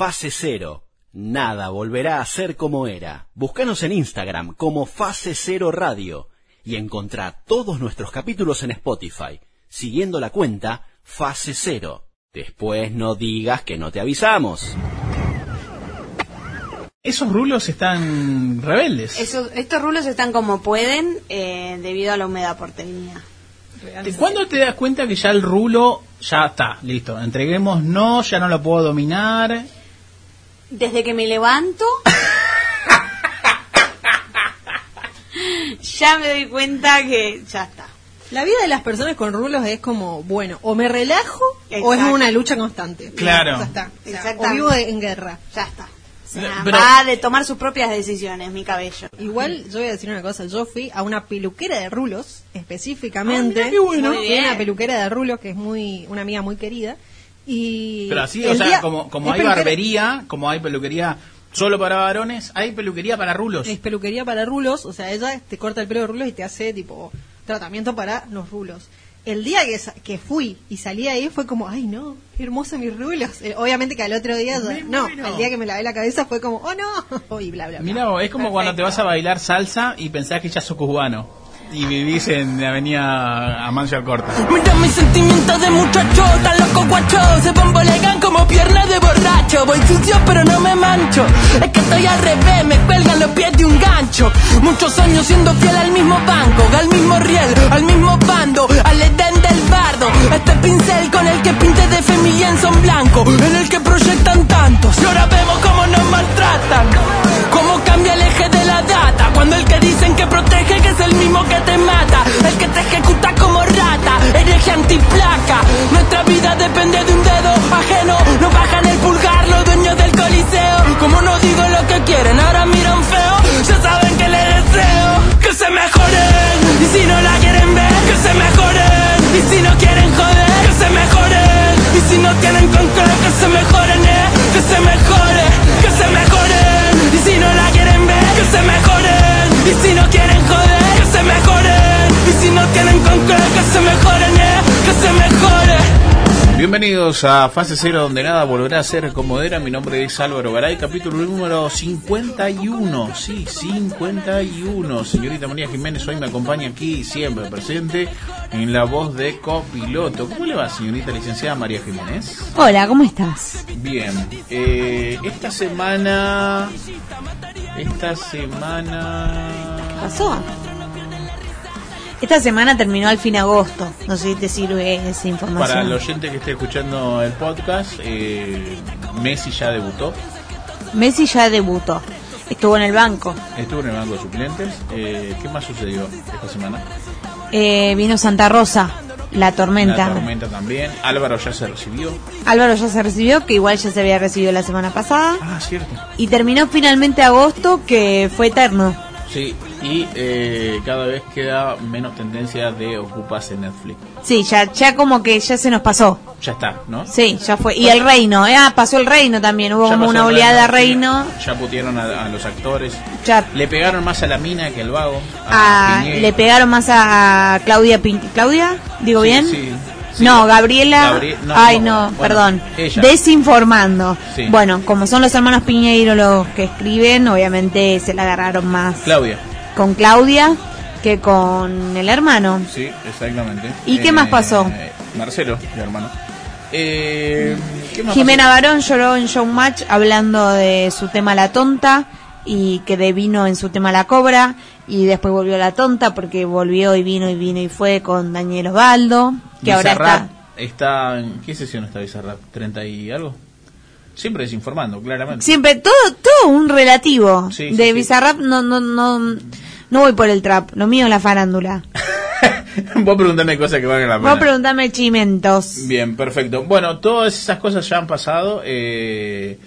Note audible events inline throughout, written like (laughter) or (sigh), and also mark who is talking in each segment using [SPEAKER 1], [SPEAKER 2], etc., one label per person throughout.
[SPEAKER 1] Fase Cero. Nada volverá a ser como era. Búscanos en Instagram como Fase Cero Radio y encontrá todos nuestros capítulos en Spotify, siguiendo la cuenta Fase Cero. Después no digas que no te avisamos.
[SPEAKER 2] Esos rulos están rebeldes.
[SPEAKER 3] Esos- estos rulos están como pueden eh, debido a la humedad porteña.
[SPEAKER 2] ¿De ¿Cuándo te das cuenta que ya el rulo ya está? Listo, entreguemos, no, ya no lo puedo dominar.
[SPEAKER 3] Desde que me levanto, (laughs) ya me doy cuenta que ya está.
[SPEAKER 4] La vida de las personas con rulos es como, bueno, o me relajo o es una lucha constante.
[SPEAKER 2] Claro.
[SPEAKER 4] Ya está. O sea,
[SPEAKER 3] Exactamente.
[SPEAKER 4] o vivo en guerra.
[SPEAKER 3] Ya está. O sea,
[SPEAKER 2] Pero-
[SPEAKER 3] va de tomar sus propias decisiones, mi cabello.
[SPEAKER 4] Igual yo voy a decir una cosa, yo fui a una peluquera de rulos, específicamente.
[SPEAKER 2] Ah, qué bueno.
[SPEAKER 4] Fui
[SPEAKER 3] Muy
[SPEAKER 4] a
[SPEAKER 3] bien.
[SPEAKER 4] una peluquera de rulos que es muy una amiga muy querida. Y
[SPEAKER 2] Pero así, o sea,
[SPEAKER 4] día-
[SPEAKER 2] como, como hay barbería, como hay peluquería solo para varones, hay peluquería para rulos.
[SPEAKER 4] Es peluquería para rulos, o sea, ella te corta el pelo de rulos y te hace tipo tratamiento para los rulos. El día que, sa- que fui y salí ahí fue como, ay no, qué hermosos mis rulos. Eh, obviamente que al otro día, ya-
[SPEAKER 2] Me
[SPEAKER 4] no, al día que me lavé la cabeza fue como, oh no, (laughs) y bla, bla, bla.
[SPEAKER 2] Mira, vos, es como cuando te vas a bailar salsa y pensás que ya sos cubano y vivís en la avenida Amancio Alcorta.
[SPEAKER 5] Mira mis sentimientos de muchacho, tan loco guacho. Se bombolegan como piernas de borracho. Voy sucio pero no me mancho. Es que estoy al revés, me cuelgan los pies de un gancho. Muchos años siendo fiel al mismo banco Al mismo riel, al mismo bando Al edén del bardo. Este pincel con el que pinte de fe mi lienzo en blanco En el que proyectan tantos. Y ahora vemos cómo nos maltratan Cómo cambia el eje de la data Cuando el que dicen que protege que es el mismo que te mata. El que te ejecuta como rata Hereje antiplaca. Nuestra vida depende de un dedo ajeno. No bajan el pulgar los dueños del coliseo. Como no digo lo que quieren Ahora miran feo. Ya saben que les deseo Que se mejoren. Y si no la quieren ver Que se mejoren. Y si no quieren joder Que se mejoren. Y si no tienen con qué Que se mejoren eh. Que se mejore Que se mejoren Y si no la quieren ver Que se mejoren. Y si no quieren joder Que se mejoren. Y si no tienen con Que se mejoren
[SPEAKER 2] Bienvenidos a Fase Cero, donde nada volverá a ser como era. Mi nombre es Álvaro Garay, capítulo número 51. Sí, 51. Señorita María Jiménez hoy me acompaña aquí, siempre presente, en la voz de copiloto. ¿Cómo le va, señorita licenciada María Jiménez?
[SPEAKER 3] Hola, ¿cómo estás?
[SPEAKER 2] Bien, eh, esta semana. Esta semana.
[SPEAKER 3] ¿Qué pasó? Esta semana terminó al fin agosto. No sé si te sirve esa información.
[SPEAKER 2] Para el oyente que esté escuchando el podcast, eh, Messi ya debutó.
[SPEAKER 3] Messi ya debutó. Estuvo en el banco.
[SPEAKER 2] Estuvo en el banco de suplentes. Eh, ¿Qué más sucedió esta semana?
[SPEAKER 3] Eh, vino Santa Rosa, la tormenta.
[SPEAKER 2] La tormenta también. Álvaro ya se recibió.
[SPEAKER 3] Álvaro ya se recibió, que igual ya se había recibido la semana pasada.
[SPEAKER 2] Ah, cierto.
[SPEAKER 3] Y terminó finalmente agosto, que fue eterno.
[SPEAKER 2] Sí, y eh, cada vez queda menos tendencia de ocupas en Netflix.
[SPEAKER 3] Sí, ya, ya como que ya se nos pasó.
[SPEAKER 2] Ya está, ¿no?
[SPEAKER 3] Sí, ya fue. Y el reino, eh, ah, pasó el reino también. Hubo
[SPEAKER 2] Ya
[SPEAKER 3] como una oleada reino.
[SPEAKER 2] Ya, ya putearon a, a los actores.
[SPEAKER 3] Ya
[SPEAKER 2] Le pegaron más a la mina que al vago. a
[SPEAKER 3] Ah, le pegaron más a Claudia Pin- ¿Claudia? ¿Digo
[SPEAKER 2] Sí,
[SPEAKER 3] bien?
[SPEAKER 2] sí, sí.
[SPEAKER 3] No, Gabriela.
[SPEAKER 2] Gabri- no,
[SPEAKER 3] Ay,
[SPEAKER 2] no,
[SPEAKER 3] no,
[SPEAKER 2] bueno,
[SPEAKER 3] perdón.
[SPEAKER 2] ella.
[SPEAKER 3] Desinformando.
[SPEAKER 2] Sí.
[SPEAKER 3] Bueno, como son los hermanos Piñeiro los que escriben, obviamente se la agarraron más
[SPEAKER 2] Claudia.
[SPEAKER 3] con Claudia que con el hermano.
[SPEAKER 2] Sí, exactamente. Eh,
[SPEAKER 3] ¿Y qué más pasó?
[SPEAKER 2] Marcelo, mi hermano. Eh, ¿qué más
[SPEAKER 3] Jimena Barón lloró en Showmatch hablando de su tema La Tonta y que devino en su tema La Cobra y después volvió La Tonta porque volvió y vino y vino y fue con Daniel Osvaldo, que ahora está...
[SPEAKER 2] está... ¿En qué sesión está Bizarrap? ¿30 y algo? Siempre desinformando, claramente.
[SPEAKER 3] Siempre, todo, todo un relativo.
[SPEAKER 2] Sí,
[SPEAKER 3] de
[SPEAKER 2] sí.
[SPEAKER 3] Bizarrap no, no, no, no voy por el trap, lo mío es la farándula. (laughs)
[SPEAKER 2] Vos preguntame cosas que valgan la pena.
[SPEAKER 3] Vos preguntame chimentos.
[SPEAKER 2] Bien, perfecto. Bueno, todas esas cosas ya han pasado eh,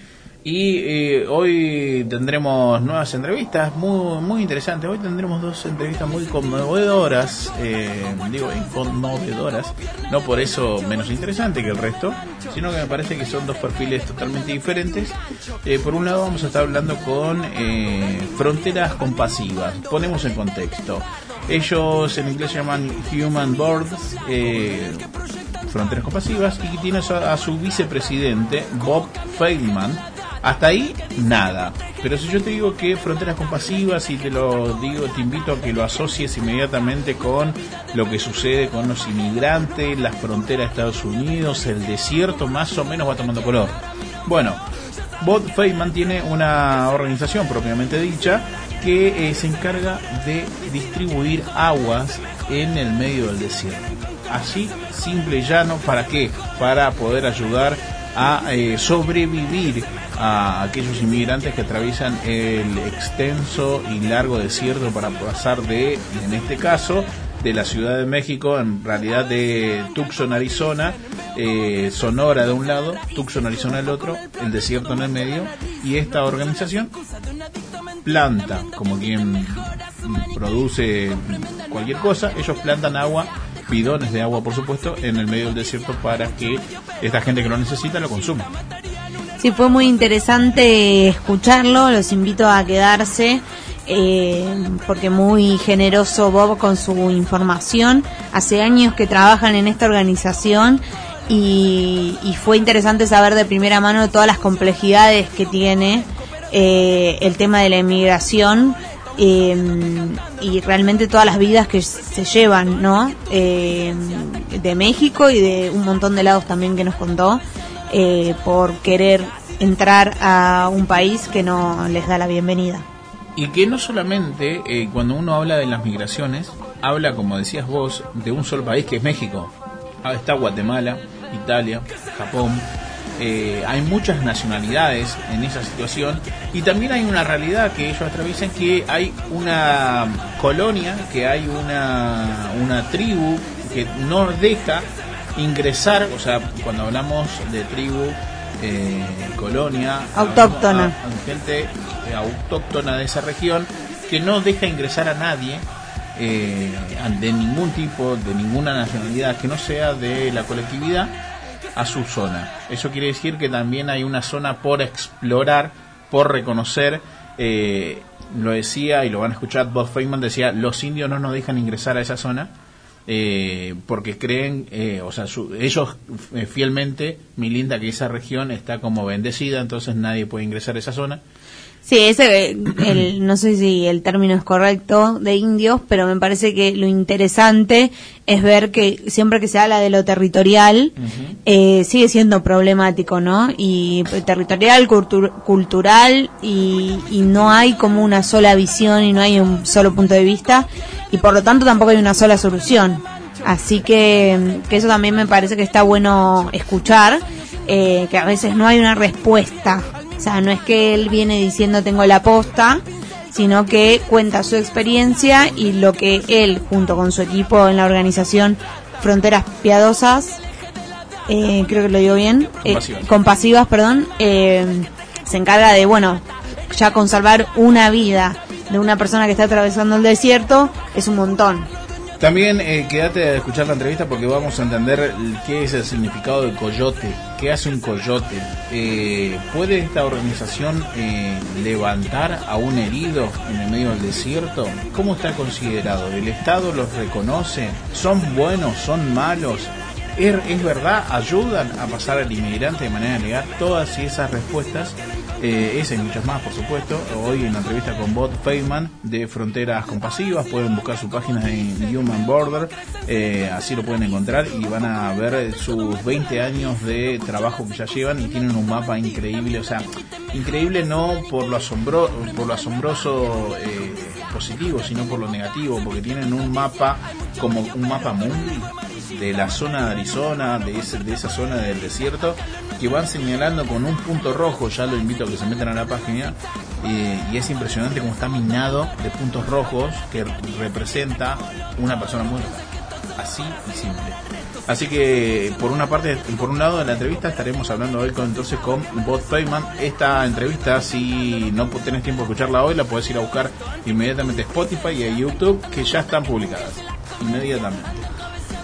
[SPEAKER 2] y eh, hoy tendremos nuevas entrevistas muy muy interesantes. Hoy tendremos dos entrevistas muy conmovedoras, eh, digo, conmovedoras, no por eso menos interesante que el resto, sino que me parece que son dos perfiles totalmente diferentes. Eh, por un lado vamos a estar hablando con eh, fronteras compasivas. Ponemos en contexto. Ellos en inglés se llaman Human Boards, eh, Fronteras Compasivas, y tiene a su vicepresidente, Bob Feldman, Hasta ahí, nada. Pero si yo te digo que fronteras compasivas y te lo digo, te invito a que lo asocies inmediatamente con lo que sucede con los inmigrantes, las fronteras de Estados Unidos, el desierto, más o menos va tomando color. Bueno, Bob Feynman tiene una organización propiamente dicha que eh, se encarga de distribuir aguas en el medio del desierto. Así, simple y llano, ¿para qué? Para poder ayudar a eh, sobrevivir a aquellos inmigrantes que atraviesan el extenso y largo desierto para pasar de, en este caso, de la Ciudad de México, en realidad de Tucson, Arizona, eh, Sonora de un lado, Tucson, Arizona del otro, el desierto en el medio, y esta organización planta, como quien produce cualquier cosa, ellos plantan agua bidones de agua, por supuesto, en el medio del desierto para que esta gente que lo necesita lo consuma.
[SPEAKER 3] Sí, fue muy interesante escucharlo, los invito a quedarse. Eh, porque muy generoso Bob con su información. Hace años que trabajan en esta organización y, fue interesante saber de primera mano todas las complejidades que tiene eh, el tema de la inmigración Em, y realmente todas las vidas que se llevan, ¿no? Em, de México y de un montón de lados también que nos contó eh, por querer entrar a un país que no les da la bienvenida.
[SPEAKER 2] Y que no solamente eh, cuando uno habla de las migraciones, habla, como decías vos, de un solo país que es México. Ah, está Guatemala, Italia, Japón, eh, hay muchas nacionalidades en esa situación y también hay una realidad que ellos atraviesan que hay una colonia, que hay una, una tribu que no deja ingresar, o sea, cuando hablamos de tribu, eh, colonia,
[SPEAKER 3] autóctona,
[SPEAKER 2] gente eh, autóctona de esa región, que no deja ingresar a nadie de ningún tipo, de ninguna nacionalidad, que no sea de la colectividad, a su zona. Eso quiere decir que también hay una zona por explorar, por reconocer. Eh, lo decía y lo van a escuchar, Bob Feynman decía, los indios no nos dejan ingresar a esa zona eh, porque creen, eh, o sea, ellos fielmente milinda que esa región está como bendecida, entonces nadie puede ingresar a esa zona.
[SPEAKER 3] Sí, ese, el, no sé si el término es correcto, de indios, pero me parece que lo interesante es ver que siempre que se habla de lo territorial, eh, sigue siendo problemático, ¿no? Y territorial, cultural, y, y no hay como una sola visión y no hay un solo punto de vista, y por lo tanto tampoco hay una sola solución. Así que, que eso también me parece que está bueno escuchar, eh, que a veces no hay una respuesta sea, no es que él viene diciendo tengo la posta, sino que cuenta su experiencia y lo que él, junto con su equipo en la organización Fronteras Piadosas, eh, creo que lo digo bien, eh, compasivas, perdón, eh, se encarga de, bueno, ya conservar una vida de una persona que está atravesando el desierto es un montón.
[SPEAKER 2] También eh, quédate a escuchar la entrevista porque vamos a entender qué es el significado del coyote, qué hace un coyote. Eh, ¿Puede esta organización eh, levantar a un herido en el medio del desierto? ¿Cómo está considerado? ¿El Estado los reconoce? ¿Son buenos? ¿Son malos? ¿Es, verdad? ¿Ayudan a pasar al inmigrante de manera legal? Todas esas respuestas eh, esa y muchas más, por supuesto. Hoy en la entrevista con Bob Feynman de Fronteras Compasivas. Pueden buscar su página en Human Border, eh, así lo pueden encontrar y van a ver sus 20 años de trabajo que ya llevan y tienen un mapa increíble. O sea, increíble no por lo, asombro, por lo asombroso eh, positivo, sino por lo negativo, porque tienen un mapa como un mapa mundi de la zona de Arizona, de, ese, de esa zona del desierto, que van señalando con un punto rojo, ya lo invito a que se metan a la página, eh, y es impresionante cómo está minado de puntos rojos que representa una persona muerta. Así y simple. Así que por una parte, por un lado de la entrevista estaremos hablando hoy con, entonces con Bob Feynman. Esta entrevista, si no tenés tiempo de escucharla hoy, la puedes ir a buscar inmediatamente a Spotify y a YouTube, que ya están publicadas. Inmediatamente.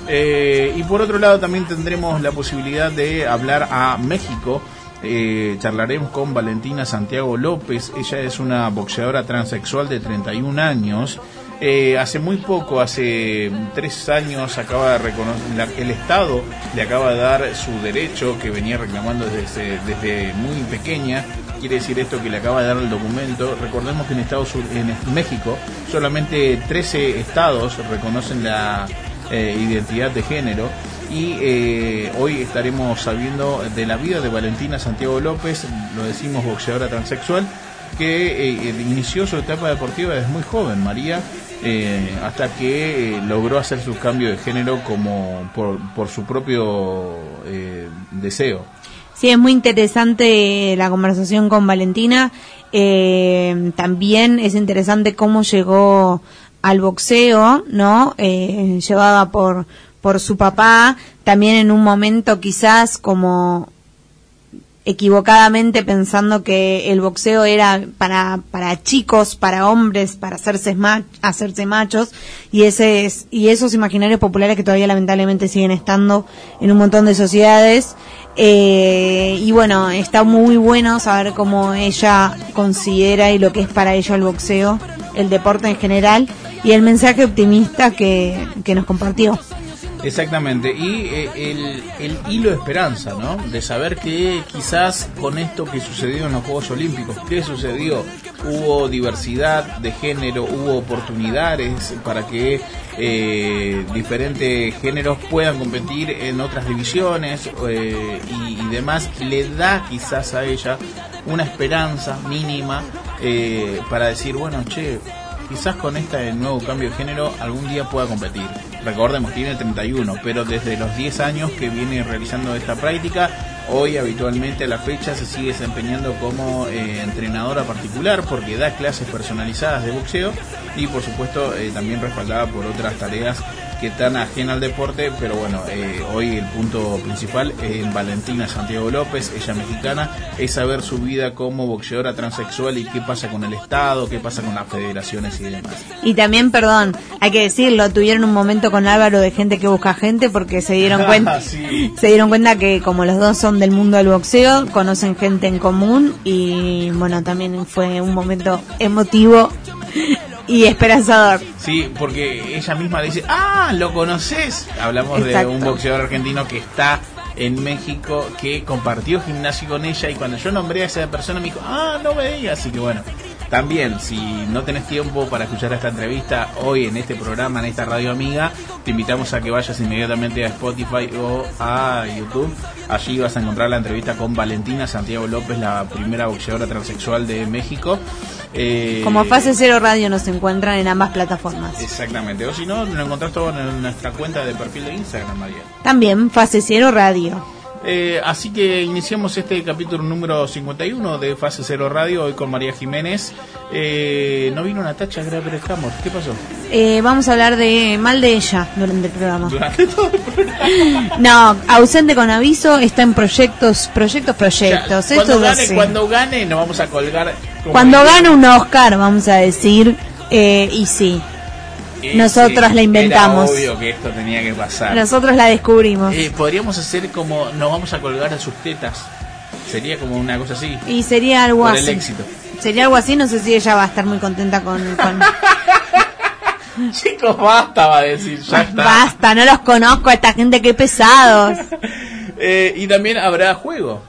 [SPEAKER 2] Eh, y por otro lado también tendremos la posibilidad de hablar a México. Eh, charlaremos con Valentina Santiago López. Ella es una boxeadora transexual de 31 años. Eh, hace muy poco, hace tres años, acaba de reconocer, el Estado le acaba de dar su derecho que venía reclamando desde, desde muy pequeña. Quiere decir esto que le acaba de dar el documento. Recordemos que en Estados en México, solamente 13 estados reconocen la eh, identidad de género. Y eh, hoy estaremos sabiendo de la vida de Valentina Santiago López, lo decimos boxeadora transexual, que eh, inició su etapa deportiva desde muy joven, María, eh, hasta que eh, logró hacer su cambio de género como por, por su propio eh, deseo.
[SPEAKER 3] Sí, es muy interesante la conversación con Valentina. Eh, también es interesante cómo llegó al boxeo, ¿no? Llevada por, por su papá, también en un momento quizás como equivocadamente pensando que el boxeo era para, para chicos, para hombres, para hacerse, ma hacerse machos, y, ese es, y esos imaginarios populares que todavía lamentablemente siguen estando en un montón de sociedades. Eh, y bueno, está muy bueno saber cómo ella considera y lo que es para ella el boxeo, el deporte en general, y el mensaje optimista que, que nos compartió.
[SPEAKER 2] Exactamente, y eh, el, el, hilo de esperanza, ¿no? De saber que quizás con esto que sucedió en los Juegos Olímpicos, ¿qué sucedió? Hubo diversidad de género, hubo oportunidades para que eh, diferentes géneros puedan competir en otras divisiones eh, y, y, demás, le da quizás a ella una esperanza mínima eh, para decir, bueno, che, quizás con este nuevo cambio de género algún día pueda competir. Recordemos, tiene 31, pero desde los 10 años que viene realizando esta práctica, hoy habitualmente a la fecha se sigue desempeñando como eh, entrenadora particular porque da clases personalizadas de boxeo y por supuesto eh, también respaldada por otras tareas que están ajena al deporte, pero bueno, eh, hoy el punto principal en Valentina Santiago López, ella mexicana, es saber su vida como boxeadora transexual y qué pasa con el Estado, qué pasa con las federaciones y demás.
[SPEAKER 3] Y también, perdón, hay que decirlo, tuvieron un momento con Álvaro de gente que busca gente porque se dieron (laughs) cuenta,
[SPEAKER 2] sí.
[SPEAKER 3] se dieron cuenta que como los dos son del mundo del boxeo, conocen gente en común y bueno, también fue un momento emotivo y esperanzador.
[SPEAKER 2] Sí, porque ella misma dice, ah, lo conoces. Hablamos
[SPEAKER 3] Exacto.
[SPEAKER 2] de un boxeador argentino que está en México, que compartió gimnasio con ella y cuando yo nombré a esa persona me dijo, ah, no me digas. Así que bueno, también, si no tenés tiempo para escuchar esta entrevista hoy en este programa, en esta radio amiga, te invitamos a que vayas inmediatamente a Spotify o a YouTube. Allí vas a encontrar la entrevista con Valentina Santiago López, la primera boxeadora transexual de México. Eh,
[SPEAKER 3] Como Fase Cero Radio nos encuentran en ambas plataformas.
[SPEAKER 2] Exactamente, o si no, lo encontrás todo en nuestra cuenta de perfil de Instagram, María.
[SPEAKER 3] También Fase Cero Radio.
[SPEAKER 2] Eh, así que iniciamos este capítulo número 51 de Fase Cero Radio, hoy con María Jiménez. Eh, no vino Natacha Graver Hammer, ¿qué pasó?
[SPEAKER 3] Eh, vamos a hablar de mal de ella durante el programa.
[SPEAKER 2] Durante todo el programa. (laughs)
[SPEAKER 3] No, ausente con aviso, está en proyectos, proyectos, proyectos.
[SPEAKER 2] Cuando, gane,
[SPEAKER 3] así.
[SPEAKER 2] cuando gane, nos vamos a colgar.
[SPEAKER 3] Cuando gane un Oscar, vamos a decir, eh, y sí,
[SPEAKER 2] Eh,
[SPEAKER 3] nosotros la inventamos.
[SPEAKER 2] Era obvio que esto tenía que pasar.
[SPEAKER 3] nosotros la descubrimos.
[SPEAKER 2] Eh, podríamos hacer como nos vamos a colgar a sus tetas. Sería como una cosa así.
[SPEAKER 3] Y sería algo
[SPEAKER 2] Por el
[SPEAKER 3] así.
[SPEAKER 2] éxito.
[SPEAKER 3] Sería algo así, no sé si ella va a estar muy contenta con... con- (laughs)
[SPEAKER 2] Chicos, basta, va a decir, ya está.
[SPEAKER 3] Basta, no los conozco a esta gente, qué pesados. (laughs)
[SPEAKER 2] Eh, y también habrá juego.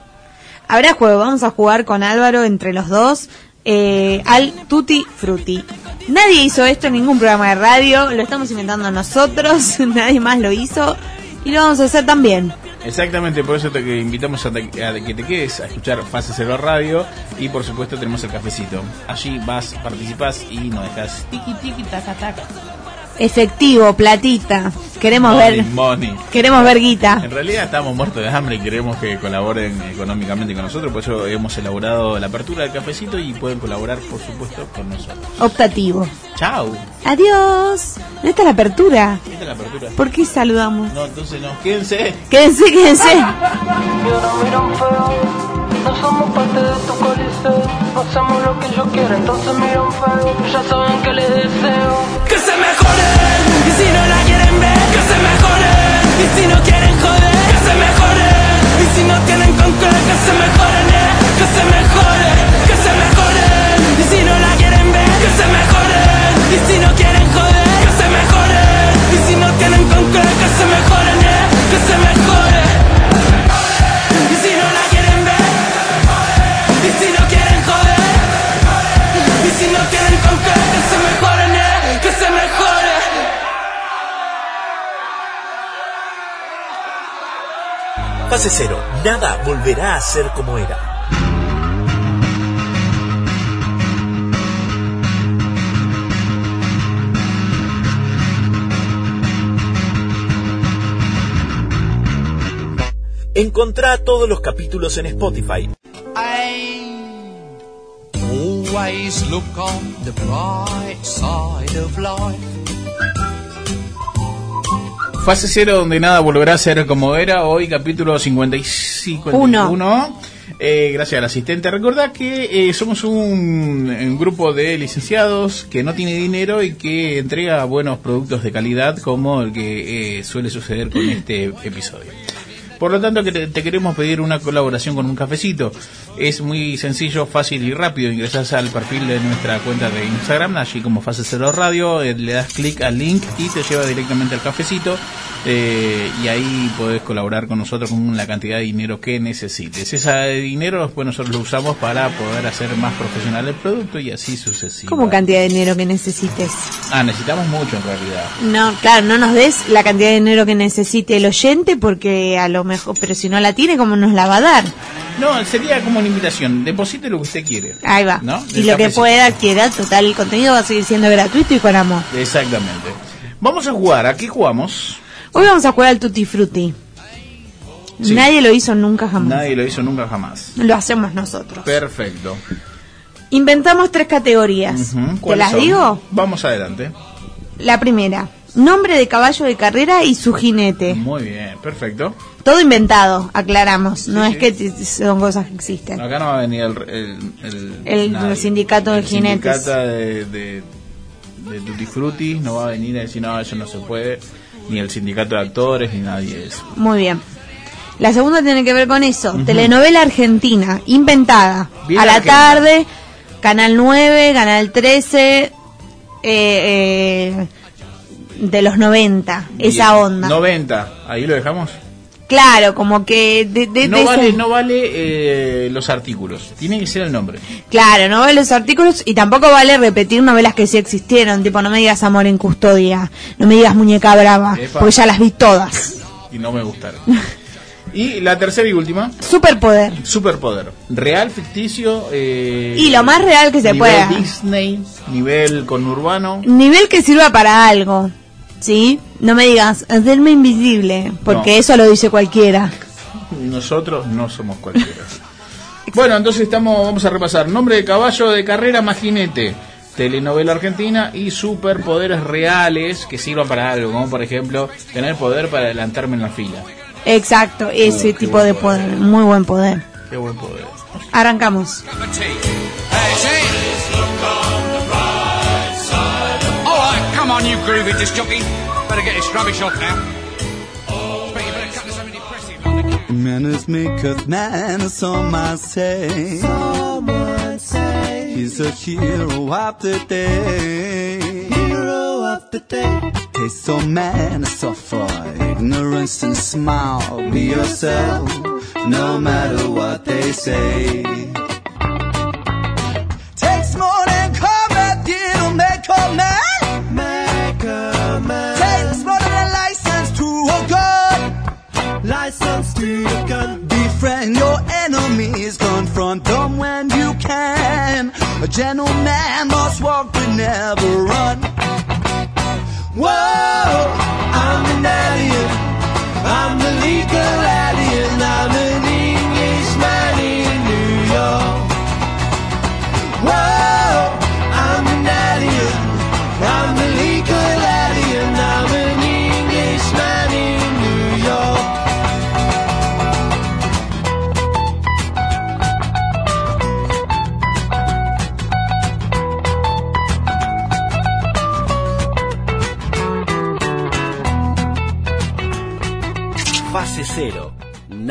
[SPEAKER 3] Habrá juego, vamos a jugar con Álvaro entre los dos eh, al Tutti Frutti. Nadie hizo esto en ningún programa de radio, lo estamos inventando nosotros, (laughs) nadie más lo hizo y lo vamos a hacer también.
[SPEAKER 2] Exactamente, por eso te que invitamos a, te- a que te quedes a escuchar Fase Cero Radio y por supuesto tenemos el cafecito. Allí vas, participas y nos dejas tiki tiki taca taca.
[SPEAKER 3] Efectivo, platita. Queremos
[SPEAKER 2] Money,
[SPEAKER 3] ver,
[SPEAKER 2] money.
[SPEAKER 3] queremos ver guita.
[SPEAKER 2] En realidad estamos muertos de hambre y queremos que colaboren económicamente con nosotros, por eso hemos elaborado la apertura del cafecito y pueden colaborar por supuesto con nosotros.
[SPEAKER 3] Optativo.
[SPEAKER 2] Chao.
[SPEAKER 3] Adiós. ¿No está la apertura?
[SPEAKER 2] Esta es la apertura.
[SPEAKER 3] ¿Por qué saludamos?
[SPEAKER 2] No, entonces no, quédense.
[SPEAKER 3] Quédense, quédense. (laughs)
[SPEAKER 5] No somos parte de tu coliseo. No hacemos lo que yo quiero, entonces miran feo. Ya saben que les deseo. Que se mejoren, y si no la quieren ver, que se mejoren. Y si no quieren joder, que se mejoren. Y si no tienen con qué, que se mejoren, eh. Que se mejoren, que se mejoren.
[SPEAKER 6] Fase cero, nada volverá a ser como era. Encontrá todos los capítulos en Spotify.
[SPEAKER 2] Fase cero donde nada volverá a ser como era. Hoy capítulo 55.
[SPEAKER 3] Uno.
[SPEAKER 2] 51. Eh, gracias al asistente. Recordad que eh, somos un, un grupo de licenciados que no tiene dinero y que entrega buenos productos de calidad como el que eh, suele suceder con este episodio. Por lo tanto, que te, te queremos pedir una colaboración con un cafecito. Es muy sencillo, fácil y rápido. Ingresas al perfil de nuestra cuenta de Instagram, allí como Fase Cero Radio, eh, le das clic al link y te lleva directamente al cafecito. eh, y ahí podés colaborar con nosotros con la cantidad de dinero que necesites. Ese dinero después nosotros lo usamos para poder hacer más profesional el producto y así sucesivamente.
[SPEAKER 3] ¿Cómo cantidad de dinero que necesites?
[SPEAKER 2] Ah, necesitamos mucho en realidad.
[SPEAKER 3] No, claro, no nos des la cantidad de dinero que necesite el oyente porque a lo mejor, pero si no la tiene, ¿cómo nos la va a dar?
[SPEAKER 2] No, sería como una invitación. Deposite lo que usted quiere.
[SPEAKER 3] Ahí va.
[SPEAKER 2] ¿No?
[SPEAKER 3] Y lo que pueda adquirir, total, el contenido va a seguir siendo gratuito y con amor.
[SPEAKER 2] Exactamente. Vamos a jugar. ¿A qué jugamos?
[SPEAKER 3] Hoy vamos a jugar al Tutti Frutti.
[SPEAKER 2] Sí.
[SPEAKER 3] Nadie lo hizo nunca jamás.
[SPEAKER 2] Nadie lo hizo nunca jamás.
[SPEAKER 3] Lo hacemos nosotros.
[SPEAKER 2] Perfecto.
[SPEAKER 3] Inventamos tres categorías. ¿Te
[SPEAKER 2] ¿Cuáles
[SPEAKER 3] las
[SPEAKER 2] son?
[SPEAKER 3] digo?
[SPEAKER 2] Vamos adelante.
[SPEAKER 3] La primera, nombre de caballo de carrera y su jinete.
[SPEAKER 2] Muy bien, perfecto.
[SPEAKER 3] Todo inventado, aclaramos. no
[SPEAKER 2] Sí,
[SPEAKER 3] es que son cosas que existen.
[SPEAKER 2] Acá no va a venir el, el, el,
[SPEAKER 3] El
[SPEAKER 2] nadie.
[SPEAKER 3] sindicato de
[SPEAKER 2] El
[SPEAKER 3] jinetes.
[SPEAKER 2] sindicato de, de, de Tutti Frutti no va a venir a decir, no, eso no se puede. Ni el sindicato de actores, ni nadie de eso.
[SPEAKER 3] Muy bien. La segunda tiene que ver con eso. Telenovela argentina, inventada.
[SPEAKER 2] Bien
[SPEAKER 3] a la tarde, Canal 9, Canal 13, eh, eh, de los 90. Esa onda.
[SPEAKER 2] 90, ahí lo dejamos.
[SPEAKER 3] Claro, como que de, de-
[SPEAKER 2] No
[SPEAKER 3] de
[SPEAKER 2] vale,
[SPEAKER 3] ese-
[SPEAKER 2] no vale eh, los artículos, tiene que ser el nombre.
[SPEAKER 3] Claro, no vale los artículos y tampoco vale repetir novelas que sí existieron. Tipo, no me digas Amor en Custodia, no me digas Muñeca Brava,
[SPEAKER 2] Epa.
[SPEAKER 3] porque ya las vi todas.
[SPEAKER 2] Y no me gustaron. (laughs) y la tercera y última,
[SPEAKER 3] Superpoder.
[SPEAKER 2] superpoder. Real, ficticio. eh,
[SPEAKER 3] Y lo más real que se
[SPEAKER 2] nivel
[SPEAKER 3] pueda.
[SPEAKER 2] Disney, nivel conurbano.
[SPEAKER 3] Nivel que sirva para algo, ¿sí? No me digas, hacerme invisible, porque
[SPEAKER 2] No.
[SPEAKER 3] eso lo dice cualquiera.
[SPEAKER 2] Nosotros no somos cualquiera. bueno, entonces estamos, vamos a repasar. Nombre de caballo de carrera más jinete. Telenovela argentina y superpoderes reales que sirvan para algo, como por ejemplo tener poder para adelantarme en la fila.
[SPEAKER 3] Exacto, ese
[SPEAKER 2] qué
[SPEAKER 3] tipo de
[SPEAKER 2] poder.
[SPEAKER 3] poder, muy buen poder.
[SPEAKER 2] Qué buen poder.
[SPEAKER 3] Arrancamos.
[SPEAKER 7] Groovy disc jockey. Better get this rubbish off now. Bet you better cut to something depressing on the cue.
[SPEAKER 8] Manners maketh man, some might say. He's a hero of the day. Hero of the day. Taste so man, suffer ignorance and smile. Be yourself, no matter what they say. Takes more than combat gear to make a man. A gentleman must walk but never run. Whoa,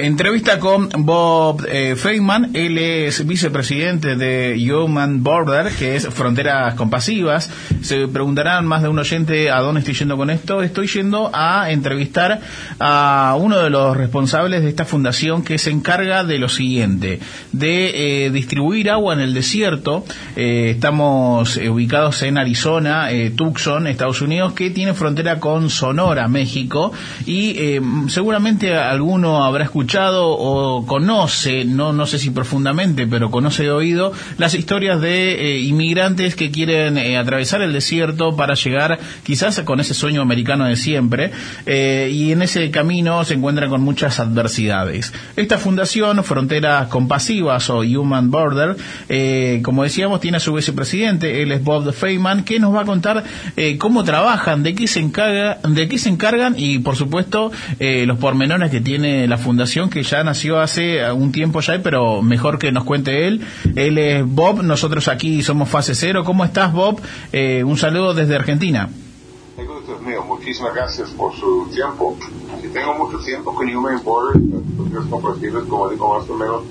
[SPEAKER 2] Entrevista con Bob eh, Feynman, él es vicepresidente de Human Border, que es Fronteras Compasivas. Se preguntarán más de un oyente a dónde estoy yendo con esto. Estoy yendo a entrevistar a uno de los responsables de esta fundación que se encarga de lo siguiente, de eh, distribuir agua en el desierto. Eh, estamos eh, ubicados en Arizona, Tucson, Estados Unidos, que tiene frontera con Sonora, México, y seguramente alguno habrá escuchado o conoce, no, no sé si profundamente, pero conoce de oído las historias de eh, inmigrantes que quieren eh, atravesar el desierto para llegar quizás con ese sueño americano de siempre eh, y en ese camino se encuentran con muchas adversidades. Esta fundación, Fronteras Compasivas o Human Border, como decíamos, tiene a su vicepresidente, él es Bob Feynman, que nos va a contar cómo trabajan, de qué se encarga, de qué se encargan y por supuesto los pormenores que tiene la fundación que ya nació hace un tiempo ya, pero mejor que nos cuente él. Él es Bob, nosotros aquí somos Fase Cero. ¿Cómo estás, Bob? Eh, un saludo desde Argentina.
[SPEAKER 9] Muchísimas gracias por su tiempo. Si tengo mucho tiempo con Human Border, los compartidos, como digo, más o menos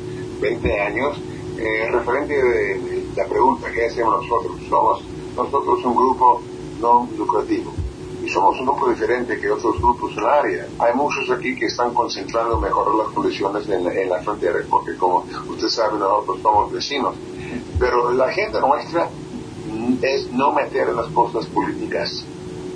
[SPEAKER 9] 20 años. Eh, referente de la pregunta que hacemos nosotros, somos nosotros un grupo no lucrativo somos un poco diferente que otros grupos en el área. Hay muchos aquí que están concentrando en mejorar las condiciones en la, en la frontera, porque como usted sabe, nosotros somos vecinos. Pero la agenda nuestra es no meter en las cosas políticas.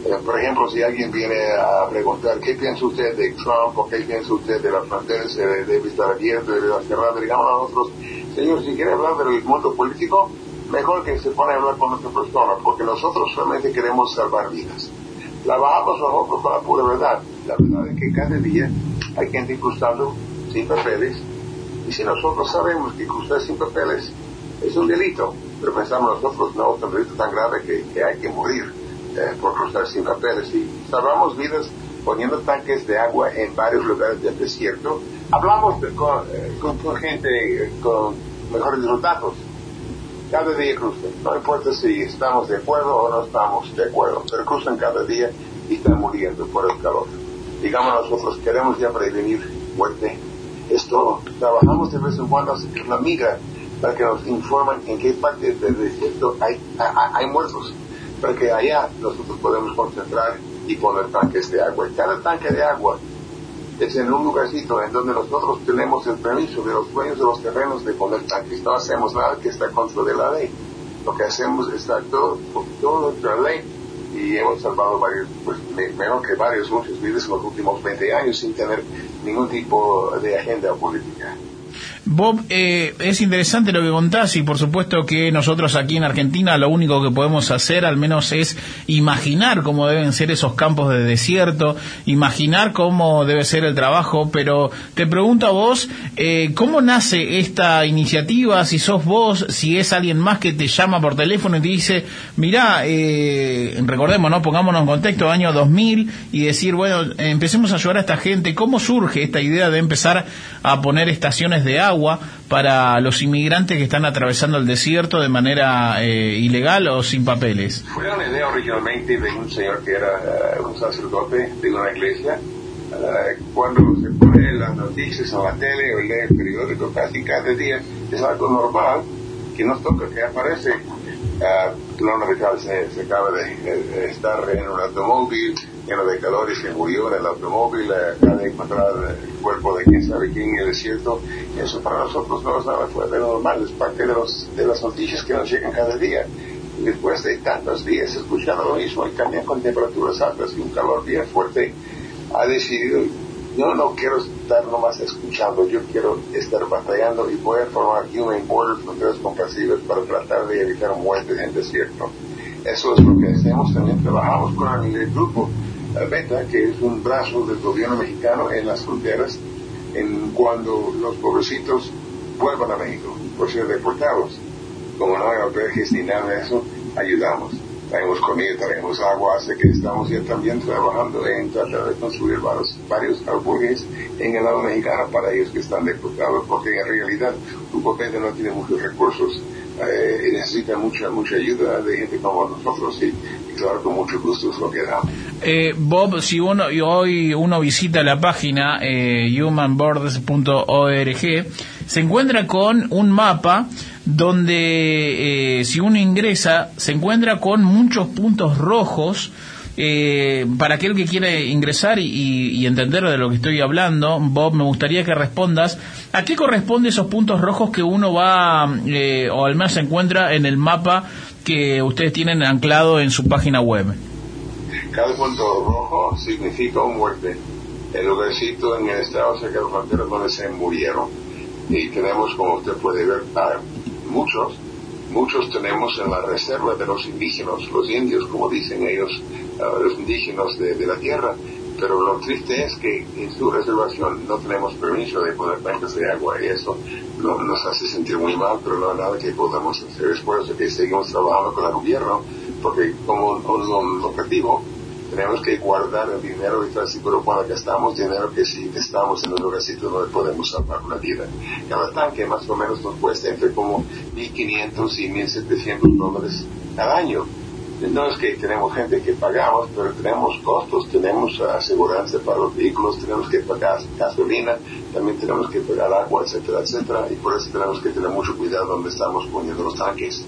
[SPEAKER 9] Eh, por ejemplo, si alguien viene a preguntar qué piensa usted de Trump o qué piensa usted de la frontera, se debe estar abierta, debe cerrada, digamos a nosotros, señor, si quiere hablar del mundo político, mejor que se pone a hablar con otra persona, porque nosotros solamente queremos salvar vidas la bajamos nosotros con la pura verdad. La verdad es que cada día hay gente cruzando sin papeles y si nosotros sabemos que cruzar sin papeles es un delito, pero pensamos nosotros no es un delito tan grave que, que hay que morir eh, por cruzar sin papeles y salvamos vidas poniendo tanques de agua en varios lugares del desierto. Hablamos eh, con, con, gente eh, con mejores resultados cada día cruzan. No importa si estamos de acuerdo o no estamos de acuerdo, pero cruzan cada día y están muriendo por el calor. Digamos, nosotros queremos ya prevenir muerte. Esto, trabajamos de vez en cuando en la migra para que nos informen en qué parte del desierto hay, hay, hay muertos, para que allá nosotros podemos concentrar y poner tanques de agua. Cada tanque de agua es en un lugarcito en donde nosotros tenemos el permiso de los dueños de los terrenos de poner tanques. No hacemos nada que está contra de la ley. Lo que hacemos es estar todo, todo de la ley y hemos salvado varios, pues, menos que varios, muchas vidas en los últimos 20 años sin tener ningún tipo de agenda política.
[SPEAKER 2] Bob, eh, es interesante lo que contás y por supuesto que nosotros aquí en Argentina lo único que podemos hacer al menos es imaginar cómo deben ser esos campos de desierto, imaginar cómo debe ser el trabajo, pero te pregunto a vos, eh, ¿cómo nace esta iniciativa? Si sos vos, si es alguien más que te llama por teléfono y te dice, mirá, eh, recordemos, ¿no? Pongámonos en contexto, año 2000 y decir, bueno, empecemos a ayudar a esta gente. ¿Cómo surge esta idea de empezar a poner estaciones de agua? Agua para los inmigrantes que están atravesando el desierto de manera eh, ilegal o sin papeles?
[SPEAKER 9] Fue una idea originalmente de un señor que era uh, un sacerdote de una iglesia. Uh, cuando se pone las noticias en la tele o lee el periódico casi cada día, es algo normal que nos toca, que aparece. Uh, Lona Vital se, se acaba de, de, estar en un automóvil lleno de calor y se murió en el automóvil, eh, acaba de encontrar el cuerpo de quién sabe quién en el desierto. Eso para nosotros no es nada fuera de lo normal, es parte de, los, de las noticias que nos llegan cada día. Después de tantos días escuchando lo mismo y también con temperaturas altas y un calor bien fuerte, ha decidido, yo no quiero estar nomás escuchando, yo quiero estar batallando y poder formar Human Border Fronteras Compasivas para tratar de evitar muertes en el desierto. Eso es lo que hacemos, también trabajamos con el grupo Beta, que es un brazo del gobierno mexicano en las fronteras, en cuando los pobrecitos vuelvan a México por ser deportados. Como no hay albergues ni nada de eso, ayudamos. traemos comida, traemos agua, así que estamos ya también trabajando en tratar de construir varios, varios albergues en el lado mexicano para ellos que están deportados, porque en realidad un Copete no tiene muchos recursos eh, necesita mucha mucha ayuda de gente como nosotros y, claro, con mucho gusto es lo que damos.
[SPEAKER 2] Eh, Bob, si uno hoy uno visita la página eh, humanborders.org, se encuentra con un mapa donde eh, si uno ingresa se encuentra con muchos puntos rojos. Eh, para aquel que quiere ingresar y, y- entender de lo que estoy hablando, Bob, me gustaría que respondas a qué corresponden esos puntos rojos que uno va, eh, o al menos se encuentra en el mapa que ustedes tienen anclado en su página web.
[SPEAKER 9] Cada punto rojo significa un muerte. El lugarcito en el estado cerca de la frontera donde se murieron. Y tenemos, como usted puede ver, muchos, muchos tenemos en la reserva de los indígenas, los indios, como dicen ellos, los indígenas de, la tierra. Pero lo triste es que en su reservación no tenemos permiso de poner tanques de agua y eso no- nos hace sentir muy mal, pero no hay nada que podamos hacer. Es por eso que seguimos trabajando con el gobierno, porque como un, objetivo tenemos que guardar el dinero y estar seguro cuando gastamos dinero que si estamos en un lugarcito donde podemos salvar una vida. Cada tanque más o menos nos cuesta entre como 1.500 y 1.700 dólares al año. No es que tenemos gente que pagamos, pero tenemos costos, tenemos aseguranza para los vehículos, tenemos que pagar gasolina, también tenemos que pagar agua, etcétera, etcétera, y por eso tenemos que tener mucho cuidado donde estamos poniendo los tanques.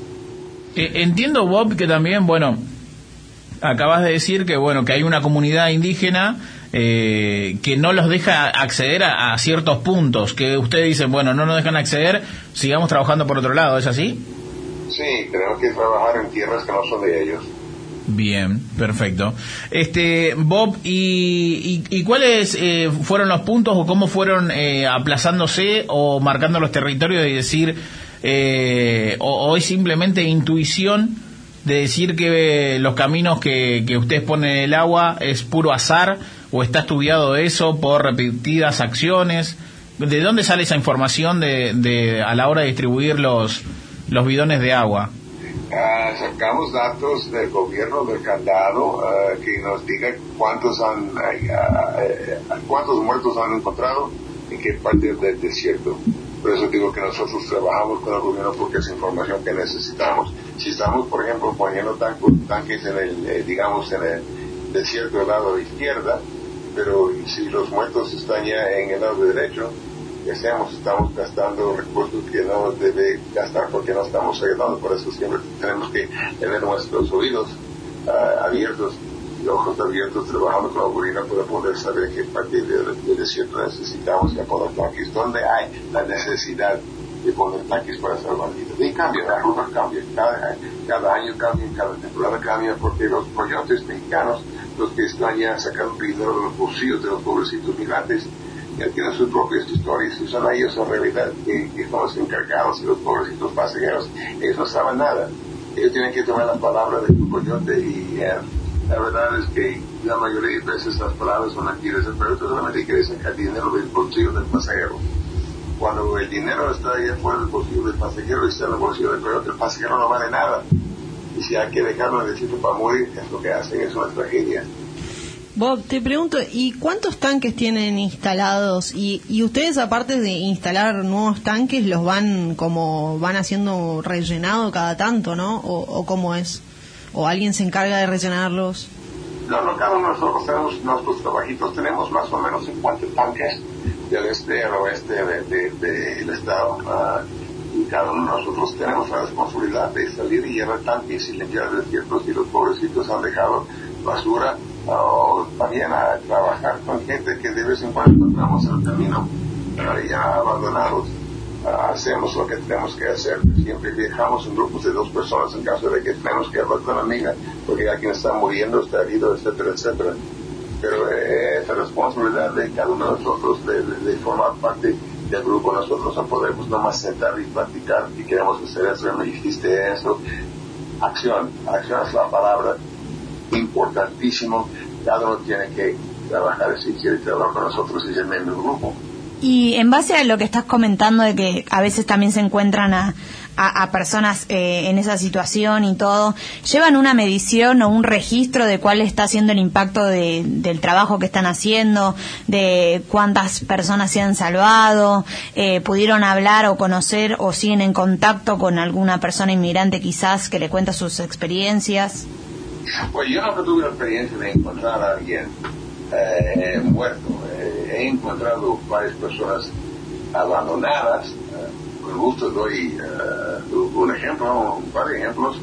[SPEAKER 2] Eh, entiendo, Bob, que también, bueno, acabas de decir que, bueno, que hay una comunidad indígena eh, que no los deja acceder a, a ciertos puntos, que ustedes dicen, bueno, no nos dejan acceder, sigamos trabajando por otro lado, ¿es así?
[SPEAKER 9] Sí, tenemos que trabajar en tierras que no son de ellos.
[SPEAKER 2] Bien, perfecto. Este, Bob, ¿y, cuáles eh, fueron los puntos o cómo fueron eh, aplazándose o marcando los territorios y decir, eh, o, o es simplemente intuición de decir que los caminos que, que ustedes ponen en el agua es puro azar o está estudiado eso por repetidas acciones? ¿De dónde sale esa información de, de a la hora de distribuir los, los bidones de agua?
[SPEAKER 9] Ah, sacamos datos del gobierno del candado ah, que nos diga cuántos han eh, cuántos muertos han encontrado en qué parte del desierto. Por eso digo que nosotros trabajamos con el gobierno porque es información que necesitamos. Si estamos, por ejemplo, poniendo tanques, en el, eh, digamos, en el desierto del lado izquierda, pero si los muertos están ya en el lado derecho, que seamos, estamos gastando recursos que no debe gastar porque no estamos ayudando. Por eso siempre tenemos que tener nuestros oídos ah, abiertos y ojos abiertos trabajando con la gobierno para poder saber qué parte del, desierto necesitamos que poner tanques, dónde hay la necesidad de poner tanques para salvar vidas. Y cambia, la ruta cambia, cada, cada año cambia, cada temporada cambia, porque los coyotes mexicanos, los que están ya sacando dinero de los bolsillos de los pobrecitos migrantes, ya tienen sus propias historias y son ellos en realidad que, son los encargados y los pobrecitos pasajeros. Ellos no saben nada. Ellos tienen que tomar la palabra de tu coyote y eh, la verdad es que la mayoría de veces las palabras son mentiras. El coyote solamente quiere sacar dinero del bolsillo del pasajero. Cuando el dinero está ahí fuera del bolsillo del pasajero y está en el bolsillo del coyote, el pasajero no vale nada. Y si hay que dejarlo en el sitio para morir, es lo que hacen, es una tragedia.
[SPEAKER 4] Bob, te pregunto, ¿y cuántos tanques tienen instalados? Y, y ustedes, aparte de instalar nuevos tanques, los van como van haciendo rellenado cada tanto, ¿no? ¿O, cómo es? ¿O alguien se encarga de rellenarlos?
[SPEAKER 9] No, no, cada uno de nosotros tenemos nuestros trabajitos, tenemos más o menos 50 tanques del este al oeste del de, de, estado. ah, y cada uno de nosotros tenemos la responsabilidad de salir y llevar tanques y limpiar desiertos y los pobrecitos han dejado basura o también a trabajar con gente que de vez en cuando encontramos en el camino ya abandonados. Hacemos lo que tenemos que hacer. Siempre viajamos en grupos de dos personas en caso de que tenemos que hablar con una amiga, porque alguien está muriendo, está herido, etcétera, etcétera. Pero eh, esa responsabilidad de cada uno de nosotros de, formar parte del grupo, nosotros no podemos nomás sentar y platicar y queremos hacer eso, me dijiste eso. Acción, acción es la palabra importantísimo. Cada uno tiene que trabajar si quiere trabajar con nosotros y el grupo.
[SPEAKER 3] Y en base a lo que estás comentando de que a veces también se encuentran a, a, a personas eh, en esa situación y todo, ¿llevan una medición o un registro de cuál está siendo el impacto de- del trabajo que están haciendo, de cuántas personas se han salvado, eh, pudieron hablar o conocer o siguen en contacto con alguna persona inmigrante quizás que le cuenta sus experiencias?
[SPEAKER 9] Pues yo nunca tuve la experiencia de encontrar a alguien eh, muerto. Eh, he encontrado varias personas abandonadas. Eh, con gusto doy eh, un ejemplo, un par de ejemplos.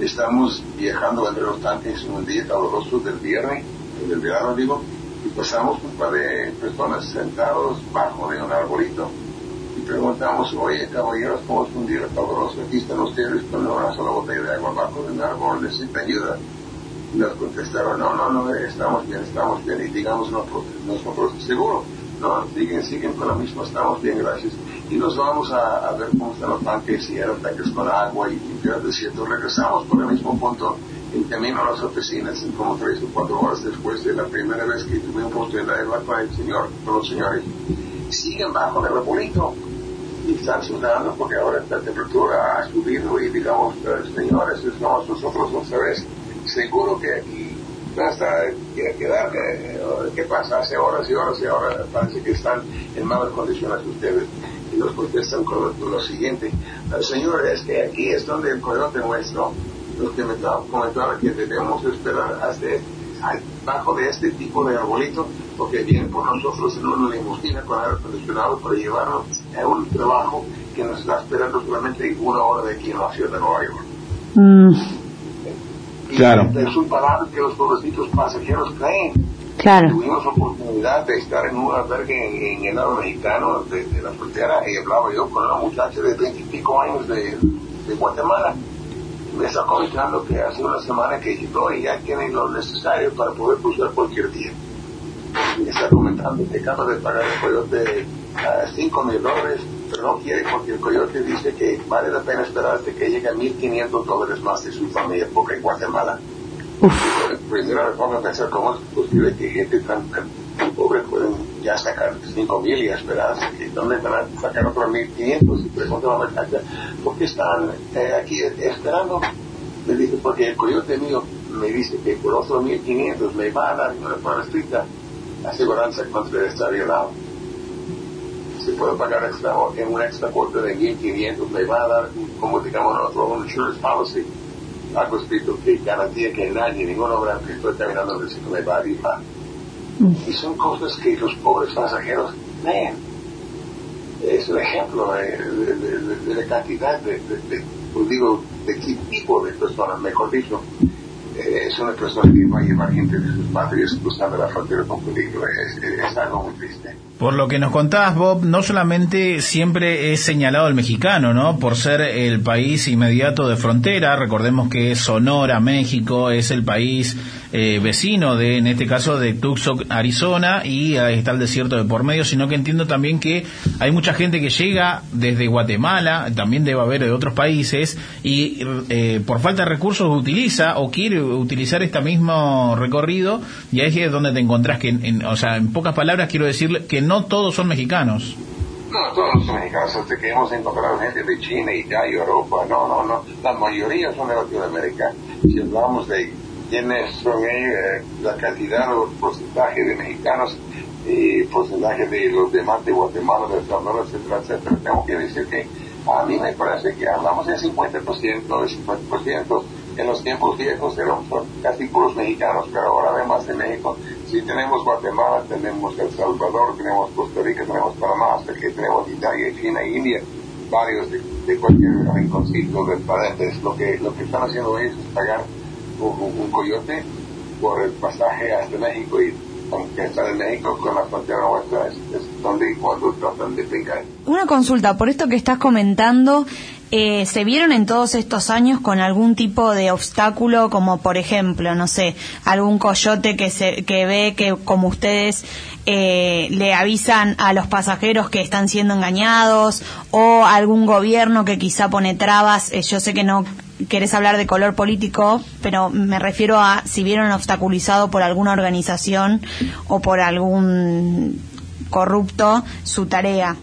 [SPEAKER 9] Estamos viajando entre los tanques un día caluroso del viernes, del verano digo, y pasamos un par de personas sentados bajo de un arbolito y preguntamos, oye caballeros, ¿cómo es un día caluroso? Aquí están ustedes con una sola botella de agua bajo de un árbol, necesitan ayuda. Nos contestaron, no, no, no, eh, estamos bien, estamos bien. Y digamos nosotros, nosotros seguro, no, siguen, siguen con lo mismo, estamos bien, gracias. Y nos vamos a, ver cómo están los tanques, si eran tanques con agua y limpiar el desierto. Regresamos por el mismo punto en camino a las oficinas, como tres o cuatro horas después de la primera vez que tuve un oportunidad de hablar con el señor, con los señores. Siguen bajo el arbolito y están sudando porque ahora la temperatura ha subido y digamos, señores, estamos nosotros otra vez. Seguro que aquí hasta que quedar, ¿qué pasa? Hace horas y horas y ahora parece que están en malas condiciones ustedes. Y nos contestan con lo, siguiente, "Eh, señor, es que aquí es donde el coyote nuestro nos comentaba, comentaba que debemos esperar hasta bajo de este tipo de arbolito porque vienen por nosotros en una limusina con aire acondicionado para llevarnos a un trabajo que nos está esperando solamente una hora de aquí en la ciudad de Nueva York. Y
[SPEAKER 2] Claro.
[SPEAKER 9] Es un palabra que los pobrecitos pasajeros creen.
[SPEAKER 3] Claro.
[SPEAKER 9] Tuvimos oportunidad de estar en un albergue en, en el lado mexicano de, de la frontera y hablaba yo con una muchacha de veintipico años de, de Guatemala. Me está comentando que hace una semana que llegó y ya tiene lo necesario para poder cruzar cualquier día. Me está comentando que acaba de pagar el a 5 mil dólares, pero no quiere porque el coyote dice que vale la pena esperar hasta que llegue a 1.500 dólares más de su familia, porque en Guatemala. Primero me pongo a pensar cómo es posible que gente tan, tan, pobre pueden ya sacar 5 mil y esperar y dónde van a sacar otros 1500 y pregunto a la muchacha ¿por qué están eh, aquí esperando? me dice porque el coyote mío me dice que por otros 1500 me va a dar una para estricta aseguranza contra estar violado si puedo pagar extra, en un extra corte de 1500 me va a dar como digamos nosotros un insurance policy algo escrito que garantía que nadie, ningún obra que estoy caminando en el sitio me va a rifar. Y son cosas que los pobres pasajeros ven. Es un ejemplo de, de- de- de la cantidad de, de, de- pues digo, de qué tipo de personas, mejor dicho, eh, es una persona que va a llevar gente de sus patrias cruzando la frontera con peligro. Es, es algo muy triste.
[SPEAKER 2] Por lo que nos contabas, Bob, no solamente siempre es señalado el mexicano, ¿no? Por ser el país inmediato de frontera, recordemos que Sonora, México, es el país eh, vecino de, en este caso, de Tucson, Arizona, y ahí está el desierto de por medio, sino que entiendo también que hay mucha gente que llega desde Guatemala, también debe haber de otros países, y eh, por falta de recursos utiliza o quiere utilizar este mismo recorrido, y ahí es donde te encontrás que, en- o sea, en pocas palabras quiero decirle que no todos son mexicanos.
[SPEAKER 9] No, todos los mexicanos, hasta que hemos encontrado gente de China, Italia, Europa, no, no, no. La mayoría son de Latinoamérica. Si hablamos de quiénes son eh, la cantidad o porcentaje de mexicanos y porcentaje de los demás de Guatemala, de El Salvador, etcétera, etcétera, tengo que decir que a mí me parece que hablamos de 50%, de 50%. En los tiempos viejos eran casi puros mexicanos, pero ahora además de México, sí tenemos Guatemala, tenemos El Salvador, tenemos Costa Rica, tenemos Panamá, hasta que tenemos Italia, China, India, varios de, cualquier rinconcito del planeta. Lo que, lo que están haciendo ellos es pagar un, un- coyote por el pasaje hasta México y aunque están en México con la frontera nuestra es, es donde cuando tratan de brincar.
[SPEAKER 3] Una consulta, por esto que estás comentando, eh, ¿se vieron en todos estos años con algún tipo de obstáculo, como por ejemplo, no sé, algún coyote que, se, que ve que como ustedes eh, le avisan a los pasajeros que están siendo engañados, o algún gobierno que quizá pone trabas? Eh, yo sé que no querés hablar de color político, pero me refiero a si vieron obstaculizado por alguna organización o por algún corrupto su tarea.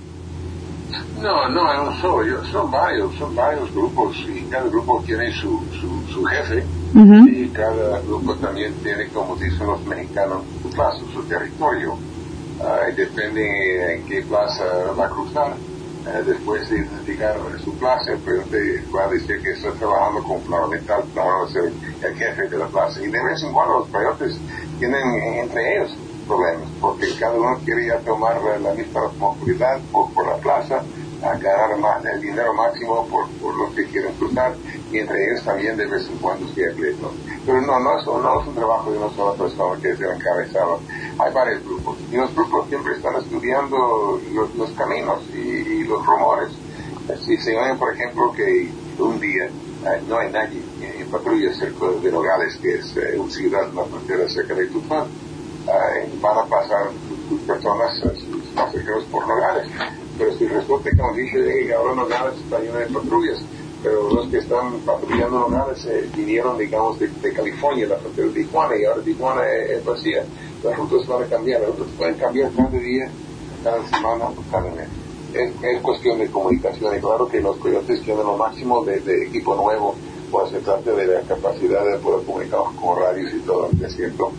[SPEAKER 9] No, no, es un solo, son varios, son varios grupos y cada grupo tiene su, su, su jefe y cada grupo también tiene, como dicen los mexicanos, su plaza, su territorio. Y depende en qué plaza va a cruzar. Eh, después de identificar su plaza, el presidente va a decir que está trabajando con Fundamental para ser el jefe de la plaza. Y de vez en cuando los coyotes tienen entre ellos problemas, porque cada uno quiere ya tomar la misma responsabilidad por, por la plaza, a ganar más, el dinero máximo por, por los que quieren cruzar, y entre ellos también de vez en cuando sí hay pleitos. Pero no, no es, no es un trabajo de una sola persona que es el encabezado. Hay varios grupos, y los grupos siempre están estudiando los, los caminos y, y los rumores. Si se oyen, por ejemplo, que un día eh, no hay nadie en patrulla cerca de Nogales, que es eh, una ciudad, una frontera cerca de Tucson, eh, van a pasar personas, eh, sus pasajeros por Nogales. Pero si resulta que como dice, hey, ahora Nogales está lleno de patrullas, pero los que están patrullando Nogales eh, vinieron, digamos, de, de California, la frontera de Tijuana, y ahora Tijuana es, vacía. Las rutas van a cambiar, las rutas pueden cambiar cada día, cada semana cada mes. Es, es cuestión de comunicación y claro que los coyotes tienen lo máximo de, de equipo nuevo, pues se trata de la capacidad de poder comunicarnos con radios y todo, ¿es cierto?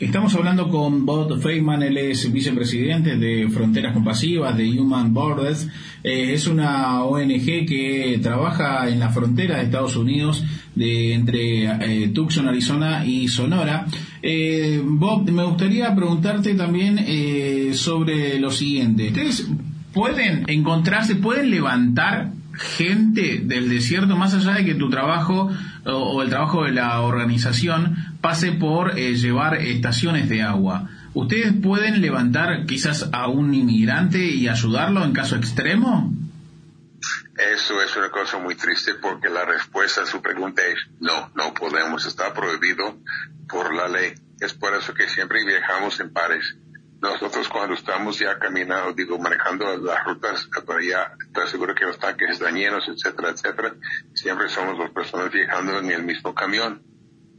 [SPEAKER 2] Estamos hablando con Bob Feynman, él es vicepresidente de Fronteras Compasivas, de Human Borders. Eh, es una ONG que trabaja en la frontera de Estados Unidos de entre eh, Tucson, Arizona y Sonora. Eh, Bob, me gustaría preguntarte también sobre lo siguiente. ¿Ustedes pueden encontrarse, pueden levantar gente del desierto, más allá de que tu trabajo o, el trabajo de la organización pase por eh, llevar estaciones de agua. ¿Ustedes pueden levantar quizás a un inmigrante y ayudarlo en caso extremo?
[SPEAKER 9] Eso es una cosa muy triste porque la respuesta a su pregunta es no, no podemos, está prohibido por la ley. Es por eso que siempre viajamos en pares. Nosotros cuando estamos ya caminando, digo, manejando las rutas para allá, estoy seguro que los tanques llenos, etcétera, etcétera, siempre somos dos personas viajando en el mismo camión.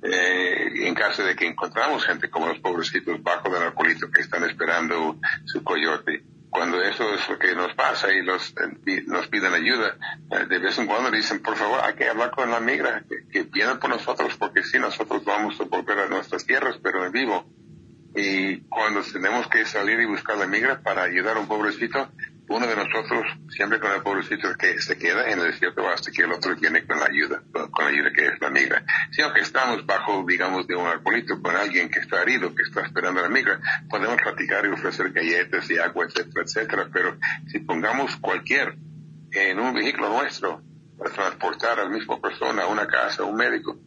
[SPEAKER 9] Eh, en caso de que encontramos gente como los pobrecitos bajo del arbolito que están esperando su coyote, cuando eso es lo que nos pasa y los, eh, nos piden ayuda, eh, de vez en cuando dicen, por favor, hay que hablar con la migra, que, que vienen por nosotros, porque si nosotros vamos a volver a nuestras tierras, pero en vivo. Y cuando tenemos que salir y buscar la migra para ayudar a un pobrecito, uno de nosotros, siempre con el pobrecito que se queda en el desierto hasta que el otro viene con la ayuda, con la ayuda que es la migra. Si aunque estamos bajo, digamos, de un arbolito con alguien que está herido, que está esperando la migra, podemos platicar y ofrecer galletas y agua, etcétera, etcétera, pero si pongamos cualquier en un vehículo nuestro para transportar a la misma persona a una casa, a un médico,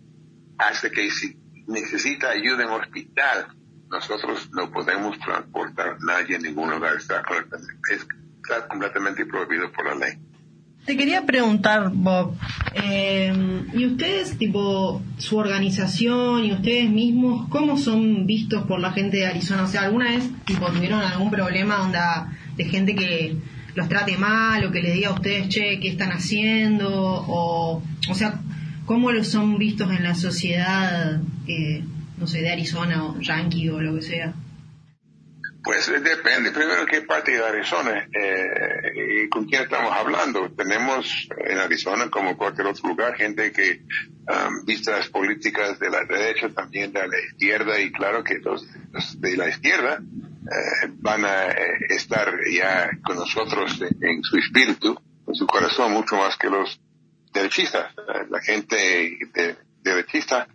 [SPEAKER 9] hace que si necesita ayuda en hospital, nosotros no podemos transportar a nadie en ningún lugar. Está, es, está completamente prohibido por la ley.
[SPEAKER 4] Te quería preguntar, Bob, eh, ¿y ustedes, tipo, su organización y ustedes mismos, cómo son vistos por la gente de Arizona? O sea, ¿alguna vez, tipo, tuvieron algún problema onda, de gente que los trate mal o que les diga a ustedes, che, ¿qué están haciendo? O, o sea, ¿cómo los son vistos en la sociedad, eh, no sé, de Arizona o Yankee o lo que sea?
[SPEAKER 9] Pues eh, depende, primero qué parte de Arizona eh, y con quién estamos hablando. Tenemos en Arizona, como cualquier otro lugar, gente que um, vistas políticas de la derecha, también de la izquierda, y claro que los, los de la izquierda eh, van a estar ya con nosotros en, en, su espíritu, en su corazón, mucho más que los derechistas. La gente de, derechista,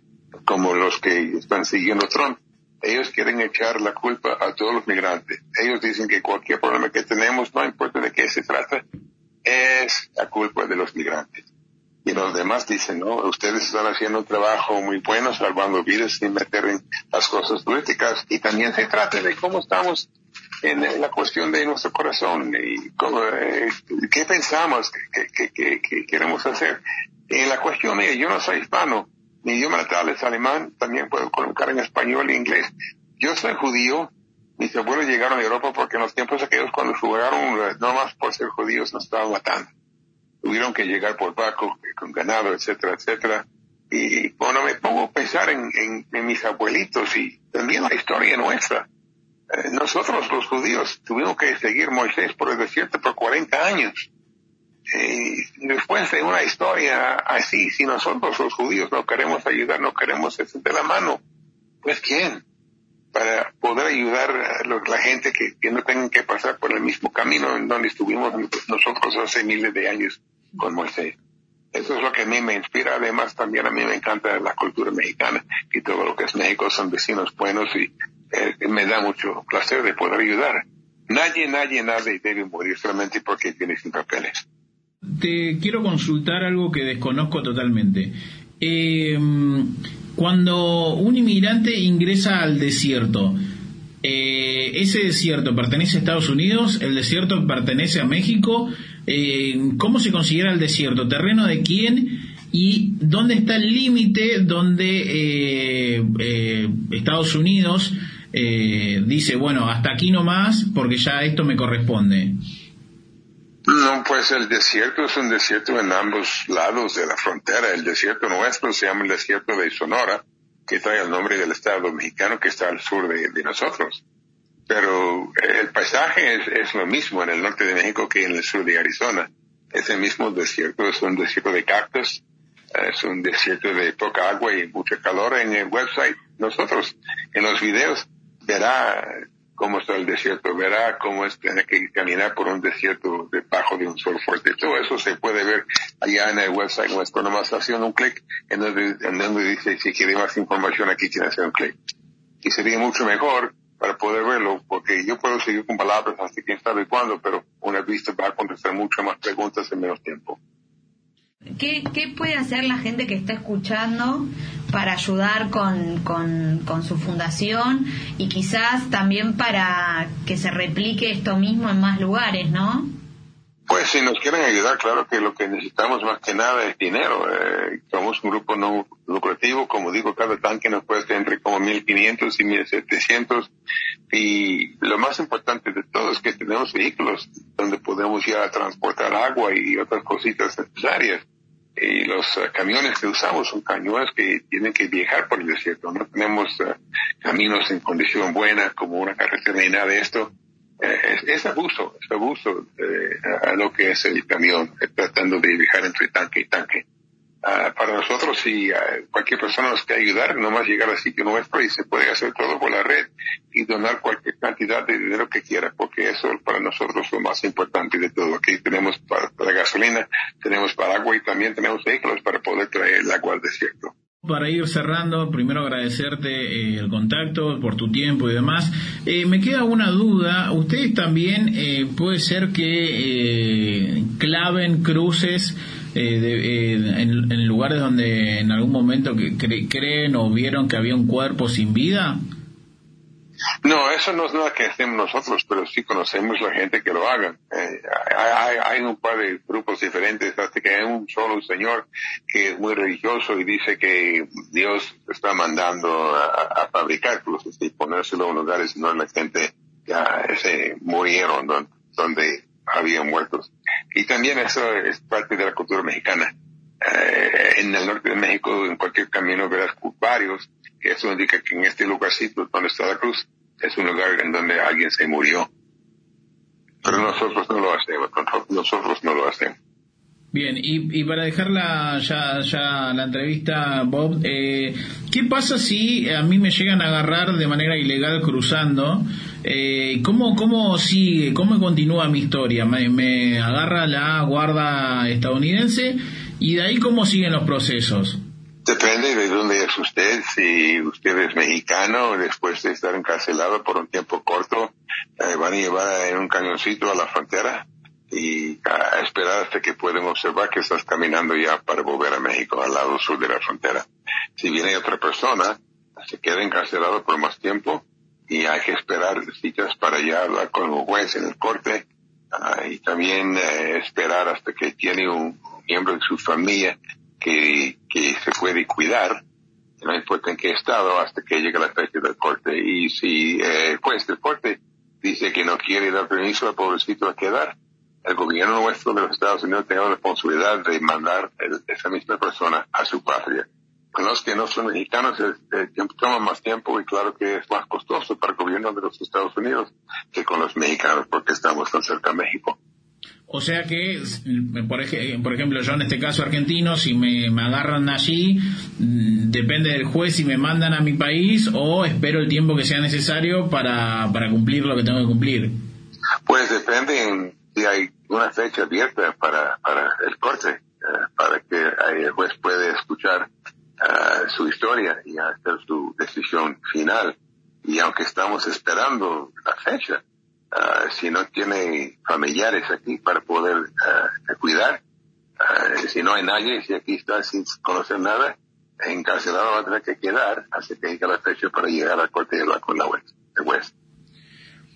[SPEAKER 9] como los que están siguiendo Trump, ellos quieren echar la culpa a todos los migrantes. Ellos dicen que cualquier problema que tenemos, no importa de qué se trata, es la culpa de los migrantes. Y los demás dicen, no, ustedes están haciendo un trabajo muy bueno, salvando vidas sin meter en las cosas políticas. Y también se trata de cómo estamos en la cuestión de nuestro corazón y cómo, eh, qué pensamos que, que, que, que, queremos hacer. En la cuestión de, yo no soy hispano, mi idioma natal es alemán, también puedo colocar en español e inglés. Yo soy judío, mis abuelos llegaron a Europa porque en los tiempos aquellos cuando jugaron, no más por ser judíos, nos estaban matando. Tuvieron que llegar por barco, con ganado, etcétera, etcétera. Y bueno, me pongo a pensar en, en, en mis abuelitos y también la historia nuestra. Eh, nosotros los judíos tuvimos que seguir Moisés por el desierto por 40 años. Después de una historia así, si nosotros los judíos no queremos ayudar, no queremos extender la mano, pues ¿quién? Para poder ayudar a la gente que, que no tengan que pasar por el mismo camino en donde estuvimos nosotros hace miles de años con Moisés. Eso es lo que a mí me inspira. Además, también a mí me encanta la cultura mexicana y todo lo que es México. Son vecinos buenos y eh, me da mucho placer de poder ayudar. Nadie, nadie, nadie debe morir solamente porque tiene sin papeles.
[SPEAKER 2] Te quiero consultar algo que desconozco totalmente. Eh, cuando un inmigrante ingresa al desierto, eh, ¿ese desierto pertenece a Estados Unidos? ¿El desierto pertenece a México? Eh, ¿Cómo se considera el desierto? ¿Terreno de quién? ¿Y dónde está el límite donde eh, eh, Estados Unidos dice, bueno, hasta aquí nomás porque ya esto me corresponde?
[SPEAKER 9] No, pues el desierto es un desierto en ambos lados de la frontera. El desierto nuestro se llama el desierto de Sonora, que trae el nombre del estado mexicano que está al sur de, nosotros. Pero el paisaje es, es lo mismo en el norte de México que en el sur de Arizona. Es el mismo desierto, es un desierto de cactus, es un desierto de poca agua y mucho calor. En el website, nosotros, en los videos, verá cómo está el desierto, verá cómo es tener que caminar por un desierto debajo de un sol fuerte. Todo eso se puede ver allá en el website nuestro, nomás haciendo un clic en donde, en donde dice si quiere más información aquí tiene que hacer un clic. Y sería mucho mejor para poder verlo, porque yo puedo seguir con palabras hasta quién sabe cuándo, pero una vista va a contestar muchas más preguntas en menos tiempo.
[SPEAKER 3] ¿Qué, ¿Qué puede hacer la gente que está escuchando para ayudar con, con, con su fundación y quizás también para que se replique esto mismo en más lugares, no?
[SPEAKER 9] Pues si nos quieren ayudar, claro que lo que necesitamos más que nada es dinero. Eh, somos un grupo no lucrativo, como digo, cada tanque nos cuesta entre como 1.500 y 1.700 y lo más importante de todo es que tenemos vehículos donde podemos ya transportar agua y otras cositas necesarias. Y los uh, camiones que usamos son camiones que tienen que viajar por el desierto. No tenemos uh, caminos en condición buena como una carretera ni nada de esto. Es, abuso, es abuso eh, a lo que es el camión, eh, tratando de viajar entre tanque y tanque. Uh, para nosotros, si cualquier persona nos quiere ayudar, nomás llegar al sitio nuestro y se puede hacer todo por la red y donar cualquier cantidad de dinero que quiera, porque eso para nosotros es lo más importante de todo. Aquí tenemos para, para gasolina, tenemos para agua y también tenemos vehículos para poder traer el agua al desierto.
[SPEAKER 2] Para ir cerrando, primero agradecerte eh, el contacto por tu tiempo y demás. Eh, me queda una duda. Ustedes también eh, puede ser que claven cruces de, en, lugares donde en algún momento que cre creen o vieron que había un cuerpo sin vida.
[SPEAKER 9] No, eso no es nada que hacemos nosotros, pero sí conocemos la gente que lo haga. Eh, hay, un par de grupos diferentes, hasta que hay un solo señor que es muy religioso y dice que Dios está mandando a, a fabricar cruces y ponérselo en lugares donde la gente ya se murieron, donde, donde había muertos. Y también eso es parte de la cultura mexicana. Eh, en el norte de México, en cualquier camino verás varios, eso indica que en este lugarcito donde está la cruz es un lugar en donde alguien se murió. Pero nosotros no lo hacemos, nosotros no lo hacemos.
[SPEAKER 2] Bien, y, y para dejar la, ya, ya la entrevista, Bob, eh, ¿qué pasa si a mí me llegan a agarrar de manera ilegal cruzando? Eh, ¿cómo, ¿Cómo sigue, cómo continúa mi historia? Me, me agarra la guarda estadounidense y de ahí cómo siguen los procesos.
[SPEAKER 9] Depende de dónde es usted. Si usted es mexicano, después de estar encarcelado por un tiempo corto, eh, van a llevar en un cañoncito a la frontera y esperar hasta que pueden observar que estás caminando ya para volver a México, al lado sur de la frontera. Si viene otra persona, se queda encarcelado por más tiempo y hay que esperar citas para ya hablar con un juez en el corte uh, y también eh, esperar hasta que tiene un miembro de su familia que, que se puede cuidar, no importa en qué estado, hasta que llegue la fecha del corte. Y si eh, juez del corte dice que no quiere dar permiso al pobrecito a quedar, el gobierno nuestro de los Estados Unidos tiene la responsabilidad de mandar esa misma persona a su patria. con los que no son mexicanos tiempo- toma más tiempo y claro que es más costoso para el gobierno de los Estados Unidos que con los mexicanos porque estamos tan cerca de México.
[SPEAKER 2] O sea que, s- por, ej- por ejemplo, yo en este caso argentino, si me, me agarran allí, mm, depende del juez si me mandan a mi país o espero el tiempo que sea necesario para, para cumplir lo que tengo que cumplir.
[SPEAKER 9] Pues depende en si hay una fecha abierta para, para el corte, eh, para que el juez puede escuchar ah, su historia y hacer su decisión final. Y aunque estamos esperando la fecha, ah, si no tiene familiares aquí para poder ah, cuidar, ah, si no hay nadie, si aquí está sin conocer nada, encarcelado va a tener que quedar hasta que llegue la fecha para llegar al corte de la con la juez.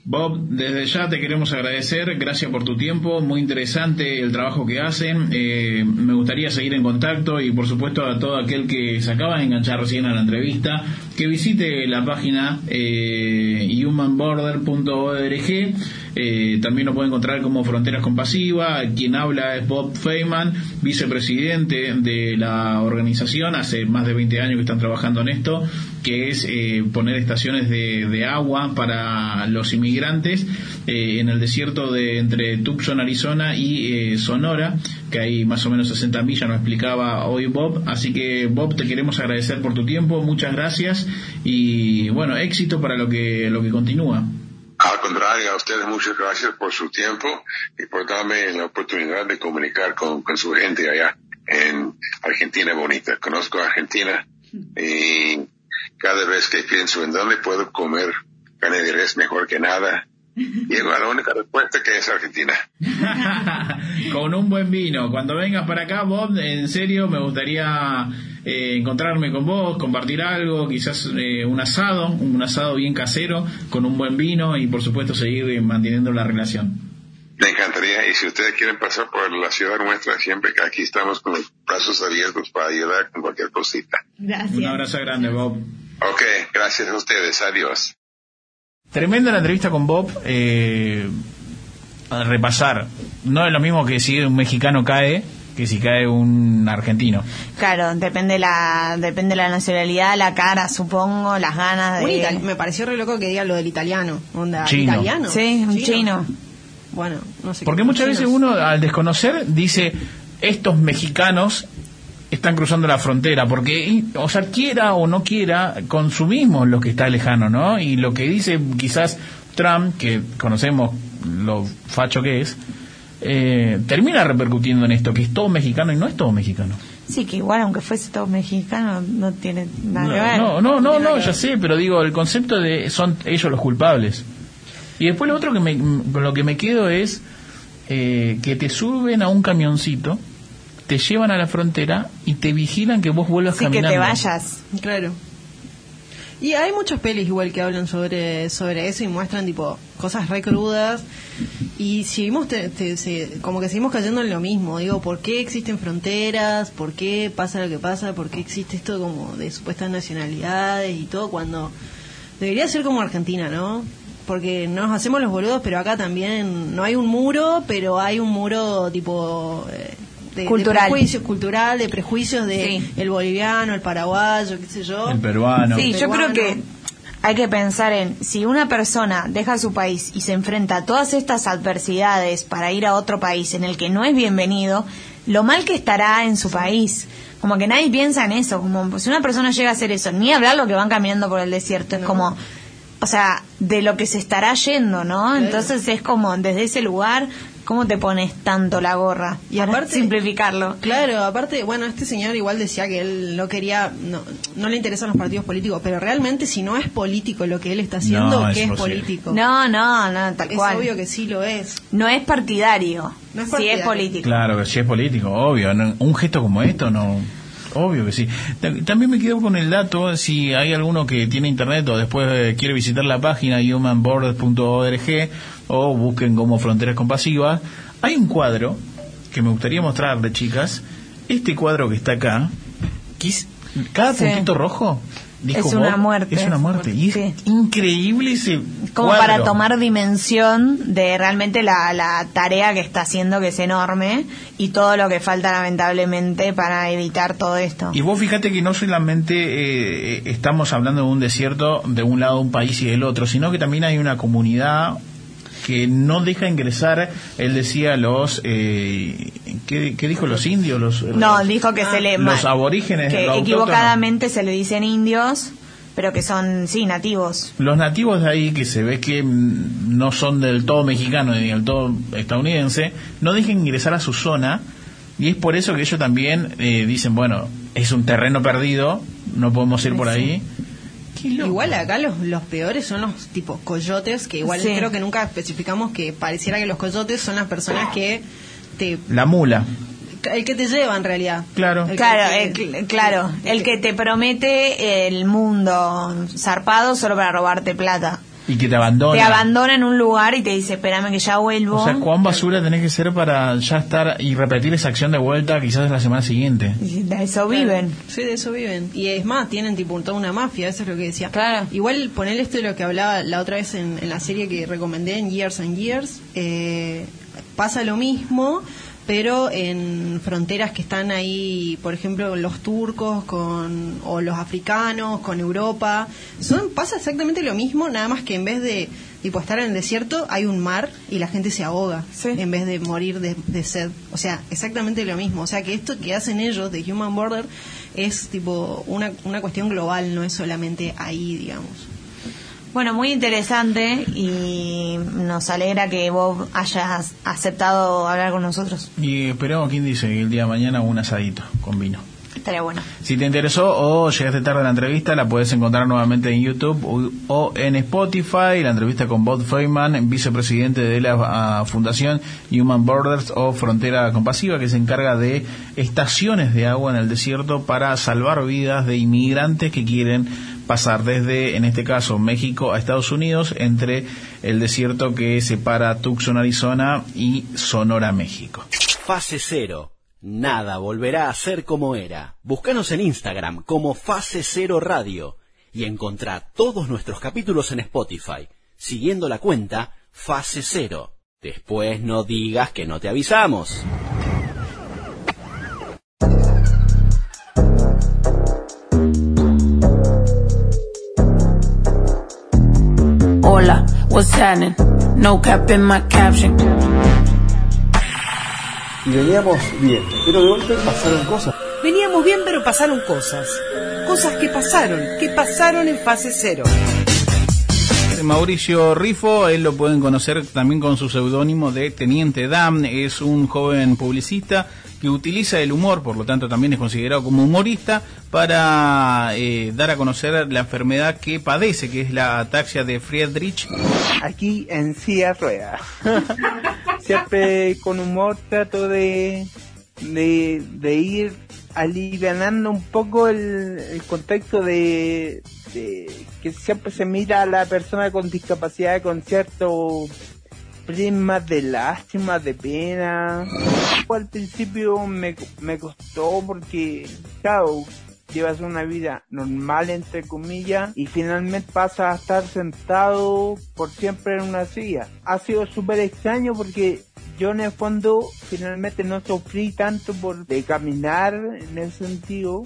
[SPEAKER 2] Bob, desde ya te queremos agradecer, gracias por tu tiempo, muy interesante el trabajo que hacen, eh, me gustaría seguir en contacto y por supuesto a todo aquel que se acaba de enganchar recién a la entrevista, que visite la página eh, humanborder.org, eh, también lo puede encontrar como Fronteras Compasivas, quien habla es Bob Feynman, vicepresidente de la organización, hace más de 20 años que están trabajando en esto, que es eh, poner estaciones de, de agua para los inmigrantes eh, en el desierto de entre Tucson, Arizona y eh, Sonora, que hay más o menos 60 millas, nos explicaba hoy Bob. Así que Bob, te queremos agradecer por tu tiempo, muchas gracias y bueno, éxito para lo que, lo que continúa.
[SPEAKER 9] Al contrario, a ustedes muchas gracias por su tiempo y por darme la oportunidad de comunicar con, su gente allá en Argentina bonita. Conozco Argentina y cada vez que pienso en dónde puedo comer carne de res mejor que nada, llego a la única respuesta que es Argentina. (laughs)
[SPEAKER 2] Con un buen vino. Cuando vengas para acá, Bob, en serio, me gustaría eh, encontrarme con vos, compartir algo, quizás eh, un asado, un asado bien casero, con un buen vino y por supuesto seguir eh, manteniendo la relación.
[SPEAKER 9] Me encantaría y si ustedes quieren pasar por la ciudad nuestra, siempre que aquí estamos con los brazos abiertos para ayudar con cualquier cosita.
[SPEAKER 4] Gracias.
[SPEAKER 2] Un abrazo grande, Bob.
[SPEAKER 9] Ok, gracias a ustedes. Adiós.
[SPEAKER 2] Tremenda la entrevista con Bob. Eh, a repasar. No es lo mismo que si un mexicano cae que si cae un argentino.
[SPEAKER 3] Claro, depende la depende la nacionalidad, la cara, supongo, las ganas de...
[SPEAKER 4] itali- me pareció re loco que diga lo del italiano. Onda,
[SPEAKER 2] Chino.
[SPEAKER 4] ¿Italiano?
[SPEAKER 3] Sí, un chino.
[SPEAKER 4] Bueno, no sé.
[SPEAKER 2] Porque
[SPEAKER 4] qué-
[SPEAKER 2] muchas veces uno al desconocer dice, estos mexicanos están cruzando la frontera, porque, o sea, quiera o no quiera, consumimos lo que está lejano, ¿no? Y lo que dice quizás Trump, que conocemos lo facho que es, eh, termina repercutiendo en esto, que es todo mexicano y no es todo mexicano.
[SPEAKER 3] Sí, que igual aunque fuese todo mexicano no tiene nada que ver.
[SPEAKER 2] No, no, no, no, ya sé, pero digo, el concepto de son ellos los culpables. Y después lo otro que me, con lo que me quedo es eh, que te suben a un camioncito, te llevan a la frontera y te vigilan que vos vuelvas
[SPEAKER 3] Sí, que
[SPEAKER 2] caminando.
[SPEAKER 3] te vayas.
[SPEAKER 4] Claro. Y hay muchas pelis igual que hablan sobre sobre eso y muestran tipo cosas re crudas. Y seguimos te- te- se- como que seguimos cayendo en lo mismo. Digo por qué existen fronteras por qué pasa lo que pasa por qué existe esto como de supuestas nacionalidades y todo cuando debería ser como Argentina no porque nos hacemos los boludos pero acá también no hay un muro pero hay un muro tipo eh, de,
[SPEAKER 3] Cultural.
[SPEAKER 4] de prejuicios cultural de prejuicios de
[SPEAKER 3] Sí.
[SPEAKER 4] el boliviano el paraguayo qué sé yo.
[SPEAKER 2] El peruano.
[SPEAKER 3] Sí, yo creo que hay que pensar en si una persona deja su país y se enfrenta a todas estas adversidades para ir a otro país en el que no es bienvenido, lo mal que estará en su país. Como que nadie piensa en eso, como si una persona llega a hacer eso, ni hablar lo que van caminando por el desierto, es como, o sea, de lo que se estará yendo, ¿no? Entonces es como, desde ese lugar, ¿cómo te pones tanto la gorra?
[SPEAKER 4] Y aparte-
[SPEAKER 3] simplificarlo.
[SPEAKER 4] Claro, aparte, bueno, este señor igual decía que él no quería, no, no le interesan los partidos políticos, pero realmente si no es político lo que él está haciendo,
[SPEAKER 2] No, es
[SPEAKER 4] ¿qué es político?
[SPEAKER 3] No, no, no, tal
[SPEAKER 4] es
[SPEAKER 3] cual.
[SPEAKER 4] obvio que sí lo es.
[SPEAKER 3] No es partidario,
[SPEAKER 4] No es partidario.
[SPEAKER 3] es político.
[SPEAKER 2] Claro que sí es político, obvio. no- Un gesto como esto no. Obvio que sí. Ta- También me quedo con el dato, si hay alguno que tiene internet o después eh, quiere visitar la página humanborders.org o busquen como Fronteras Compasivas, hay un cuadro que me gustaría mostrarle, chicas. Este cuadro que está acá, que es- cada
[SPEAKER 3] Sí.
[SPEAKER 2] puntito rojo dijo
[SPEAKER 3] Es una muerte.
[SPEAKER 2] Es una muerte. Y es
[SPEAKER 3] Sí.
[SPEAKER 2] increíble ese
[SPEAKER 3] Como
[SPEAKER 2] cuadro.
[SPEAKER 3] para tomar dimensión de realmente la, la tarea que está haciendo, que es enorme, y todo lo que falta lamentablemente para evitar todo esto.
[SPEAKER 2] Y vos fíjate que no solamente eh, estamos hablando de un desierto de un lado un país y del otro, sino que también hay una comunidad que no deja ingresar, él decía, los... Eh, ¿qué, qué dijo? ¿Los indios? Los,
[SPEAKER 3] No,
[SPEAKER 2] los-
[SPEAKER 3] dijo que se le...
[SPEAKER 2] los aborígenes,
[SPEAKER 3] Que
[SPEAKER 2] los
[SPEAKER 3] equivocadamente se le dicen indios, pero que son, sí, nativos.
[SPEAKER 2] Los nativos de ahí, que se ve que mm, no son del todo mexicanos ni del todo estadounidense, no dejan ingresar a su zona y es por eso que ellos también eh, dicen, bueno, es un terreno perdido, no podemos ir por ahí.
[SPEAKER 4] Igual acá los, los peores son los tipos coyotes, que igual
[SPEAKER 3] Sí.
[SPEAKER 4] creo que nunca especificamos que pareciera que los coyotes son las personas que te
[SPEAKER 2] La mula.
[SPEAKER 4] el que te lleva en realidad.
[SPEAKER 2] Claro.
[SPEAKER 4] El
[SPEAKER 3] Claro, el, cl- claro, el que te promete el mundo zarpado solo para robarte plata.
[SPEAKER 2] Y que te abandona.
[SPEAKER 3] Te abandona en un lugar y te dice, espérame que ya vuelvo.
[SPEAKER 2] O sea, ¿cuán basura tenés que ser para ya estar y repetir esa acción de vuelta quizás la semana siguiente?
[SPEAKER 3] Y de eso viven.
[SPEAKER 4] Sí, de eso viven. Y es más, tienen tipo toda una mafia, eso es lo que decía.
[SPEAKER 3] Claro.
[SPEAKER 4] Igual poner esto de lo que hablaba la otra vez en, en la serie que recomendé en Years and Years, eh, pasa lo mismo, pero en fronteras que están ahí, por ejemplo, los turcos con o los africanos con Europa, son pasa exactamente lo mismo, nada más que en vez de tipo estar en el desierto hay un mar y la gente se ahoga
[SPEAKER 3] Sí.
[SPEAKER 4] en vez de morir de, de sed. O sea, exactamente lo mismo. O sea, que esto que hacen ellos de Human Border es tipo una, una cuestión global, no es solamente ahí, digamos.
[SPEAKER 3] Bueno, muy interesante y nos alegra que Bob hayas aceptado hablar con nosotros.
[SPEAKER 2] Y esperemos, ¿quién dice? Que el día de mañana un asadito con vino.
[SPEAKER 3] Estaría bueno.
[SPEAKER 2] Si te interesó o llegaste tarde a la entrevista, la puedes encontrar nuevamente en YouTube o, o en Spotify. La entrevista con Bob Feynman, vicepresidente de la ah, Fundación Human Borders o Frontera Compasiva, que se encarga de estaciones de agua en el desierto para salvar vidas de inmigrantes que quieren pasar desde, en este caso, México a Estados Unidos, entre el desierto que separa Tucson, Arizona y Sonora, México.
[SPEAKER 1] Fase Cero. Nada volverá a ser como era. Búscanos en Instagram como Fase Cero Radio y encontrá todos nuestros capítulos en Spotify, siguiendo la cuenta Fase Cero. Después no digas que no te avisamos.
[SPEAKER 10] Hola, what's happening? No cap in my caption.
[SPEAKER 11] Y veníamos bien, pero de golpe pasaron cosas.
[SPEAKER 12] Veníamos bien, pero pasaron cosas. Cosas que pasaron, que pasaron en fase cero.
[SPEAKER 2] Mauricio Rifo, él lo pueden conocer también con su seudónimo de Teniente Dan, es un joven publicista que utiliza el humor, por lo tanto también es considerado como humorista, para eh, dar a conocer la enfermedad que padece, que es la ataxia de Friedrich.
[SPEAKER 13] Aquí en silla rueda. (laughs) Siempre con humor trato de, de, ir alivianando un poco el contexto de, de que siempre se mira a la persona con discapacidad con cierto prisma de lástima, de pena. Al principio me, me costó porque, claro, llevas una vida normal entre comillas y finalmente pasas a estar sentado por siempre en una silla. Ha sido súper extraño porque yo en el fondo finalmente no sufrí tanto por de caminar en ese sentido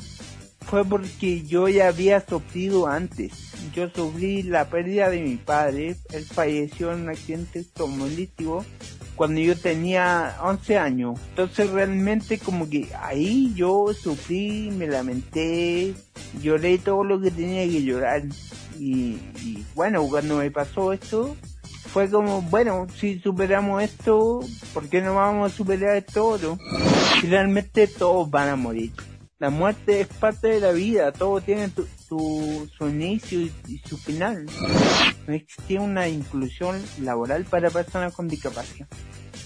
[SPEAKER 13] fue porque yo ya había sufrido antes. Yo sufrí la pérdida de mi padre. Él falleció en un accidente automovilístico cuando yo tenía 11 años. Entonces realmente como que ahí yo sufrí, me lamenté, lloré todo lo que tenía que llorar. Y, y bueno, cuando me pasó esto, fue como, bueno, si superamos esto, ¿por qué no vamos a superar esto? Finalmente todos van a morir. La muerte es parte de la vida, todo tiene su, inicio y, su final. No existía una inclusión laboral para personas con discapacidad.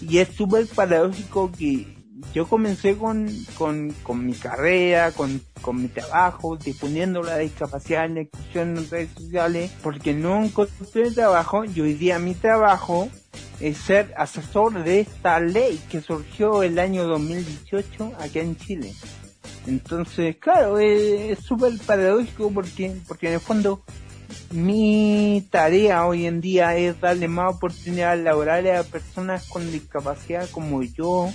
[SPEAKER 13] Y es súper paradójico que yo comencé con, con, con mi carrera, con, con mi trabajo, difundiendo la discapacidad en la inclusión en redes sociales, porque no encontré trabajo y hoy día mi trabajo es ser asesor de esta ley que surgió el año 2018 aquí en Chile. Entonces, claro, es súper paradójico porque, porque en el fondo mi tarea hoy en día es darle más oportunidades laborales a personas con discapacidad como yo,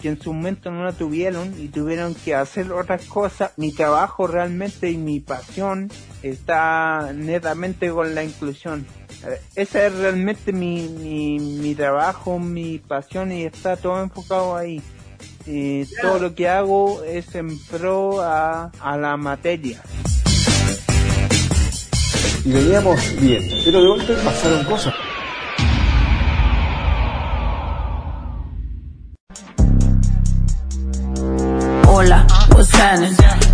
[SPEAKER 13] que en su momento no la tuvieron y tuvieron que hacer otras cosas. Mi trabajo realmente y mi pasión está netamente con la inclusión. Ese es realmente mi, mi, mi trabajo, mi pasión y está todo enfocado ahí. Eh, todo lo que hago es en pro a, a la materia.
[SPEAKER 11] Y veníamos bien, pero de golpe pasaron cosas.
[SPEAKER 10] Hola, what's happening?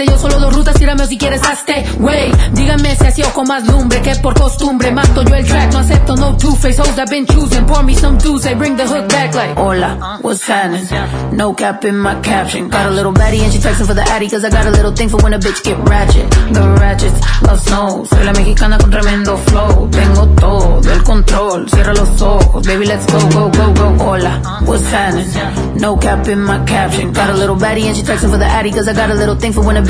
[SPEAKER 10] te dio solo dos rutas. Tírame o si quieres hazte. Wey, díganme si así o con más lumbre. Que por costumbre mato yo el track. No acepto no two-face hoes I've been choosing. Pour me some juice, they bring the hook back like. Hola, what's happening? No cap in my caption. Got a little baddie and she texting for the addy cause I got a little thing for when a bitch get ratchet. The ratchets, love snow. Soy la mexicana con tremendo flow. Tengo todo el control. Cierra los ojos, baby, let's go, go, go, go. Hola, what's happening? No cap in my caption. Got a little baddie and she texting for the addy cause I got a little thing for when a bitch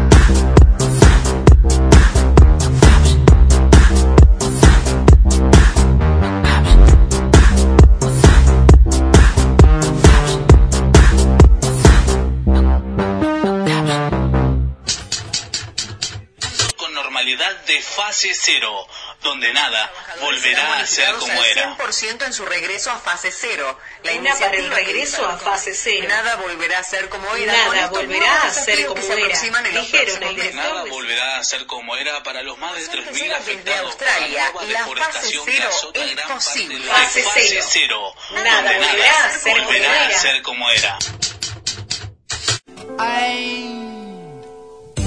[SPEAKER 14] De fase cero, donde nada volverá a ser como era.
[SPEAKER 15] 100% en su regreso a fase cero. La
[SPEAKER 16] Una para el regreso a fase cero.
[SPEAKER 15] Nada volverá a ser como era.
[SPEAKER 16] Nada volverá a ser como
[SPEAKER 15] que se
[SPEAKER 16] era. Dijeron el.
[SPEAKER 14] Nada volverá a ser como era para los más de 3.000
[SPEAKER 15] desde
[SPEAKER 14] afectados por la nueva
[SPEAKER 15] fase
[SPEAKER 14] deforestación que
[SPEAKER 15] cero
[SPEAKER 14] azota
[SPEAKER 15] es
[SPEAKER 14] gran parte
[SPEAKER 15] posible.
[SPEAKER 14] de la
[SPEAKER 16] Fase
[SPEAKER 14] fase
[SPEAKER 16] cero.
[SPEAKER 14] cero,
[SPEAKER 16] Nada volverá a ser como
[SPEAKER 14] volverá a
[SPEAKER 16] era.
[SPEAKER 14] ser como era.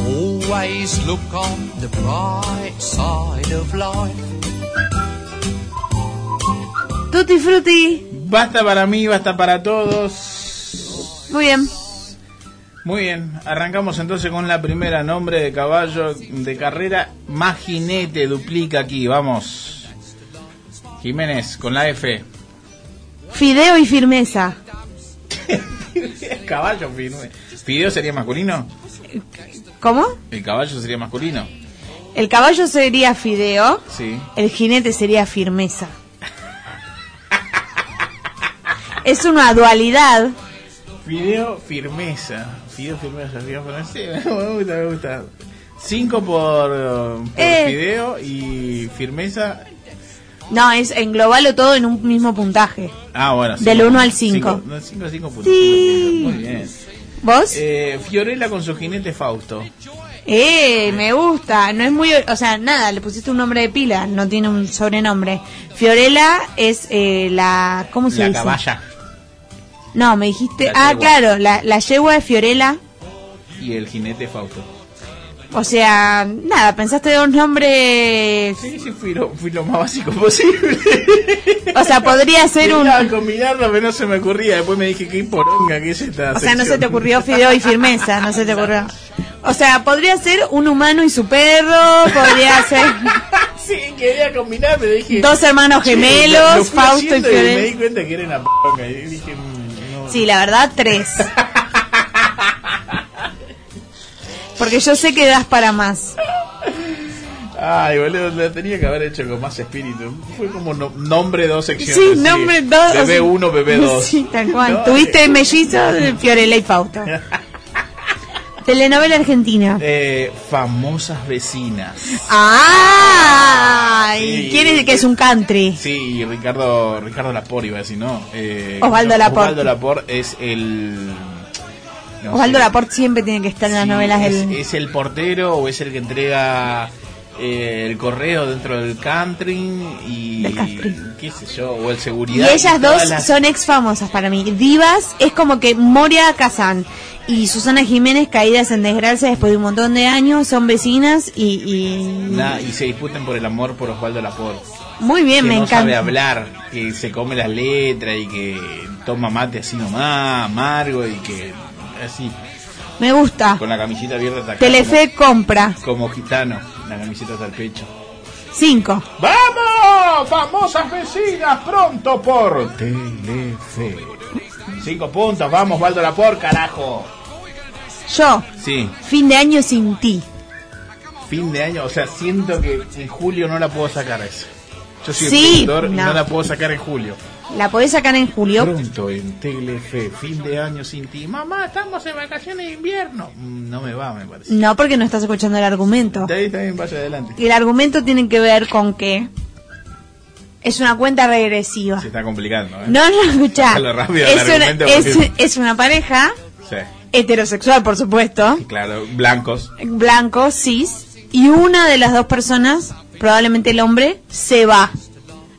[SPEAKER 17] Always look on the bright side of life.
[SPEAKER 3] Tutti frutti.
[SPEAKER 2] Basta para mí, basta para todos.
[SPEAKER 3] Muy bien.
[SPEAKER 2] Muy bien, arrancamos entonces con la primera nombre de caballo de carrera más jinete, duplica aquí, vamos. Jiménez, con la F.
[SPEAKER 3] Fideo y firmeza. (laughs)
[SPEAKER 2] caballo, firme. ¿Fideo sería masculino?
[SPEAKER 3] ¿Cómo?
[SPEAKER 2] ¿El caballo sería masculino?
[SPEAKER 3] El caballo sería fideo,
[SPEAKER 2] Sí.
[SPEAKER 3] el jinete sería firmeza. Es una dualidad.
[SPEAKER 2] Fideo, firmeza. Fideo, firmeza, fideo, firmeza. Sí, (laughs) me gusta, me gusta. Cinco por, por
[SPEAKER 3] Eh.
[SPEAKER 2] fideo y firmeza.
[SPEAKER 3] No, es englobalo todo en un mismo puntaje.
[SPEAKER 2] Ah, bueno.
[SPEAKER 3] Del
[SPEAKER 2] cinco-
[SPEAKER 3] uno al cinco.
[SPEAKER 2] no, cinco, cinco puntos.
[SPEAKER 3] Sí.
[SPEAKER 2] Muy bien.
[SPEAKER 3] ¿Vos?
[SPEAKER 2] Eh, Fiorella con su jinete Fausto.
[SPEAKER 3] Eh, me gusta. No es muy, o sea, nada, le pusiste un nombre de pila, no tiene un sobrenombre. Fiorella es eh, la, ¿cómo se
[SPEAKER 2] La
[SPEAKER 3] dice?
[SPEAKER 2] caballa
[SPEAKER 3] No, me dijiste,
[SPEAKER 2] La
[SPEAKER 3] ah, claro, la, la yegua de Fiorella.
[SPEAKER 2] y el jinete Fausto.
[SPEAKER 3] O sea, nada, pensaste dos nombres.
[SPEAKER 2] Sí, sí, fui lo, fui lo más básico posible.
[SPEAKER 3] O sea, podría (laughs) ser un.
[SPEAKER 2] Quería combinarlo, pero no se me ocurría. Después me dije, qué poronga que es esta
[SPEAKER 3] O sea, no se te ocurrió fideo y firmeza, no se te ocurrió. (laughs) O sea, podría ser un humano y su perro, podría (laughs) ser
[SPEAKER 2] Sí, quería combinar, pero dije...
[SPEAKER 3] dos hermanos
[SPEAKER 2] Che, lo- lo
[SPEAKER 3] gemelos, Fausto y
[SPEAKER 2] haciendo me di cuenta que era una poronga. Y dije, mm, no.
[SPEAKER 3] Sí, la verdad, tres. (laughs) Porque yo sé que das para más.
[SPEAKER 2] Ay, boludo, lo tenía que haber hecho con más espíritu. Fue como no- nombre dos secciones.
[SPEAKER 3] Sí, nombre dos.
[SPEAKER 2] Bebé 1, bebé 2. (laughs)
[SPEAKER 3] Sí, tal cual.
[SPEAKER 2] No,
[SPEAKER 3] Tuviste mellizos Fiorella y Fausto. Telenovela argentina.
[SPEAKER 2] Eh, famosas vecinas.
[SPEAKER 3] ¡Ay!
[SPEAKER 2] Sí.
[SPEAKER 3] ¿Quién es el que es un country?
[SPEAKER 2] Sí, Ricardo Ricardo Lapor iba a decir, ¿no? Eh,
[SPEAKER 3] Osvaldo
[SPEAKER 2] no,
[SPEAKER 3] Laport.
[SPEAKER 2] Osvaldo Laport es el... no
[SPEAKER 3] Osvaldo
[SPEAKER 2] sé,
[SPEAKER 3] Laporte siempre tiene que estar en las novelas
[SPEAKER 2] es,
[SPEAKER 3] del...
[SPEAKER 2] es el portero o es el que entrega eh, el correo dentro del country y... qué sé yo, o el
[SPEAKER 3] Y
[SPEAKER 2] seguridad.
[SPEAKER 3] ellas
[SPEAKER 2] todas
[SPEAKER 3] dos
[SPEAKER 2] las-
[SPEAKER 3] son ex famosas para mí. Divas es como que Moria Kazan y Susana Jiménez caídas en desgracia después de un montón de años, son vecinas y, y
[SPEAKER 2] Nah, y se disputan por el amor por Osvaldo Laport.
[SPEAKER 3] muy bien,
[SPEAKER 2] que
[SPEAKER 3] me
[SPEAKER 2] no
[SPEAKER 3] encanta.
[SPEAKER 2] sabe hablar, que se come las letras y que toma mate así nomás, amargo y que así,
[SPEAKER 3] Me gusta.
[SPEAKER 2] con la camiseta abierta hasta acá.
[SPEAKER 3] Telefe compra
[SPEAKER 2] Como, como gitano, la camiseta hasta el pecho.
[SPEAKER 3] cinco.
[SPEAKER 2] ¡Vamos! Famosas vecinas pronto por Telefe. Cinco puntos, vamos, Valdo Lapor, carajo.
[SPEAKER 3] Yo,
[SPEAKER 2] Sí,
[SPEAKER 3] fin de año sin ti.
[SPEAKER 2] fin de año, o sea, siento que en julio no la puedo sacar esa. Yo soy
[SPEAKER 3] Sí,
[SPEAKER 2] productor y
[SPEAKER 3] no.
[SPEAKER 2] no la puedo sacar en julio.
[SPEAKER 3] La podés sacar en julio.
[SPEAKER 2] Pronto en Telefe, fin de año sin ti. Mamá, estamos en vacaciones de invierno. Mm, No me va, me parece.
[SPEAKER 3] No, porque no estás escuchando el argumento.
[SPEAKER 2] De ahí también vaya adelante.
[SPEAKER 3] El argumento tiene que ver con que es una cuenta regresiva.
[SPEAKER 2] Se está complicando, ¿eh?
[SPEAKER 3] No, no, escuchá. Es una,
[SPEAKER 2] argumento
[SPEAKER 3] es,
[SPEAKER 2] porque- (laughs)
[SPEAKER 3] es una pareja
[SPEAKER 2] Sí,
[SPEAKER 3] heterosexual, por supuesto,
[SPEAKER 2] claro, blancos.
[SPEAKER 3] blanco, cis, y una de las dos personas, probablemente el hombre, se va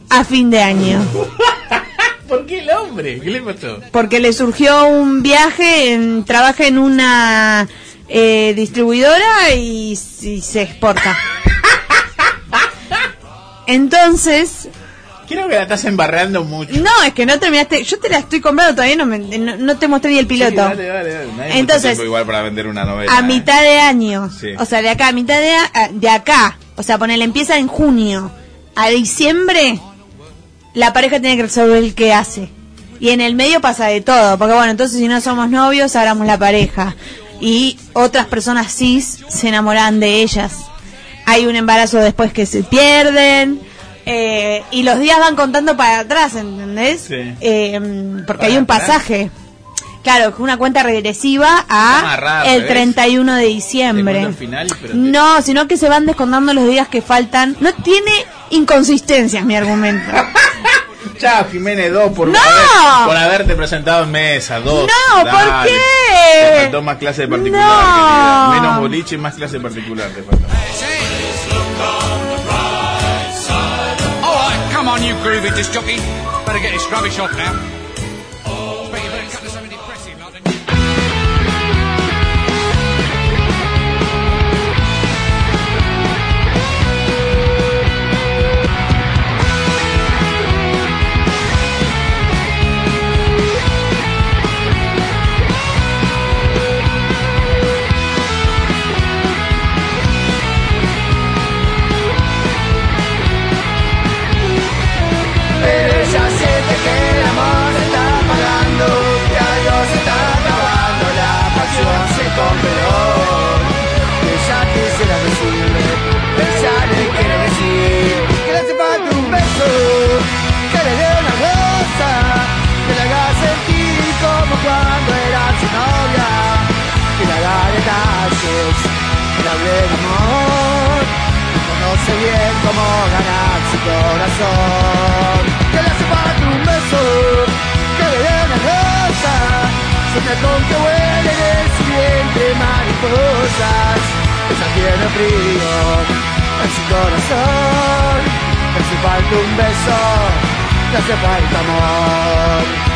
[SPEAKER 3] a fin de año. (laughs)
[SPEAKER 2] ¿Por qué el hombre? ¿Qué le pasó?
[SPEAKER 3] Porque le surgió un viaje, en, trabaja en una eh, distribuidora y, y se exporta. (laughs) Entonces,
[SPEAKER 2] Creo que la estás embarrando mucho.
[SPEAKER 3] no, es que no terminaste, yo te la estoy comprando todavía, no, me- no, no te mostré ni el piloto.
[SPEAKER 2] Sí, dale, dale, dale.
[SPEAKER 3] Entonces,
[SPEAKER 2] igual para vender una novela.
[SPEAKER 3] a
[SPEAKER 2] ¿eh?
[SPEAKER 3] mitad de año,
[SPEAKER 2] Sí.
[SPEAKER 3] o sea, de acá a mitad de, a- de acá, o sea, ponele, empieza en junio, a diciembre, la pareja tiene que resolver el qué hace. Y en el medio pasa de todo, porque bueno, entonces si no somos novios, hagamos la pareja. Y otras personas cis se enamoran de ellas. Hay un embarazo después que se pierden. Eh, y los días van contando para atrás, ¿entendés?
[SPEAKER 2] Sí.
[SPEAKER 3] Eh, porque hay un
[SPEAKER 2] atrás.
[SPEAKER 3] pasaje. Claro, que una cuenta regresiva a
[SPEAKER 2] al
[SPEAKER 3] el
[SPEAKER 2] revés.
[SPEAKER 3] 31 de diciembre.
[SPEAKER 2] cuento el final, pero te-
[SPEAKER 3] No, sino que se van descontando los días que faltan. No tiene inconsistencias mi argumento. (laughs)
[SPEAKER 2] Chao, Jiménez, dos por,
[SPEAKER 3] ¡No!
[SPEAKER 2] haber- por haberte presentado en mesa. Dos.
[SPEAKER 3] No, ¿por
[SPEAKER 2] Dale.
[SPEAKER 3] qué?
[SPEAKER 2] Te faltó más clase de particular,
[SPEAKER 3] No.
[SPEAKER 2] Menos boliche y más clase de particular te faltó.
[SPEAKER 7] You groovy disc jockey. Better get this rubbish off now.
[SPEAKER 8] Que le hable de amor. Conoce bien cómo ganar su corazón. Que le hace falta un beso, que le dé una rosa. Sueña con que huelen en su vientre mariposas. Esa tiene frío en su corazón. Le hace falta un beso, le hace falta amor.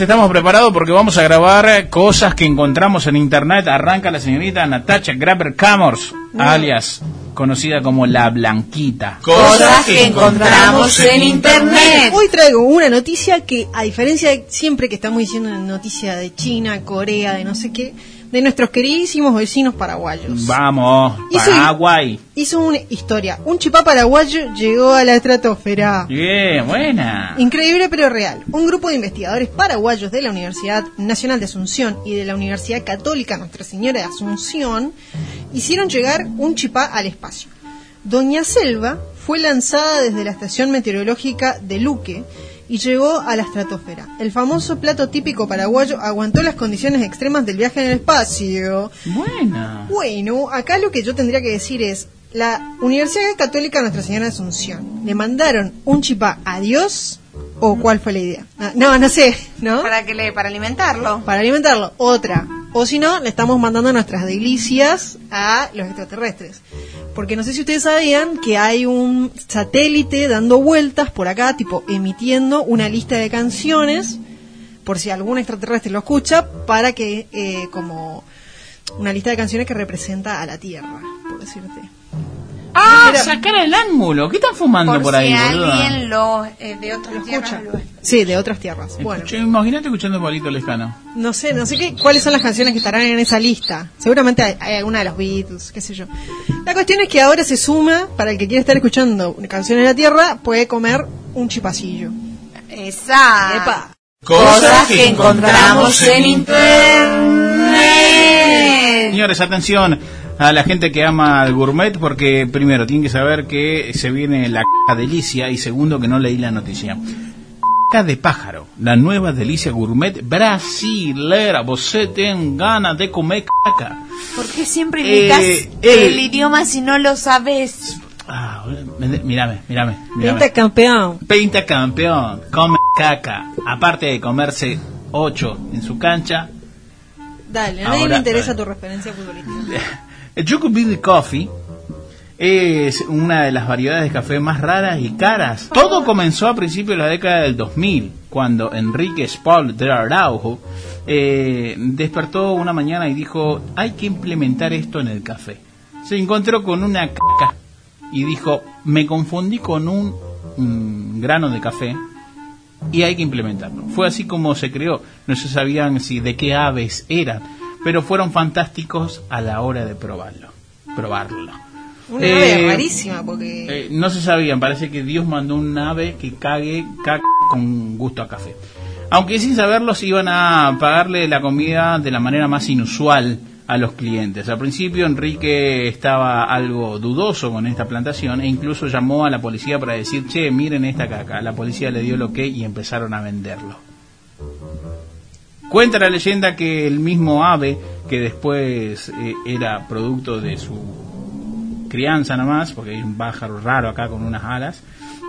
[SPEAKER 2] Estamos preparados porque vamos a grabar cosas que encontramos en internet. Arranca la señorita Natacha Graber Camors, alias conocida como La Blanquita.
[SPEAKER 3] Cosas que encontramos en internet.
[SPEAKER 4] Hoy traigo una noticia que, a diferencia de siempre que estamos diciendo una noticia de China, Corea, de no sé qué, de nuestros queridísimos vecinos paraguayos.
[SPEAKER 2] Vamos. Paraguay.
[SPEAKER 4] Hizo una historia. Un chipá paraguayo llegó a la estratosfera.
[SPEAKER 2] Bien, buena.
[SPEAKER 4] Increíble pero real. Un grupo de investigadores paraguayos de la Universidad Nacional de Asunción y de la Universidad Católica Nuestra Señora de Asunción hicieron llegar un chipá al espacio. Doña Selva fue lanzada desde la estación meteorológica de Luque y llegó a la estratosfera. El famoso plato típico paraguayo aguantó las condiciones extremas del viaje en el espacio.
[SPEAKER 2] Buena.
[SPEAKER 4] Bueno, acá lo que yo tendría que decir es, la Universidad Católica Nuestra Señora de Asunción, ¿le mandaron un chipá a Dios o cuál fue la idea? Ah, no, no sé, ¿no?
[SPEAKER 3] Para que le, para alimentarlo.
[SPEAKER 4] Para alimentarlo, otra. O si no, le estamos mandando nuestras delicias a los extraterrestres. Porque no sé si ustedes sabían que hay un satélite dando vueltas por acá, tipo emitiendo una lista de canciones, por si algún extraterrestre lo escucha, para que, eh, como una lista de canciones que representa a la Tierra, por decirte.
[SPEAKER 2] Ah,
[SPEAKER 4] Mira.
[SPEAKER 2] sacar el ángulo. ¿Qué están fumando por,
[SPEAKER 3] Por
[SPEAKER 2] ahí,
[SPEAKER 3] si
[SPEAKER 2] boluda?
[SPEAKER 3] alguien lo eh, de otras tierras
[SPEAKER 4] Sí, de otras tierras. Bueno,
[SPEAKER 2] Imagínate escuchando Palito Lescano.
[SPEAKER 4] no sé, no sé qué, cuáles son las canciones que estarán en esa lista. Seguramente hay, hay alguna de los Beatles, qué sé yo. La cuestión es que ahora se suma, para el que quiera estar escuchando canciones de la Tierra, puede comer un chipacillo.
[SPEAKER 3] Esa.
[SPEAKER 4] Epa.
[SPEAKER 3] Cosas que encontramos en internet.
[SPEAKER 2] Señores, atención a la gente que ama al gourmet porque primero tienen que saber que se viene la caca delicia y segundo que no leí la noticia. Caca de pájaro, la nueva delicia gourmet brasilera. Vos ten ganas de comer caca.
[SPEAKER 3] ¿Por qué siempre
[SPEAKER 2] Eh,
[SPEAKER 3] imitas
[SPEAKER 2] eh.
[SPEAKER 3] el idioma si no lo sabes?
[SPEAKER 2] Ah, mírame, mírame, mírame.
[SPEAKER 4] Pinta campeón.
[SPEAKER 2] Pinta campeón, come caca. Aparte de comerse ocho en su cancha,
[SPEAKER 4] Dale, a nadie le interesa
[SPEAKER 2] eh.
[SPEAKER 4] tu referencia futbolística. (laughs)
[SPEAKER 2] El Choco Bean Coffee es una de las variedades de café más raras y caras. Todo comenzó a principios de la década del 2000, cuando Enrique Spall de Araujo eh, despertó una mañana y dijo, hay que implementar esto en el café. Se encontró con una caca y dijo, me confundí con un mm, grano de café y hay que implementarlo. Fue así como se creó. No se sabían si de qué aves eran, pero fueron fantásticos a la hora de probarlo. Probarlo.
[SPEAKER 4] Una
[SPEAKER 2] Eh,
[SPEAKER 4] ave rarísima, porque...
[SPEAKER 2] Eh, no se sabían, parece que Dios mandó un ave que cague caca con gusto a café. Aunque sin saberlos iban a pagarle la comida de la manera más inusual a los clientes. Al principio Enrique estaba algo dudoso con esta plantación e incluso llamó a la policía para decir, che, miren esta caca. La policía le dio lo que y empezaron a venderlo. Cuenta la leyenda que el mismo ave, que después eh, era producto de su crianza nomás, porque hay un pájaro raro acá con unas alas,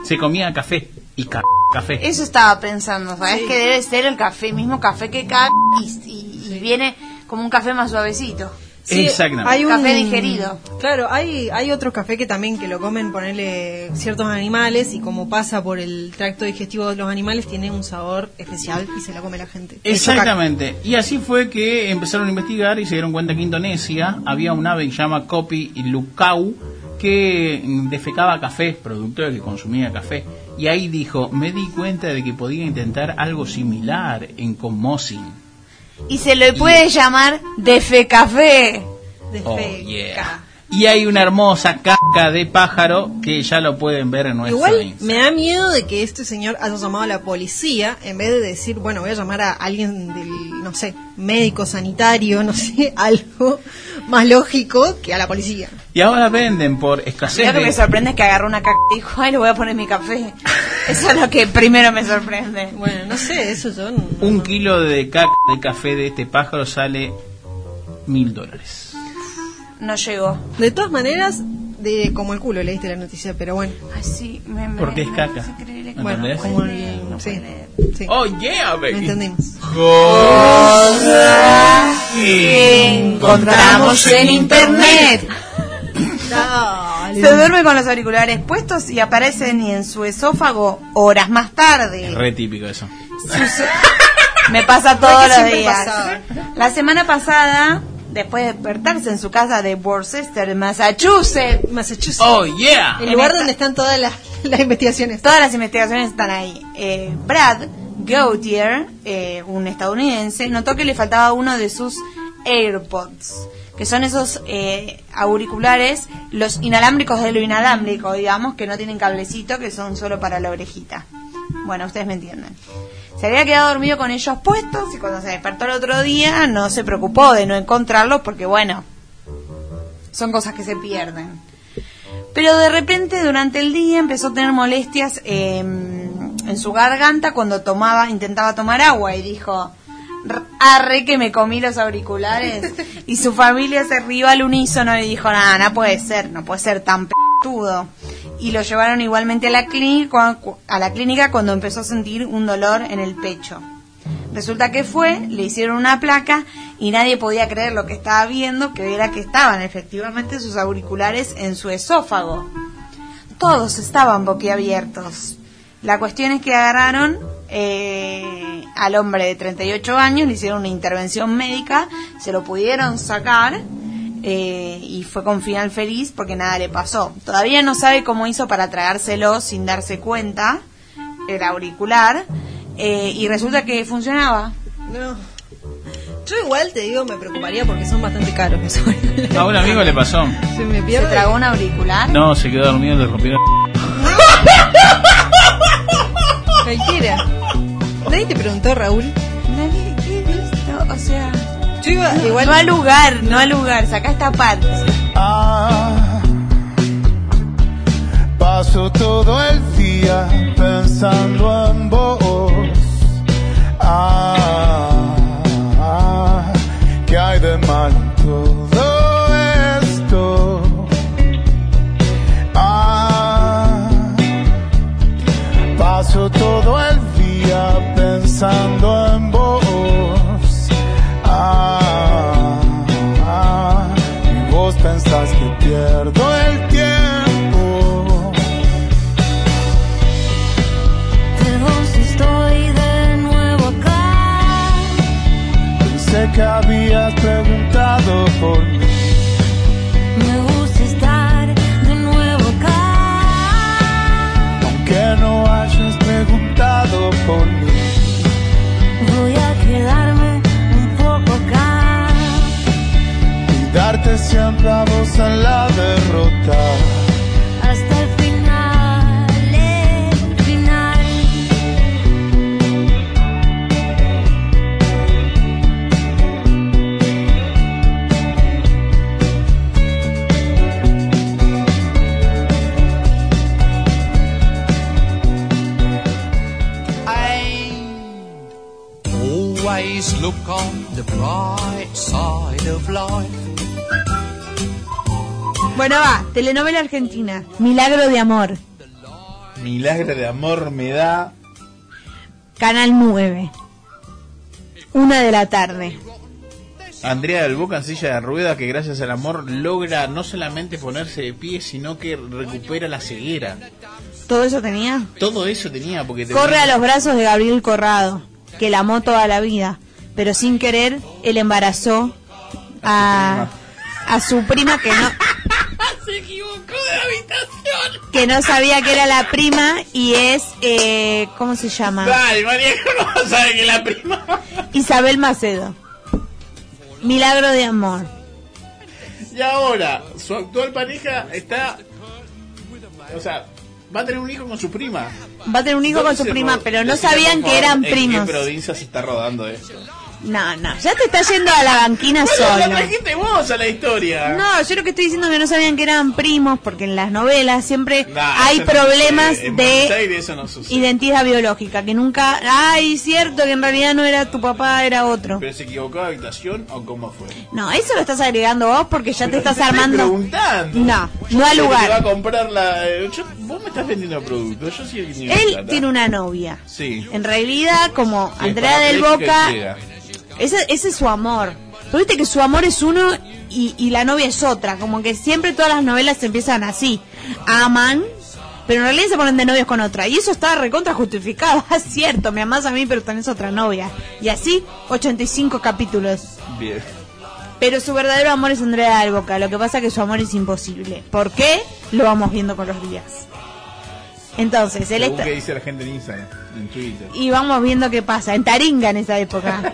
[SPEAKER 2] se comía café y ca café.
[SPEAKER 3] Eso estaba pensando, ¿sabes? Que debe ser el café, mismo café que caga y, y- y viene como un café más suavecito.
[SPEAKER 4] Sí,
[SPEAKER 2] Exactamente.
[SPEAKER 4] Hay un
[SPEAKER 3] Café digerido.
[SPEAKER 4] Claro, hay, hay otro café que también que lo comen ponerle ciertos animales y como pasa por el tracto digestivo de los animales tiene un sabor especial y se lo come la gente.
[SPEAKER 2] Exactamente. Y así fue que empezaron a investigar y se dieron cuenta que en Indonesia había un ave que se llama Kopi Lukau que defecaba café, producto de que consumía café. Y ahí dijo, me di cuenta de que podía intentar algo similar en Comosin.
[SPEAKER 3] Y se le puede llamar de fe café.
[SPEAKER 4] De
[SPEAKER 2] Oh,
[SPEAKER 4] fe.
[SPEAKER 2] yeah. Y hay una hermosa caca de pájaro que ya lo pueden ver en nuestro
[SPEAKER 4] Igual
[SPEAKER 2] Instagram.
[SPEAKER 4] me da miedo de que este señor haya llamado a la policía en vez de decir, bueno, voy a llamar a alguien del, no sé, médico sanitario, no sé, (laughs) algo, más lógico que a la policía.
[SPEAKER 2] Y ahora venden por escasez
[SPEAKER 3] Lo que me
[SPEAKER 2] de
[SPEAKER 3] sorprende es que agarró una caca y dijo, ay, le voy a poner mi café. (laughs) Eso es lo que primero me sorprende.
[SPEAKER 4] Bueno, no sé, eso yo no-
[SPEAKER 2] un kilo de caca de café de este pájaro sale mil dólares.
[SPEAKER 3] No llegó.
[SPEAKER 4] De todas maneras, de como el culo leíste la noticia, pero bueno.
[SPEAKER 3] Ay, sí, me, me-
[SPEAKER 2] Porque es caca.
[SPEAKER 3] creer que-
[SPEAKER 4] Bueno,
[SPEAKER 2] ¿Entendés?
[SPEAKER 4] como el... sí, sí.
[SPEAKER 2] Oh yeah,
[SPEAKER 4] Lo
[SPEAKER 2] baby.
[SPEAKER 4] entendimos.
[SPEAKER 3] encontramos en internet. Se duerme con los auriculares puestos y aparecen en su esófago horas más tarde.
[SPEAKER 2] Re típico eso.
[SPEAKER 3] Suce- (laughs) Me pasa todos los
[SPEAKER 4] siempre
[SPEAKER 3] días.
[SPEAKER 4] pasaba.
[SPEAKER 3] La semana pasada, después de despertarse en su casa de Worcester, Massachusetts,
[SPEAKER 4] Massachusetts.
[SPEAKER 2] Oh yeah.
[SPEAKER 4] El lugar
[SPEAKER 3] esta-
[SPEAKER 4] donde están todas las, (laughs) las investigaciones.
[SPEAKER 3] todas las investigaciones están ahí. Eh, Brad Gautier, eh, un estadounidense, notó que le faltaba uno de sus AirPods, que son esos eh, auriculares, los inalámbricos de lo inalámbrico, digamos, que no tienen cablecito, que son solo para la orejita. Bueno, ustedes me entienden. Se había quedado dormido con ellos puestos y cuando se despertó el otro día no se preocupó de no encontrarlos porque, bueno, son cosas que se pierden. Pero de repente durante el día empezó a tener molestias eh, en su garganta cuando tomaba, intentaba tomar agua y dijo, "R- arre que me comí los auriculares. (laughs) Y su familia se rió al unísono y dijo, nada, no puede ser, no puede ser tan petudo. Y lo llevaron igualmente a la, clínica, a la clínica cuando empezó a sentir un dolor en el pecho. Resulta que fue, le hicieron una placa y nadie podía creer lo que estaba viendo, que era que estaban efectivamente sus auriculares en su esófago. Todos estaban boquiabiertos. La cuestión es que agarraron eh, al hombre de 38 años, le hicieron una intervención médica, se lo pudieron sacar eh, y fue con final feliz porque nada le pasó. Todavía no sabe cómo hizo para tragárselo sin darse cuenta, el auricular, eh, y resulta que funcionaba.
[SPEAKER 4] No. Yo igual te digo, me preocuparía porque son bastante caros esos auriculares.
[SPEAKER 2] A un amigo le pasó.
[SPEAKER 4] Se me
[SPEAKER 3] ¿Se
[SPEAKER 4] pierde.
[SPEAKER 3] tragó un auricular?
[SPEAKER 2] No, se quedó dormido y le rompieron.
[SPEAKER 4] Cualquiera. Nadie te preguntó, Raúl.
[SPEAKER 3] Nadie, ¿qué he visto? O sea,
[SPEAKER 4] Yo igual.
[SPEAKER 3] no al lugar, no al lugar, saca esta parte.
[SPEAKER 18] Ah, paso todo el día pensando en vos. Ah, ¿qué hay de mal en todo
[SPEAKER 19] Me gusta estar de nuevo acá.
[SPEAKER 18] Aunque no hayas preguntado por mí.
[SPEAKER 19] Voy a quedarme un poco acá.
[SPEAKER 18] Y darte siempre a vos en la derrota.
[SPEAKER 17] Always look on the bright side of life.
[SPEAKER 3] Bueno, va, telenovela argentina, Milagro de Amor,
[SPEAKER 2] Milagro de amor me da.
[SPEAKER 3] Canal 9, una de la tarde.
[SPEAKER 2] Andrea del Boca en silla de ruedas que gracias al amor logra no solamente ponerse de pie, sino que recupera la ceguera.
[SPEAKER 3] ¿Todo eso tenía?
[SPEAKER 2] Todo eso tenía porque
[SPEAKER 3] Corre a los brazos de Gabriel Corrado, que la amó toda la vida, pero sin querer él embarazó a, a su prima que no (laughs)
[SPEAKER 2] Se equivocó de habitación.
[SPEAKER 3] que no sabía que era la prima y es eh, ¿cómo se llama?
[SPEAKER 2] Dale, María, ¿cómo sabe que la prima? (laughs)
[SPEAKER 3] Isabel Macedo. Milagro de amor.
[SPEAKER 2] Y ahora, su actual pareja está. O sea, va a tener un hijo con su prima.
[SPEAKER 3] Va a tener un hijo con
[SPEAKER 2] ¿Dónde
[SPEAKER 3] su prima,
[SPEAKER 2] ro-
[SPEAKER 3] pero no sabían que eran
[SPEAKER 2] ¿En
[SPEAKER 3] primos.
[SPEAKER 2] qué provincia se está rodando esto?
[SPEAKER 3] No, no, ya te estás yendo a la banquina
[SPEAKER 2] Bueno, la
[SPEAKER 3] solo.
[SPEAKER 2] trajiste vos a la historia.
[SPEAKER 3] No, yo lo que estoy diciendo es que no sabían que eran primos, porque en las novelas siempre
[SPEAKER 2] Nah,
[SPEAKER 3] hay
[SPEAKER 2] no
[SPEAKER 3] problemas
[SPEAKER 2] Buenos
[SPEAKER 3] de
[SPEAKER 2] no
[SPEAKER 3] identidad biológica, que nunca, ay, cierto que en realidad no era tu papá, era otro.
[SPEAKER 2] ¿Pero se equivocó de habitación o cómo fue?
[SPEAKER 3] No, eso lo estás agregando vos porque ya te
[SPEAKER 2] Pero
[SPEAKER 3] estás
[SPEAKER 2] te
[SPEAKER 3] armando.
[SPEAKER 2] preguntando.
[SPEAKER 3] No,
[SPEAKER 2] Yo
[SPEAKER 3] no al
[SPEAKER 2] Te va a
[SPEAKER 3] lugar.
[SPEAKER 2] comprar la. eh, yo- vos me estás vendiendo producto. Yo sí
[SPEAKER 3] Él tiene una novia.
[SPEAKER 2] Sí.
[SPEAKER 3] En realidad, como Andrea del Boca. Ese, ese es su amor. Pero viste que su amor es uno y, y la novia es otra. Como que siempre todas las novelas empiezan así. Aman, pero en realidad se ponen de novios con otra. Y eso está recontra justificado. (laughs) Es cierto, me amás a mí, pero tenés otra novia. Y así, 85 capítulos.
[SPEAKER 2] Bien.
[SPEAKER 3] Pero su verdadero amor es Andrea del Boca. Lo que pasa es que su amor es imposible. ¿Por qué? Lo vamos viendo con los días. Entonces,
[SPEAKER 2] Según
[SPEAKER 3] está...
[SPEAKER 2] que dice la gente en Instagram, en Twitter.
[SPEAKER 3] Y vamos viendo qué pasa. En Taringa en esa época.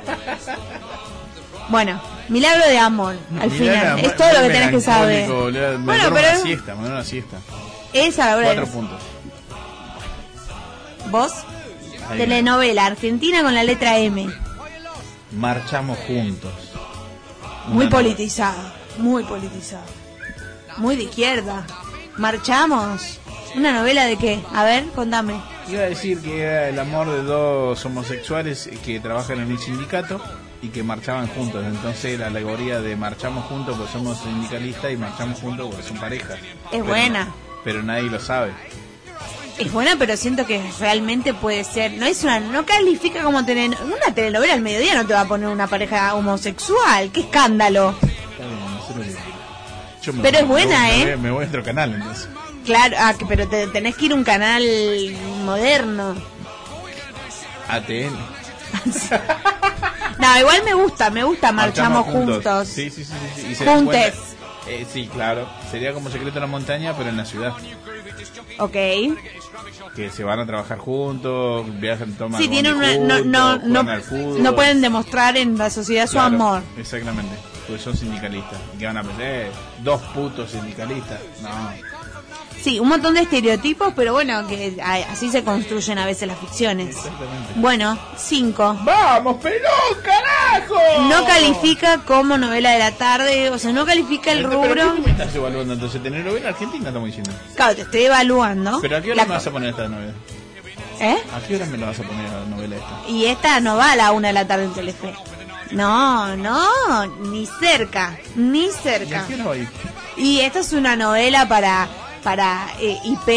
[SPEAKER 3] bueno, milagro de amor, al final. Es todo lo que tenés que saber.
[SPEAKER 2] Me
[SPEAKER 3] Bueno, pero-
[SPEAKER 2] una siesta, me una siesta.
[SPEAKER 3] Esa la
[SPEAKER 2] Cuatro puntos.
[SPEAKER 3] ¿Vos?
[SPEAKER 2] Ahí
[SPEAKER 3] Telenovela Argentina con la letra M.
[SPEAKER 2] Marchamos juntos.
[SPEAKER 3] Muy politizada. Muy politizada. Muy de izquierda. Marchamos. ¿Una novela de qué? A ver, contame.
[SPEAKER 2] Iba a decir que era el amor de dos homosexuales que trabajan en un sindicato y que marchaban juntos. Entonces la alegoría de marchamos juntos porque somos sindicalistas y marchamos juntos porque son pareja. Pero-
[SPEAKER 3] buena.
[SPEAKER 2] Pero nadie lo sabe.
[SPEAKER 3] Es buena, pero siento que realmente puede ser. No es una, no califica como tener una telenovela al mediodía. No te va a poner una pareja homosexual. Qué escándalo.
[SPEAKER 2] Está bien, no sé lo que- Yo me
[SPEAKER 3] Pero
[SPEAKER 2] voy-
[SPEAKER 3] es buena,
[SPEAKER 2] me voy-
[SPEAKER 3] ¿eh?
[SPEAKER 2] Me voy a otro canal entonces.
[SPEAKER 3] Claro, ah, que- pero te, tenés que ir a un canal moderno.
[SPEAKER 2] ATN. (laughs)
[SPEAKER 3] No, igual me gusta, me gusta Marchamos, juntos.
[SPEAKER 2] Sí, sí, sí. sí, sí.
[SPEAKER 3] Juntes.
[SPEAKER 2] Eh, sí, claro. Sería como Secreto en la Montaña, pero en la ciudad.
[SPEAKER 3] Ok.
[SPEAKER 2] Que se van a trabajar juntos, viajan, toman
[SPEAKER 3] Sí, tienen una, no,
[SPEAKER 2] juntos,
[SPEAKER 3] no, no,
[SPEAKER 2] fútbol.
[SPEAKER 3] no pueden demostrar en la sociedad su amor.
[SPEAKER 2] Exactamente. Porque son sindicalistas. ¿Qué van a pensar? Eh, dos putos sindicalistas. No.
[SPEAKER 3] Sí, un montón de estereotipos, pero bueno, que así se construyen a veces las ficciones. Bueno, cinco.
[SPEAKER 2] ¡Vamos, pelón, carajo!
[SPEAKER 3] No califica como novela de la tarde, o sea, no califica el
[SPEAKER 2] ¿Pero
[SPEAKER 3] rubro.
[SPEAKER 2] qué me estás evaluando entonces? ¿Telenovela argentina estamos diciendo?
[SPEAKER 3] Claro, te estoy evaluando.
[SPEAKER 2] ¿Pero a qué hora
[SPEAKER 3] La-
[SPEAKER 2] me vas a poner esta novela?
[SPEAKER 3] ¿Eh?
[SPEAKER 2] ¿A qué hora me la vas a poner la novela esta?
[SPEAKER 3] Y esta no va a la una de la tarde en Telefe. No, no, ni cerca, ni
[SPEAKER 2] ¿Y a
[SPEAKER 3] cerca.
[SPEAKER 2] qué hora va a ir?
[SPEAKER 3] Y esta es una novela para para eh, IP,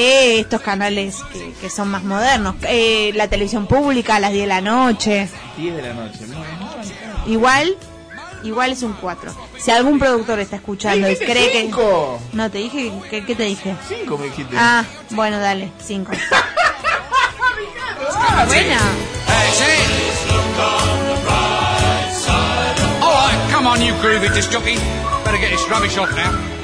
[SPEAKER 3] estos canales que, que son más modernos. Eh, la televisión pública a las 10 de la noche.
[SPEAKER 2] 10 de la noche. Bien.
[SPEAKER 3] Igual, igual es un 4. Si algún productor está escuchando y cree que...
[SPEAKER 2] cinco.
[SPEAKER 3] No, te dije, ¿qué, qué te dije?
[SPEAKER 2] 5 me dijiste.
[SPEAKER 3] Ah, bueno, dale, 5. (laughs) buena.
[SPEAKER 7] Hey, see? All right, come on, you groovy disc jockey. Better get this rubbish off now.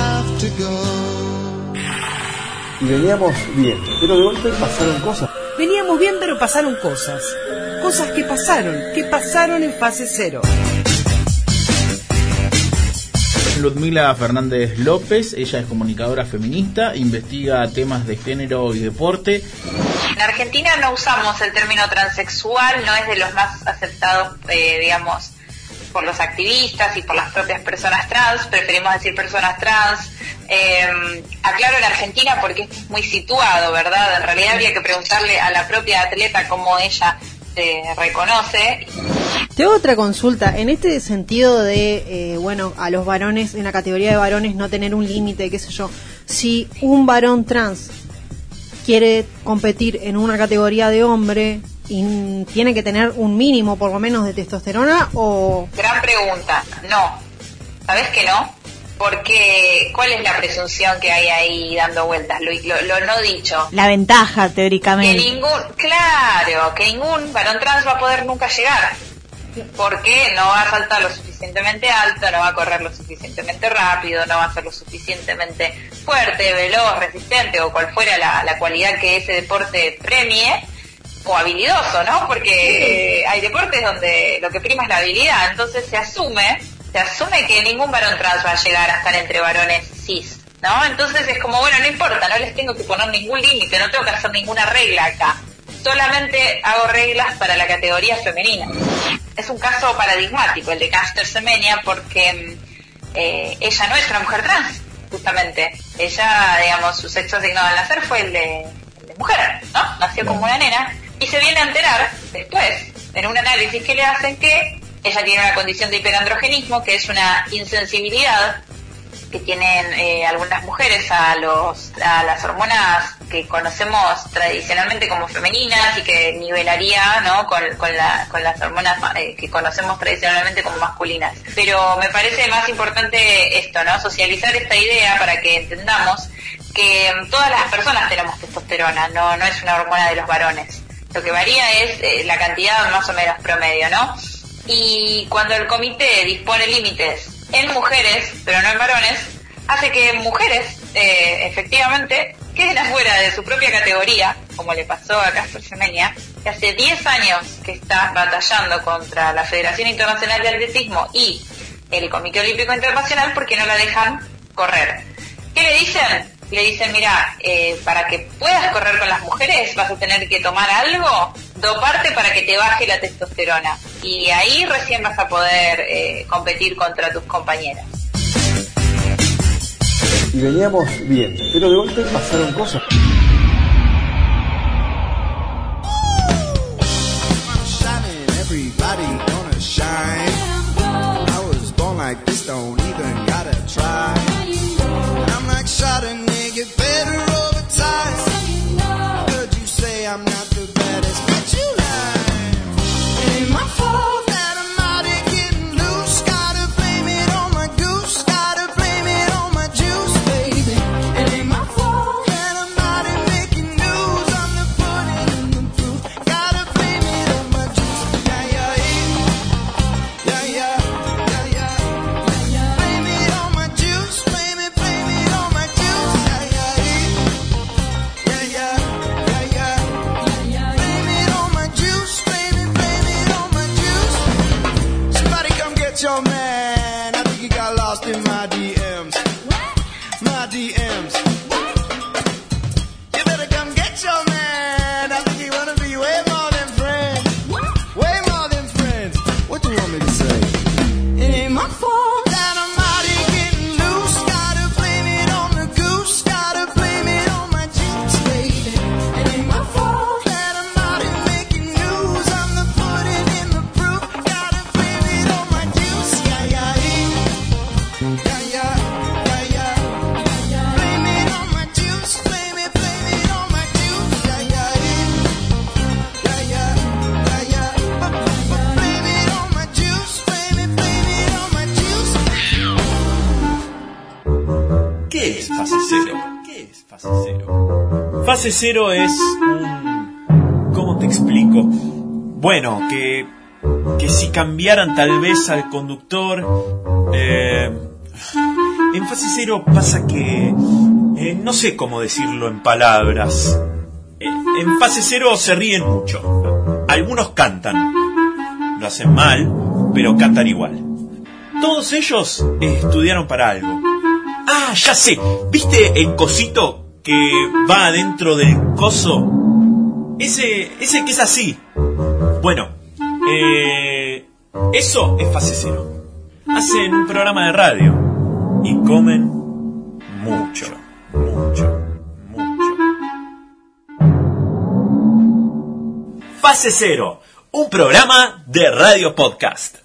[SPEAKER 11] Y veníamos bien, pero de golpe pasaron cosas.
[SPEAKER 12] Veníamos bien, pero pasaron cosas. Cosas que pasaron, que pasaron en fase cero.
[SPEAKER 2] Ludmila Fernández López, ella es comunicadora feminista, investiga temas de género y deporte.
[SPEAKER 15] En Argentina no usamos el término transexual, no es de los más aceptados, eh, digamos, por los activistas y por las propias personas trans, preferimos decir personas trans. Eh, aclaro en Argentina porque es muy situado, ¿verdad? En realidad habría que preguntarle a la propia atleta cómo ella se reconoce.
[SPEAKER 4] Te hago otra consulta. En este sentido de, eh, bueno, a los varones, en la categoría de varones, no tener un límite, qué sé yo. Si un varón trans quiere competir en una categoría de hombre, y tiene que tener un mínimo, por lo menos, de testosterona o...
[SPEAKER 15] Gran pregunta. No. ¿Sabes que no? Porque, ¿cuál es la presunción que hay ahí dando vueltas? Lo, lo- lo no dicho.
[SPEAKER 3] La ventaja,
[SPEAKER 15] Que
[SPEAKER 3] teóricamente.
[SPEAKER 15] ningún, claro, que ningún varón trans va a poder nunca llegar. Porque no va a saltar lo suficientemente alto, no va a correr lo suficientemente rápido, no va a ser lo suficientemente fuerte, veloz, resistente o cual fuera la, la cualidad que ese deporte premie, o habilidoso, ¿no? Porque eh, hay deportes donde lo que prima es la habilidad, entonces se asume, se asume que ningún varón trans va a llegar a estar entre varones cis, ¿no? Entonces es como, bueno, no importa, no les tengo que poner ningún límite, no tengo que hacer ninguna regla acá, solamente hago reglas para la categoría femenina. Es un caso paradigmático el de Caster Semenya porque mm, eh, ella no es una mujer trans, justamente. Ella, digamos, su sexo asignado al nacer fue el de, el de mujer, ¿no? Nació como una nena y se viene a enterar después, en un análisis que le hacen, que ella tiene una condición de hiperandrogenismo, que es una insensibilidad que tienen eh, algunas mujeres a los a las hormonas que conocemos tradicionalmente como femeninas y que nivelaría ¿no? con, con, la- con las hormonas eh, que conocemos tradicionalmente como masculinas. Pero me parece más importante esto, ¿no? Socializar esta idea para que entendamos que mm, todas las personas tenemos testosterona, no, no es una hormona de los varones. Lo que varía es eh, la cantidad más o menos promedio, ¿no? Y cuando el comité dispone límites en mujeres, pero no en varones, hace que mujeres, eh, efectivamente, queden afuera de su propia categoría, como le pasó a Casper Semenya, que hace 10 años que está batallando contra la Federación Internacional de Atletismo y el Comité Olímpico Internacional porque no la dejan correr. ¿Qué le dicen? Le dicen, mira, eh, para que puedas correr con las mujeres vas a tener que tomar algo, doparte para que te baje la testosterona. Y ahí recién vas a poder eh, competir contra tus compañeras.
[SPEAKER 11] Y veníamos bien, pero de golpe pasaron cosas.
[SPEAKER 8] shining, everybody gonna shine. I was born like this, don't even gotta try. I'm like shot nigga better
[SPEAKER 6] Fase cero es un... ¿Cómo te explico? Bueno, que, que si cambiaran tal vez al conductor... eh, en fase cero pasa que... eh, no sé cómo decirlo en palabras. En fase cero se ríen mucho. Algunos cantan. Lo hacen mal, pero cantan igual. Todos ellos estudiaron para algo. Ah, ya sé. ¿Viste el cosito que va adentro del coso? Ese, ese que es así. Bueno, eh, eso es fase cero. Hacen un programa de radio y comen mucho, mucho, mucho. Fase cero, un programa de radio podcast.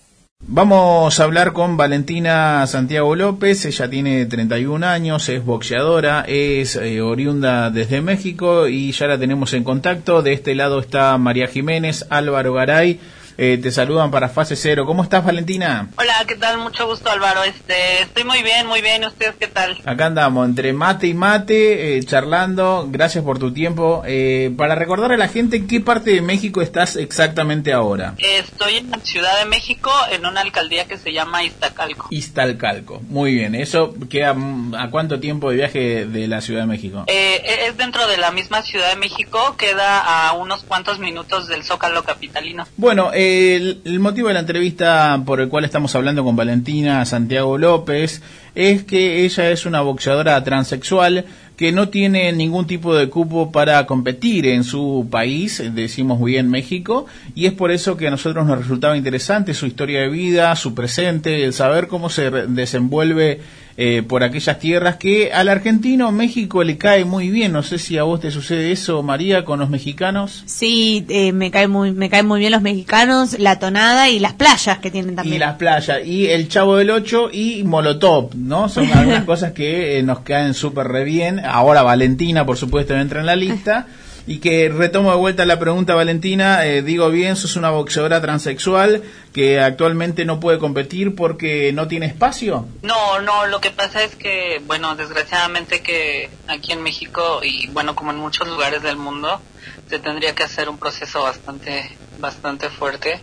[SPEAKER 2] Vamos a hablar con Valentina Santiago López, ella tiene 31 años, es boxeadora, es eh, oriunda desde México y ya la tenemos en contacto. De este lado está María Jiménez, Álvaro Garay eh, te saludan para Fase Cero. ¿Cómo estás, Valentina?
[SPEAKER 20] Hola, ¿qué tal? Mucho gusto, Álvaro. Este, estoy muy bien, muy bien. ¿Ustedes qué tal?
[SPEAKER 2] Acá andamos, entre mate y mate, eh, charlando. Gracias por tu tiempo. Eh, para recordar a la gente, ¿en qué parte de México estás exactamente ahora?
[SPEAKER 20] Estoy en la Ciudad de México, en una alcaldía que se llama Iztacalco.
[SPEAKER 2] Iztalcalco. Muy bien. ¿Eso queda mm, a cuánto tiempo de viaje de la Ciudad de México?
[SPEAKER 20] Eh, es dentro de la misma Ciudad de México, queda a unos cuantos minutos del Zócalo capitalino.
[SPEAKER 2] Bueno, el, motivo de la entrevista por el cual estamos hablando con Valentina Santiago López es que ella es una boxeadora transexual que no tiene ningún tipo de cupo para competir en su país, decimos bien México, y es por eso que a nosotros nos resultaba interesante su historia de vida, su presente, el saber cómo se desenvuelve eh, por aquellas tierras que al argentino México le cae muy bien. No sé si a vos te sucede eso, María, con los mexicanos.
[SPEAKER 3] Sí, eh, me cae muy me caen muy bien los mexicanos, la tonada y las playas que tienen también.
[SPEAKER 2] Y las playas, y el Chavo del Ocho y Molotov, ¿no? Son (laughs) algunas cosas que eh, nos caen súper re bien. Ahora Valentina, por supuesto, entra en la lista. Y que retomo de vuelta la pregunta, Valentina, eh, digo bien, sos una boxeadora transexual que actualmente no puede competir porque no tiene espacio.
[SPEAKER 20] No, no, lo que pasa es que, bueno, desgraciadamente que aquí en México y bueno, como en muchos lugares del mundo, se tendría que hacer un proceso bastante, bastante fuerte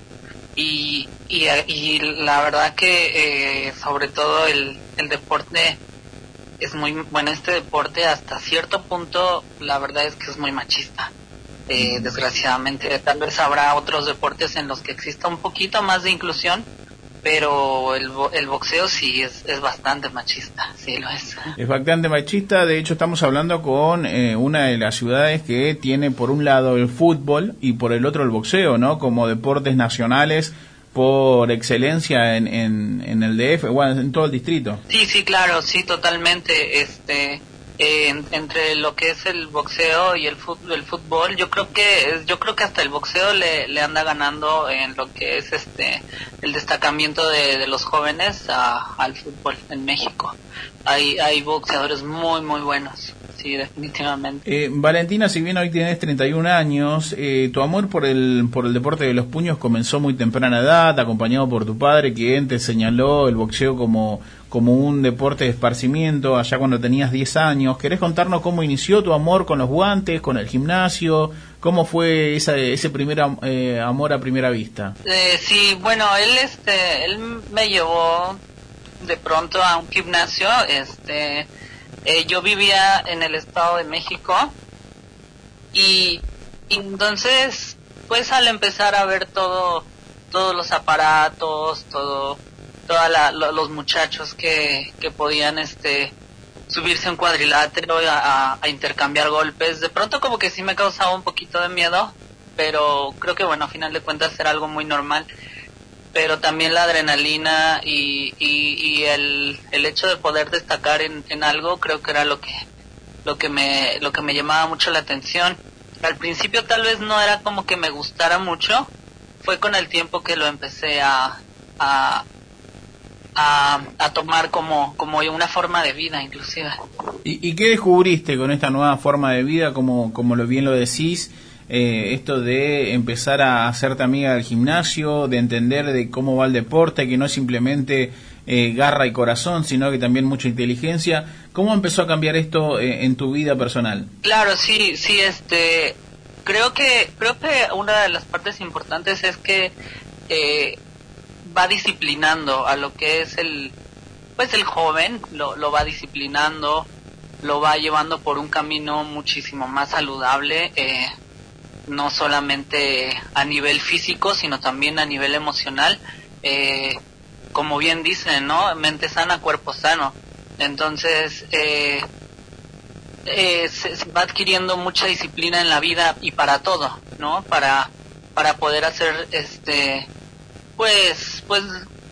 [SPEAKER 20] y, y, y la verdad que eh, sobre todo el, el deporte es muy, bueno, este deporte hasta cierto punto la verdad es que es muy machista. Eh, desgraciadamente, tal vez habrá otros deportes en los que exista un poquito más de inclusión, pero el, el boxeo sí es, es bastante machista, sí lo es.
[SPEAKER 2] Es bastante machista, de hecho estamos hablando con eh, una de las ciudades que tiene por un lado el fútbol y por el otro el boxeo, ¿no? Como deportes nacionales por excelencia en, en, en el DF, bueno, en todo el distrito.
[SPEAKER 20] Sí, sí, claro, sí, totalmente. Este, eh, en- entre lo que es el boxeo y el fútbol, yo creo que yo creo que hasta el boxeo le, le anda ganando en lo que es este el destacamiento de, de los jóvenes a- al fútbol en México. Hay hay boxeadores muy muy buenos, sí, definitivamente.
[SPEAKER 2] Eh, Valentina, si bien hoy tienes 31 años, eh, tu amor por el, por el deporte de los puños comenzó muy temprana edad, acompañado por tu padre, quien te señaló el boxeo como, como un deporte de esparcimiento allá cuando tenías 10 años. ¿Querés contarnos cómo inició tu amor con los guantes, con el gimnasio? ¿Cómo fue esa, ese primer eh, amor a primera vista?
[SPEAKER 20] Eh, sí, bueno, él este él me llevó de pronto a un gimnasio, este eh, yo vivía en el Estado de México y, y entonces pues al empezar a ver todo todos los aparatos, todo lo- los muchachos que, podían este subirse a un cuadrilátero a, intercambiar golpes, de pronto como que sí me causaba un poquito de miedo, pero creo que bueno, a final de cuentas era algo muy normal. Pero también la adrenalina y, y, y el, el hecho de poder destacar en, algo creo que era lo que lo que me lo que me llamaba mucho la atención. Al principio tal vez no era como que me gustara mucho, fue con el tiempo que lo empecé a, a, a tomar como, como una forma de vida inclusive.
[SPEAKER 2] ¿Y, y qué descubriste con esta nueva forma de vida, como, como lo bien lo decís? eh, esto de empezar a hacerte amiga del gimnasio, de entender de cómo va el deporte, que no es simplemente eh, garra y corazón, sino que también mucha inteligencia. ¿Cómo empezó a cambiar esto eh, en tu vida personal?
[SPEAKER 20] Claro, sí, sí, este, creo que, creo que una de las partes importantes es que eh, va disciplinando a lo que es el, pues el joven, lo, lo va disciplinando, lo va llevando por un camino muchísimo más saludable, eh, no solamente a nivel físico, sino también a nivel emocional. Eh, como bien dicen, ¿no? Mente sana, cuerpo sano. Entonces, eh, eh, se, se va adquiriendo mucha disciplina en la vida y para todo, ¿no? Para para poder hacer este pues pues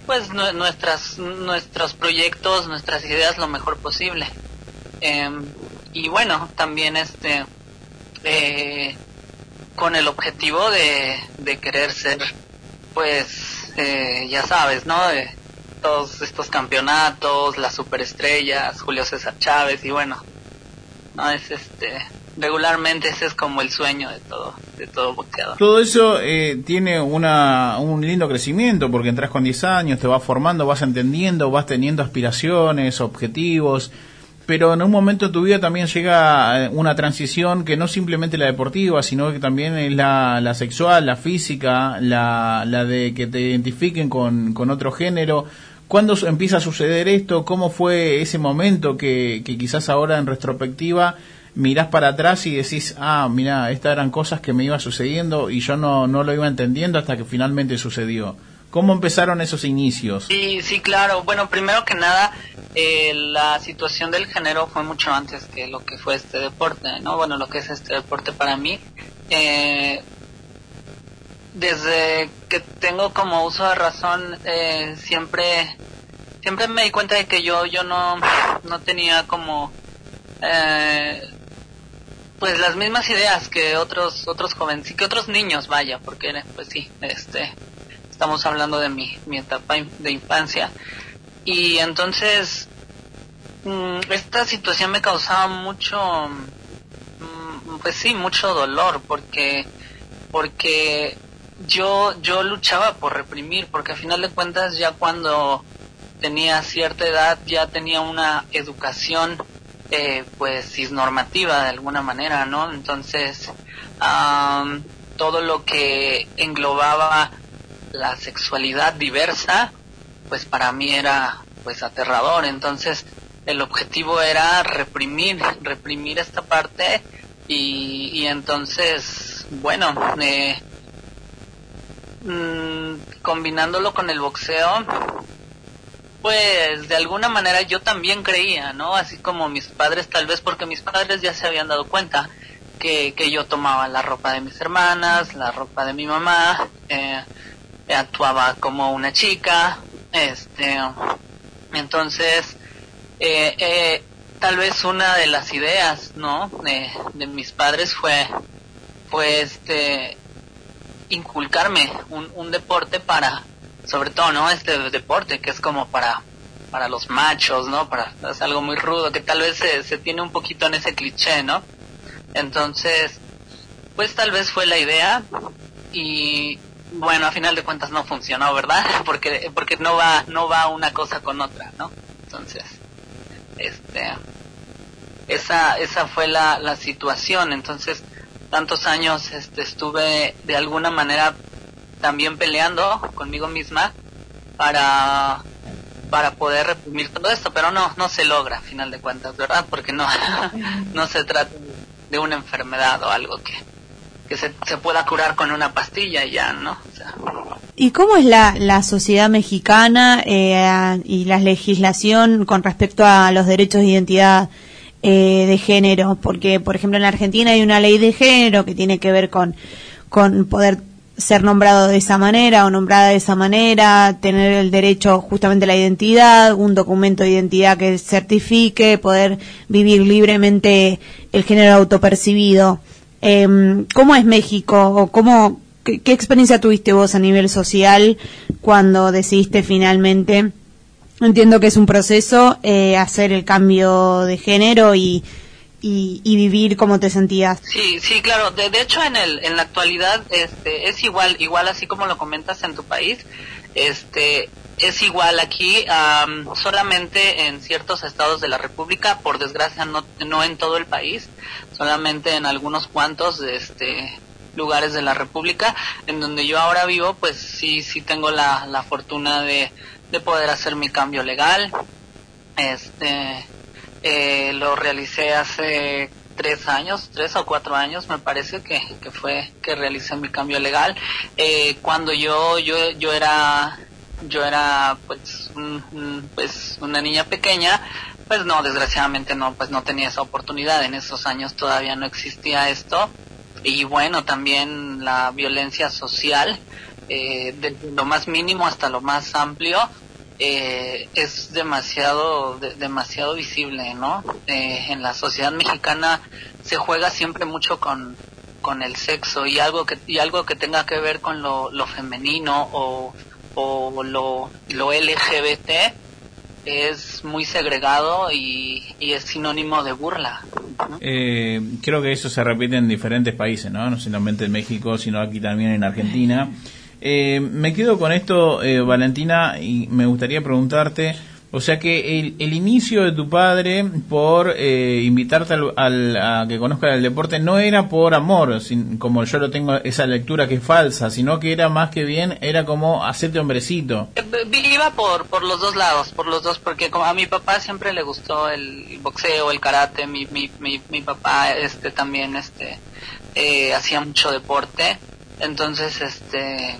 [SPEAKER 20] pues nue- nuestras nuestros proyectos, nuestras ideas lo mejor posible. Em, y bueno, también este eh, con el objetivo de, de querer ser pues eh, ya sabes, ¿no? Todos estos campeonatos, las superestrellas, Julio César Chávez y bueno, no es este regularmente ese es como el sueño de todo, de todo boxeador.
[SPEAKER 2] Todo eso eh, tiene una, un lindo crecimiento porque entras con 10 años, te vas formando, vas entendiendo, vas teniendo aspiraciones, objetivos, pero en un momento de tu vida también llega eh, una transición que no simplemente la deportiva, sino que también es la, la sexual, la física, la, la de que te identifiquen con, con otro género. ¿Cuándo empieza a suceder esto? ¿Cómo fue ese momento que quizás ahora en retrospectiva mirás para atrás y decís, ah, mira, estas eran cosas que me iban sucediendo y yo no, no lo iba entendiendo hasta que finalmente sucedió? ¿Cómo empezaron esos inicios?
[SPEAKER 20] Sí, sí, claro. Bueno, primero que nada, eh, la situación del género fue mucho antes que lo que fue este deporte, ¿no? Bueno, lo que es este deporte para mí. Eh, desde que tengo como uso de razón, eh, siempre, siempre me di cuenta de que yo, yo no, no tenía como, eh, pues las mismas ideas que otros, otros jóvenes, y que otros niños, vaya, porque pues sí, este, estamos hablando de mi, mi etapa de infancia. Y entonces, mm, esta situación me causaba mucho, mm, pues sí, mucho dolor, porque, porque yo, yo luchaba por reprimir, porque a final de cuentas ya cuando tenía cierta edad ya tenía una educación eh, pues cisnormativa de alguna manera, ¿no? Entonces, todo lo que englobaba la sexualidad diversa, pues para mí era pues aterrador. Entonces, el objetivo era reprimir, reprimir esta parte y, y entonces, bueno, eh, mm, combinándolo con el boxeo, pues de alguna manera yo también creía, ¿no? Así como mis padres, tal vez porque mis padres ya se habían dado cuenta que, que yo tomaba la ropa de mis hermanas, la ropa de mi mamá, eh, actuaba como una chica, este, entonces, eh, eh, tal vez una de las ideas, ¿no? De, de mis padres fue, fue este, inculcarme un, un deporte para, sobre todo, ¿no? Este deporte que es como para, para los machos, ¿no? Para, es algo muy rudo, que tal vez se, se tiene un poquito en ese cliché, ¿no? Entonces, pues tal vez fue la idea y bueno, a final de cuentas no funcionó, ¿verdad? (laughs) Porque, porque no va, no va una cosa con otra, ¿no? Entonces, este, esa, esa fue la, la situación. Entonces, tantos años este, estuve de alguna manera también peleando conmigo misma para para poder reprimir todo esto, pero no no se logra a final de cuentas, ¿verdad? Porque no (laughs) no se trata de una enfermedad o algo que que se, se pueda curar con una pastilla y ya, ¿no?
[SPEAKER 3] ¿Y cómo es la, la sociedad mexicana eh, y la legislación con respecto a los derechos de identidad eh, de género? Porque, por ejemplo, en Argentina hay una ley de género que tiene que ver con, con poder ser nombrado de esa manera o nombrada de esa manera, tener el derecho justamente a la identidad, un documento de identidad que certifique, poder vivir libremente el género autopercibido. Eh, ¿Cómo es México o cómo, qué, qué experiencia tuviste vos a nivel social cuando decidiste finalmente, entiendo que es un proceso, eh, hacer el cambio de género y, y, y vivir como te sentías?
[SPEAKER 20] Sí, sí, claro. De, de hecho, en el en la actualidad este es igual, igual así como lo comentas en tu país, este es igual aquí, am, solamente en ciertos estados de la República, por desgracia no no en todo el país, solamente en algunos cuantos este lugares de la República, en donde yo ahora vivo, pues sí sí tengo la la fortuna de de poder hacer mi cambio legal. Este eh, lo realicé hace tres años, tres o cuatro años me parece que, que fue que realicé mi cambio legal. Eh, cuando yo, yo, yo era, yo era pues, un- pues una niña pequeña, pues no, desgraciadamente no, pues no tenía esa oportunidad. En esos años todavía no existía esto. Y bueno, también la violencia social, eh, desde lo más mínimo hasta lo más amplio, eh, es demasiado de- demasiado visible, ¿no? Eh, en la sociedad mexicana se juega siempre mucho con con el sexo y algo que y algo que tenga que ver con lo, lo femenino o, o lo, lo LGBT es muy segregado y, y es sinónimo de burla.
[SPEAKER 2] Eh, creo que eso se repite en diferentes países, ¿no? No solamente en México, sino aquí también en Argentina. Eh, me quedo con esto, eh, Valentina, y me gustaría preguntarte, o sea que el, el inicio de tu padre por eh, invitarte al, a que conozca el deporte no era por amor, sin- como yo lo tengo esa lectura que es falsa, sino que era más que bien, era como hacerte hombrecito.
[SPEAKER 20] Eh, Iba por, por los dos lados, por los dos, porque como a mi papá siempre le gustó el boxeo, el karate, mi, mi, mi, mi papá este también este eh, hacía mucho deporte, entonces este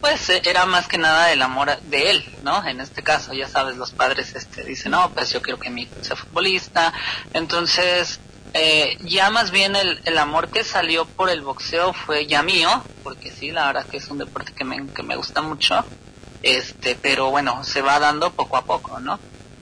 [SPEAKER 20] pues eh, era más que nada el amor de él, ¿no? En este caso, ya sabes, los padres este dicen, no, pues yo quiero que mi hijo sea futbolista, entonces eh, ya más bien el, el amor que salió por el boxeo fue ya mío, porque sí, la verdad que es un deporte que me, que me gusta mucho, este, pero bueno, se va dando poco a poco, ¿no?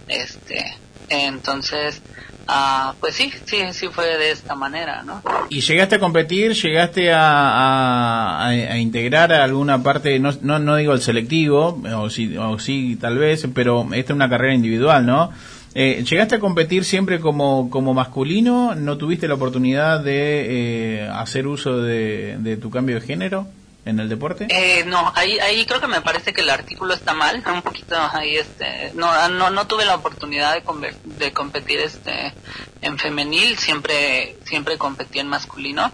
[SPEAKER 20] Este, entonces, ah, pues sí, sí, sí fue de esta manera, ¿no?
[SPEAKER 2] ¿Y llegaste a competir? ¿Llegaste a, a- integrar alguna parte, no, no, no digo el selectivo, o sí, o sí tal vez, pero esta es una carrera individual, ¿no? Eh, ¿Llegaste a competir siempre como, como masculino? ¿No tuviste la oportunidad de eh, hacer uso de tu cambio de género en el deporte?
[SPEAKER 20] Eh, no, ahí, ahí creo que me parece que el artículo está mal, un poquito ahí, este, no, no, no tuve la oportunidad de, conver- de competir, este, en femenil, siempre, siempre competí en masculino,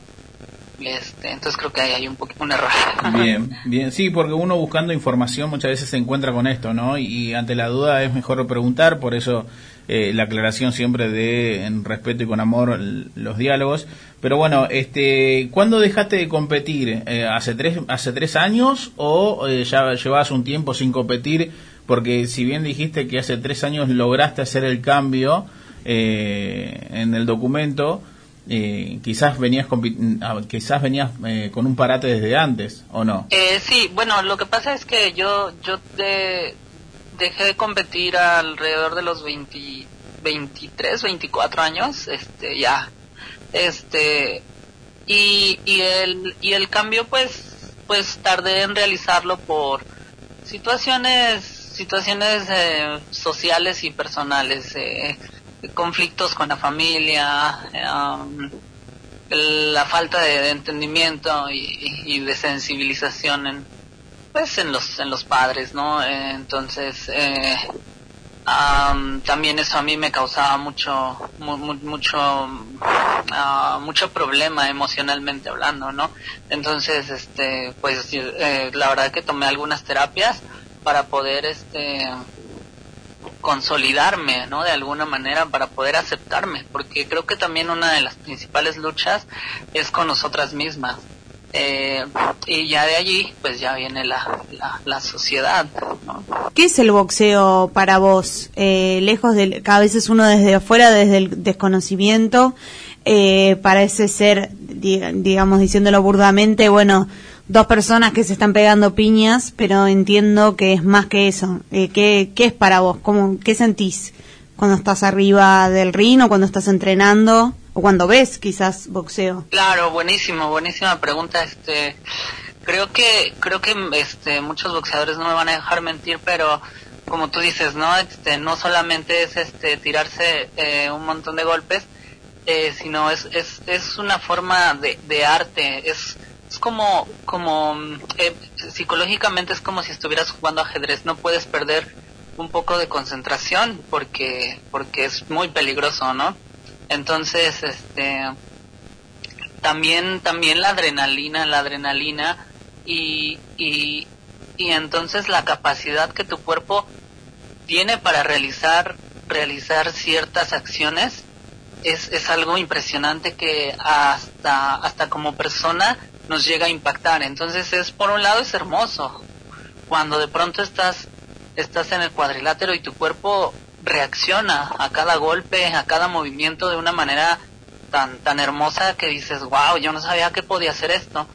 [SPEAKER 20] este, entonces creo que ahí hay un poquito un error. (laughs)
[SPEAKER 2] Bien, bien, sí, porque uno buscando información muchas veces se encuentra con esto, ¿no? Y, ante la duda es mejor preguntar, por eso eh, la aclaración siempre de en respeto y con amor los diálogos. Pero bueno, este, ¿cuándo dejaste de competir? Eh, ¿Hace tres hace tres años o eh, ya llevabas un tiempo sin competir? Porque si bien dijiste que hace tres años lograste hacer el cambio eh, en el documento, eh, quizás venías ah, quizás venías eh, con un parate desde antes o no
[SPEAKER 20] Eh, sí, bueno, lo que pasa es que yo, yo dejé de competir alrededor de los 20, 23, 24 años, este, ya, este, y, y el, y el cambio pues, pues tardé en realizarlo por situaciones, situaciones eh, sociales y personales, eh, conflictos con la familia, eh, la falta de, de entendimiento y, y de sensibilización en pues en los en los padres no Eh, entonces eh, am, también eso a mí me causaba mucho mu- mu- mucho ah, mucho problema emocionalmente hablando no entonces este pues eh, la verdad que tomé algunas terapias para poder este consolidarme, ¿no? De alguna manera para poder aceptarme, porque creo que también una de las principales luchas es con nosotras mismas. Eh, y ya de allí, pues ya viene la, la, la sociedad.
[SPEAKER 3] ¿Qué es el boxeo para vos? Eh, lejos de, cada vez es uno desde afuera, desde el desconocimiento, eh, parece ser, di- digamos, diciéndolo burdamente, bueno, dos personas que se están pegando piñas, pero entiendo que es más que eso. Eh, ¿qué, ¿Qué es para vos? ¿Cómo, ¿Qué sentís cuando estás arriba del ring o cuando estás entrenando o cuando ves quizás boxeo?
[SPEAKER 20] Claro, buenísimo, buenísima pregunta. Este, creo que, creo que este, muchos boxeadores no me van a dejar mentir, pero como tú dices, no, este, no solamente es este tirarse eh, un montón de golpes, eh, sino es, es, es una forma de, de arte, es, es como, como eh, psicológicamente es como si estuvieras jugando ajedrez, no puedes perder un poco de concentración porque, porque es muy peligroso, ¿no? Entonces, este, también, también la adrenalina, la adrenalina y, y, y entonces la capacidad que tu cuerpo tiene para realizar, realizar ciertas acciones es, es algo impresionante que hasta, hasta como persona nos llega a impactar. Entonces es, por un lado es hermoso, cuando de pronto estás, estás en el cuadrilátero y tu cuerpo reacciona a cada golpe, a cada movimiento de una manera tan, tan hermosa que dices, wow, yo no sabía que podía hacer esto.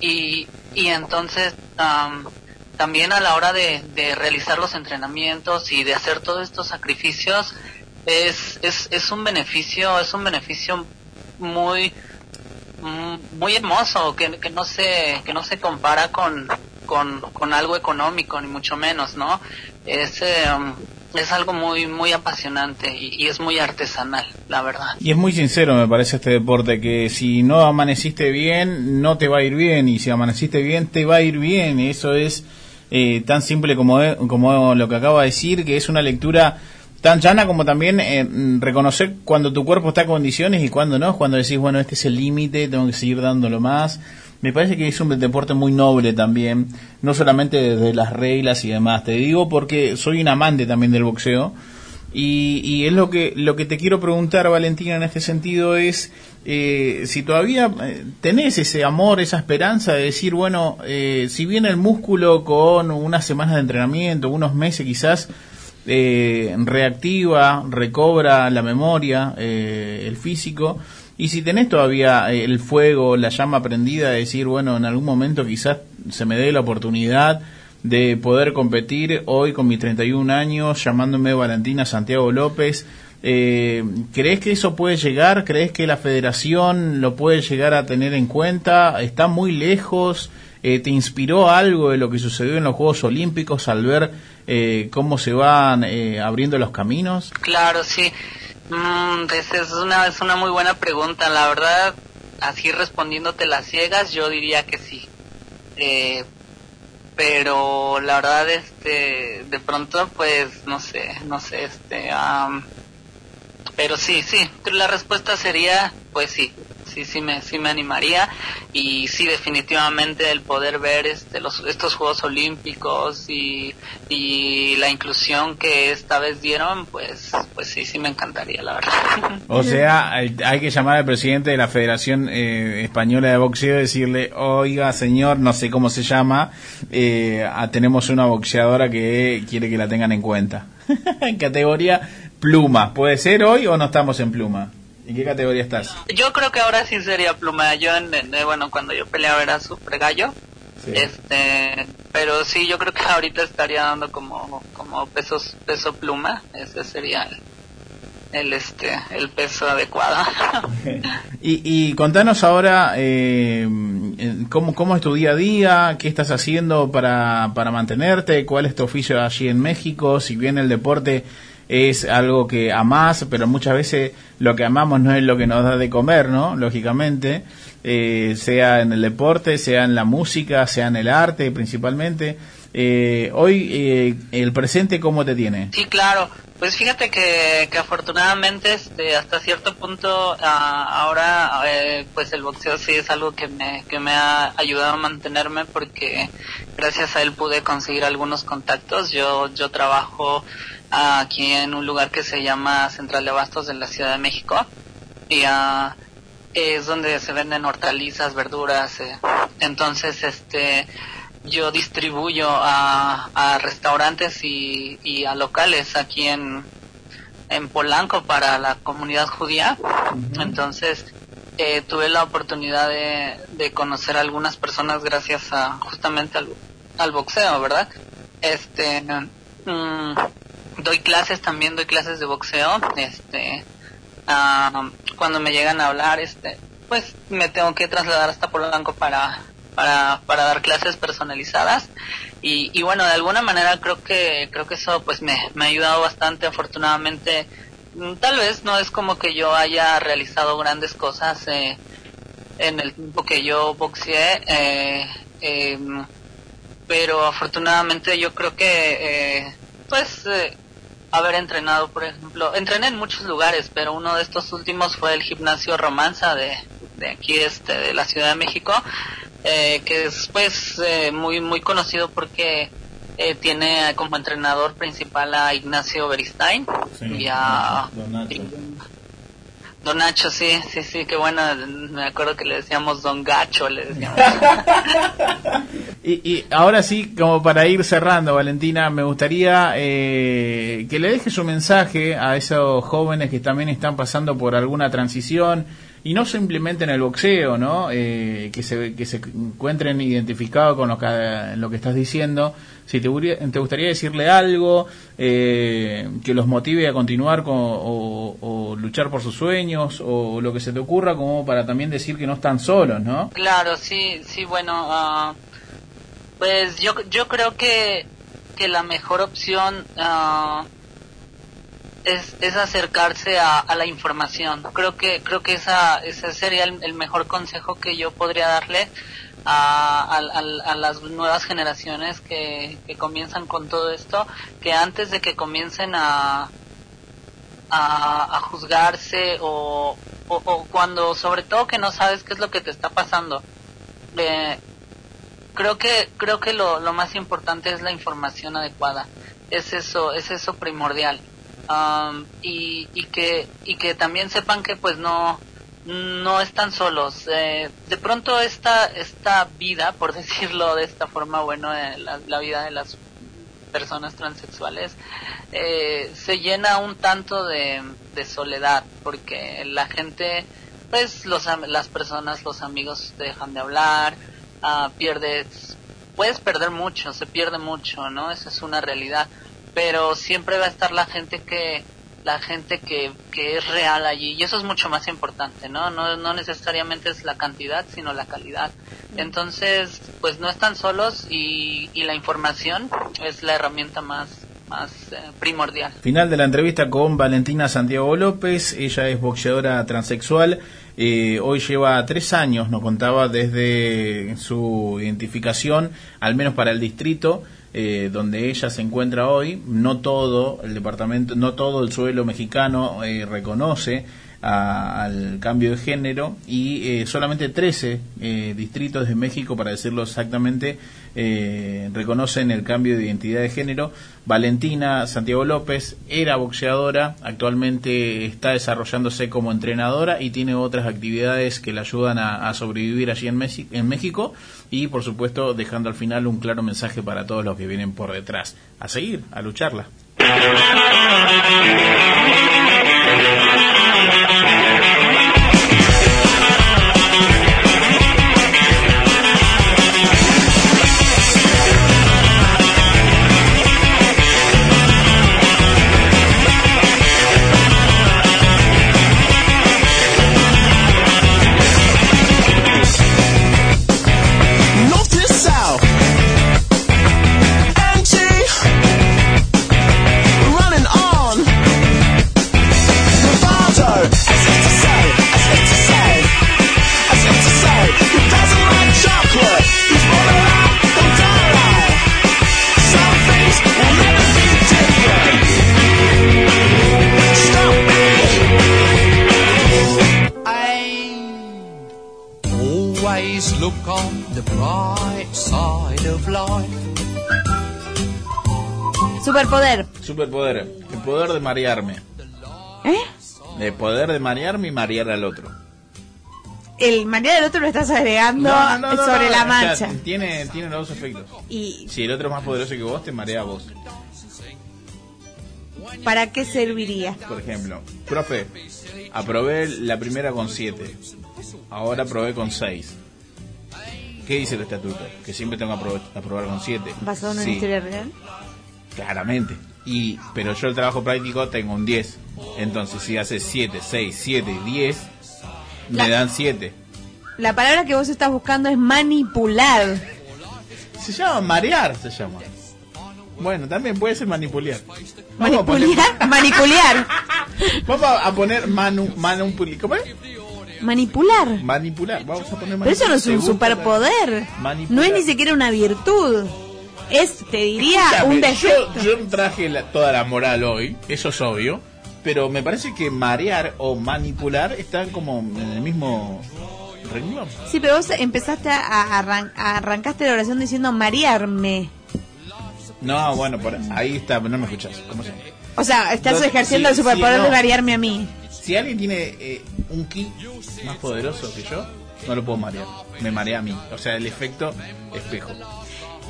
[SPEAKER 20] Y, y entonces am, también a la hora de, de realizar los entrenamientos y de hacer todos estos sacrificios, es, es, es un beneficio, es un beneficio muy, muy hermoso que, que no se, que no se compara con, con, con algo económico ni mucho menos, ¿no? Es, eh, es algo muy muy apasionante y, es muy artesanal, la verdad.
[SPEAKER 2] Y es muy sincero, me parece, este deporte, que si no amaneciste bien, no te va a ir bien, y si amaneciste bien, te va a ir bien. Eso es eh, tan simple como, como lo que acabo de decir, que es una lectura tan llana como también eh, reconocer cuando tu cuerpo está en condiciones y cuando no, cuando decís, bueno, este es el límite, tengo que seguir dándolo más. Me parece que es un deporte muy noble también, no solamente desde las reglas y demás. Te digo porque soy un amante también del boxeo y, y es lo que lo que te quiero preguntar, Valentina, en este sentido es eh, si todavía eh, tenés ese amor, esa esperanza de decir, bueno, eh, si bien el músculo con unas semanas de entrenamiento, unos meses quizás, eh, reactiva, recobra la memoria, eh, el físico, y si tenés todavía eh, el fuego, la llama prendida de decir, bueno, en algún momento quizás se me dé la oportunidad de poder competir hoy con mis 31 años, llamándome Valentina Santiago López, eh, ¿Crees que eso puede llegar? ¿Crees que la federación lo puede llegar a tener en cuenta? ¿Está muy lejos? Eh, ¿Te inspiró algo de lo que sucedió en los Juegos Olímpicos al ver eh, cómo se van eh, abriendo los caminos?
[SPEAKER 20] Claro, sí. Mm, pues es una es una muy buena pregunta, la verdad. Así respondiéndote las ciegas, yo diría que sí. Eh, pero la verdad, este, de pronto, pues, no sé, no sé, este, pero sí, sí, la respuesta sería, pues sí, sí, sí me, sí me animaría y sí definitivamente el poder ver este, los, estos Juegos Olímpicos y, y la inclusión que esta vez dieron, pues, pues sí, sí me encantaría, la verdad. (laughs)
[SPEAKER 2] O sea, hay, que llamar al presidente de la Federación eh, Española de Boxeo y decirle, oiga, señor, no sé cómo se llama, eh, tenemos una boxeadora que quiere que la tengan en cuenta. (laughs) en categoría pluma. ¿Puede ser hoy o no estamos en pluma? ¿En qué categoría estás?
[SPEAKER 20] Yo creo que ahora sí sería pluma. Yo, en, en- eh, bueno, cuando yo peleaba era super gallo. Este, pero sí, yo creo que ahorita estaría dando como, como pesos, peso pluma. Ese sería el, el este, el peso adecuado. (laughs) (laughs)
[SPEAKER 2] Y, y contanos ahora eh, cómo, cómo es tu día a día, qué estás haciendo para, para mantenerte, cuál es tu oficio allí en México, si bien el deporte es algo que amás, pero muchas veces lo que amamos no es lo que nos da de comer, ¿no? Lógicamente, eh, sea en el deporte, sea en la música, sea en el arte principalmente. Eh, hoy, eh, el presente, ¿cómo te tiene?
[SPEAKER 20] Sí, claro. Pues fíjate que, que afortunadamente este, hasta cierto punto ah, ahora eh, pues el boxeo sí es algo que me, que me ha ayudado a mantenerme porque gracias a él pude conseguir algunos contactos. Yo, yo trabajo aquí en un lugar que se llama Central de Abastos de la Ciudad de México y ah, es donde se venden hortalizas, verduras. eh. Entonces, este, yo distribuyo a, a restaurantes y, y a locales aquí en, en Polanco para la comunidad judía. Entonces, eh, tuve la oportunidad de, de conocer a algunas personas gracias a justamente al, al boxeo, ¿verdad? Este, mm, doy clases también, doy clases de boxeo. Este, ah, cuando me llegan a hablar, este, pues me tengo que trasladar hasta Polanco para, para, para dar clases personalizadas. Y, y bueno de alguna manera creo que creo que eso pues me, me ha ayudado bastante afortunadamente. Mm, tal vez no es como que yo haya realizado grandes cosas eh, en el tiempo que yo boxeé eh, em, pero afortunadamente yo creo que eh, pues eh, haber entrenado por ejemplo entrené en muchos lugares pero uno de estos últimos fue el gimnasio Romanza de, de aquí este de la Ciudad de México eh, que es pues eh, muy muy conocido porque eh, tiene como entrenador principal a Ignacio Beristain y a Don Nacho, sí, sí, sí, qué bueno, me acuerdo que le decíamos Don Gacho, le decíamos. (laughs)
[SPEAKER 2] Y, y ahora sí, como para ir cerrando, Valentina, me gustaría eh, que le dejes un mensaje a esos jóvenes que también están pasando por alguna transición y no simplemente en el boxeo, ¿no? Eh, que, se, que se encuentren identificados con lo que, lo que estás diciendo. Si te, gustaría- decirle algo eh, que los motive a continuar con, o, luchar por sus sueños o lo que se te ocurra, como para también decir que no están solos, ¿no?
[SPEAKER 20] Claro, sí, sí, bueno, ah, pues yo, yo creo que, que la mejor opción ah, es, es acercarse a, la información. Creo que creo que esa ese sería el, mejor consejo que yo podría darle a, a, las nuevas generaciones que, comienzan con todo esto, que antes de que comiencen a a, juzgarse o, o, o cuando sobre todo que no sabes qué es lo que te está pasando. Eh, creo que creo que lo, lo más importante es la información adecuada. Es eso es eso primordial. Am, y, y que y que también sepan que pues no no están solos. Eh, de pronto esta esta vida, por (laughs) decirlo de esta forma, bueno, eh, la, vida de las personas transexuales eh, se llena un tanto de, soledad porque la gente pues los las personas los amigos dejan de hablar ah, pierdes puedes perder mucho se pierde mucho no esa es una realidad pero siempre va a estar la gente que la gente que, que es real allí y eso es mucho más importante no no no necesariamente es la cantidad sino la calidad. Entonces pues no están solos y, y la información es la herramienta más más eh, primordial.
[SPEAKER 2] Final de la entrevista con Valentina Santiago López, ella es boxeadora transexual, eh, hoy lleva tres años, nos contaba desde su identificación, al menos para el distrito eh, donde ella se encuentra hoy, no todo el departamento, no todo el suelo mexicano eh, reconoce a- al cambio de género y eh, solamente 13 eh, distritos de México, para decirlo exactamente, eh, reconocen el cambio de identidad de género. Valentina Santiago López era boxeadora, actualmente está desarrollándose como entrenadora y tiene otras actividades que le ayudan a, sobrevivir allí en México y por supuesto dejando al final un claro mensaje para todos los que vienen por detrás. A seguir, a lucharla. Marearme.
[SPEAKER 3] ¿Eh?
[SPEAKER 2] El poder de marearme y marear al otro.
[SPEAKER 3] El María del otro lo estás agregando
[SPEAKER 2] No, no, no,
[SPEAKER 3] sobre la
[SPEAKER 2] o sea,
[SPEAKER 3] marcha.
[SPEAKER 2] tiene, tiene los dos efectos.
[SPEAKER 3] ¿Y
[SPEAKER 2] Si el otro es más poderoso que vos, te marea a vos.
[SPEAKER 3] para qué serviría?
[SPEAKER 2] Por ejemplo, profe, aprobé la primera con 7. Ahora aprobé con 6. ¿Qué dice el estatuto? Que siempre tengo que aprobar, aprobar con 7.
[SPEAKER 3] ¿Basado en una
[SPEAKER 2] Sí,
[SPEAKER 3] historia real?
[SPEAKER 2] Claramente. Y, pero yo el trabajo práctico tengo un 10. Entonces, si haces 7, 6, 7 y 10, me dan 7.
[SPEAKER 3] La palabra que vos estás buscando es manipular.
[SPEAKER 2] Se llama marear, se llama. Bueno, también puede ser manipular. Vamos a poner-
[SPEAKER 3] ¿Manipular? (laughs) Manipular.
[SPEAKER 2] Vamos a poner manu, manupuli- ¿Cómo es?
[SPEAKER 3] Manipular.
[SPEAKER 2] Manipular. Vamos a poner
[SPEAKER 3] Pero eso no es un superpoder.
[SPEAKER 2] Manipular.
[SPEAKER 3] No es ni siquiera una virtud. Es, te diría,
[SPEAKER 2] Escúchame,
[SPEAKER 3] un defecto.
[SPEAKER 2] Yo, yo traje la- toda la moral hoy, eso es obvio. Pero me parece que marear o manipular están como en el mismo renglón.
[SPEAKER 3] Sí, pero vos empezaste a, arran- arrancaste la oración diciendo marearme.
[SPEAKER 2] No, bueno, por ahí está, no me escuchas. ¿Cómo se llama?
[SPEAKER 3] O sea, estás
[SPEAKER 2] No,
[SPEAKER 3] ejerciendo
[SPEAKER 2] sí,
[SPEAKER 3] el superpoder
[SPEAKER 2] sí, no.
[SPEAKER 3] de marearme a mí.
[SPEAKER 2] Si alguien tiene eh, un ki más poderoso que yo, no lo puedo marear. Me marea a mí. O sea, el efecto espejo.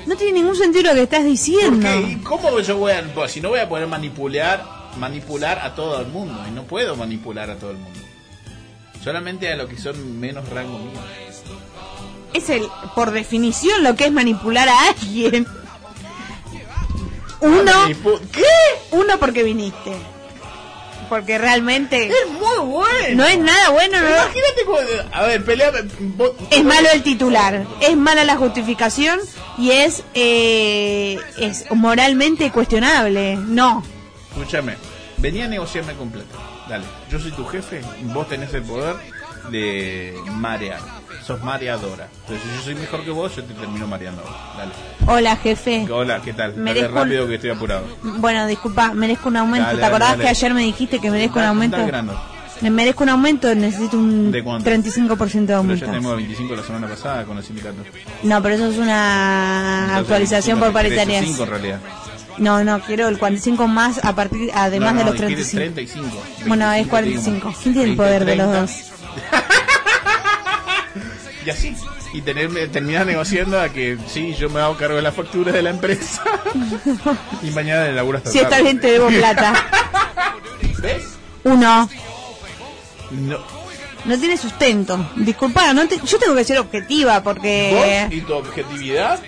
[SPEAKER 3] No tiene ningún sentido lo que estás diciendo.
[SPEAKER 2] ¿Por qué? ¿Y cómo yo voy a, pues, si no voy a poder manipular, manipular a todo el mundo? Y no puedo manipular a todo el mundo. Solamente a los que son menos rango mío.
[SPEAKER 3] Es el, por definición, lo que es manipular a alguien. Uno. ¿Qué? Uno porque viniste. Porque realmente.
[SPEAKER 2] Es muy bueno.
[SPEAKER 3] No es nada bueno, no.
[SPEAKER 2] Imagínate cómo- A ver, pelea. vos-
[SPEAKER 3] Es malo el titular, es mala la justificación y es eh, es moralmente cuestionable. No.
[SPEAKER 2] Escúchame. Vení a negociarme con plata. Dale, yo soy tu jefe, vos tenés el poder de marear. Sos mareadora. Entonces, si yo soy mejor que vos, yo te termino mareando. Dale.
[SPEAKER 3] Hola, jefe.
[SPEAKER 2] Hola, ¿qué tal? Dale
[SPEAKER 3] Merezco-
[SPEAKER 2] rápido que estoy apurado.
[SPEAKER 3] Bueno, disculpa, merezco un aumento.
[SPEAKER 2] Dale,
[SPEAKER 3] ¿Te acordás
[SPEAKER 2] dale,
[SPEAKER 3] que ayer me dijiste que merezco un aumento? Me merezco un aumento, necesito un
[SPEAKER 2] ¿De cuánto?
[SPEAKER 3] 35% de
[SPEAKER 2] Pero
[SPEAKER 3] aumento.
[SPEAKER 2] ya tenemos 25 la semana pasada con el sindicato.
[SPEAKER 3] No, pero eso es una
[SPEAKER 2] Entonces,
[SPEAKER 3] actualización por
[SPEAKER 2] 25,
[SPEAKER 3] paritarias.
[SPEAKER 2] 35 en realidad.
[SPEAKER 3] No, no, quiero el 45 más a partir, además
[SPEAKER 2] No,
[SPEAKER 3] de los
[SPEAKER 2] quiere
[SPEAKER 3] 35.
[SPEAKER 2] 35.
[SPEAKER 3] Bueno, es
[SPEAKER 2] 25,
[SPEAKER 3] 45. ¿Quién tiene el poder de los
[SPEAKER 2] 30.
[SPEAKER 3] dos?
[SPEAKER 2] Y así. Y tener, terminar negociando a que sí, yo me hago cargo de la factura de la empresa. (laughs) y mañana le laburo hasta
[SPEAKER 3] Si está
[SPEAKER 2] tarde.
[SPEAKER 3] bien, te debo plata. (laughs)
[SPEAKER 2] ¿Ves?
[SPEAKER 3] Uno.
[SPEAKER 2] No.
[SPEAKER 3] No tiene sustento. Disculpa, no te- yo tengo que ser objetiva porque...
[SPEAKER 2] Vos y tu objetividad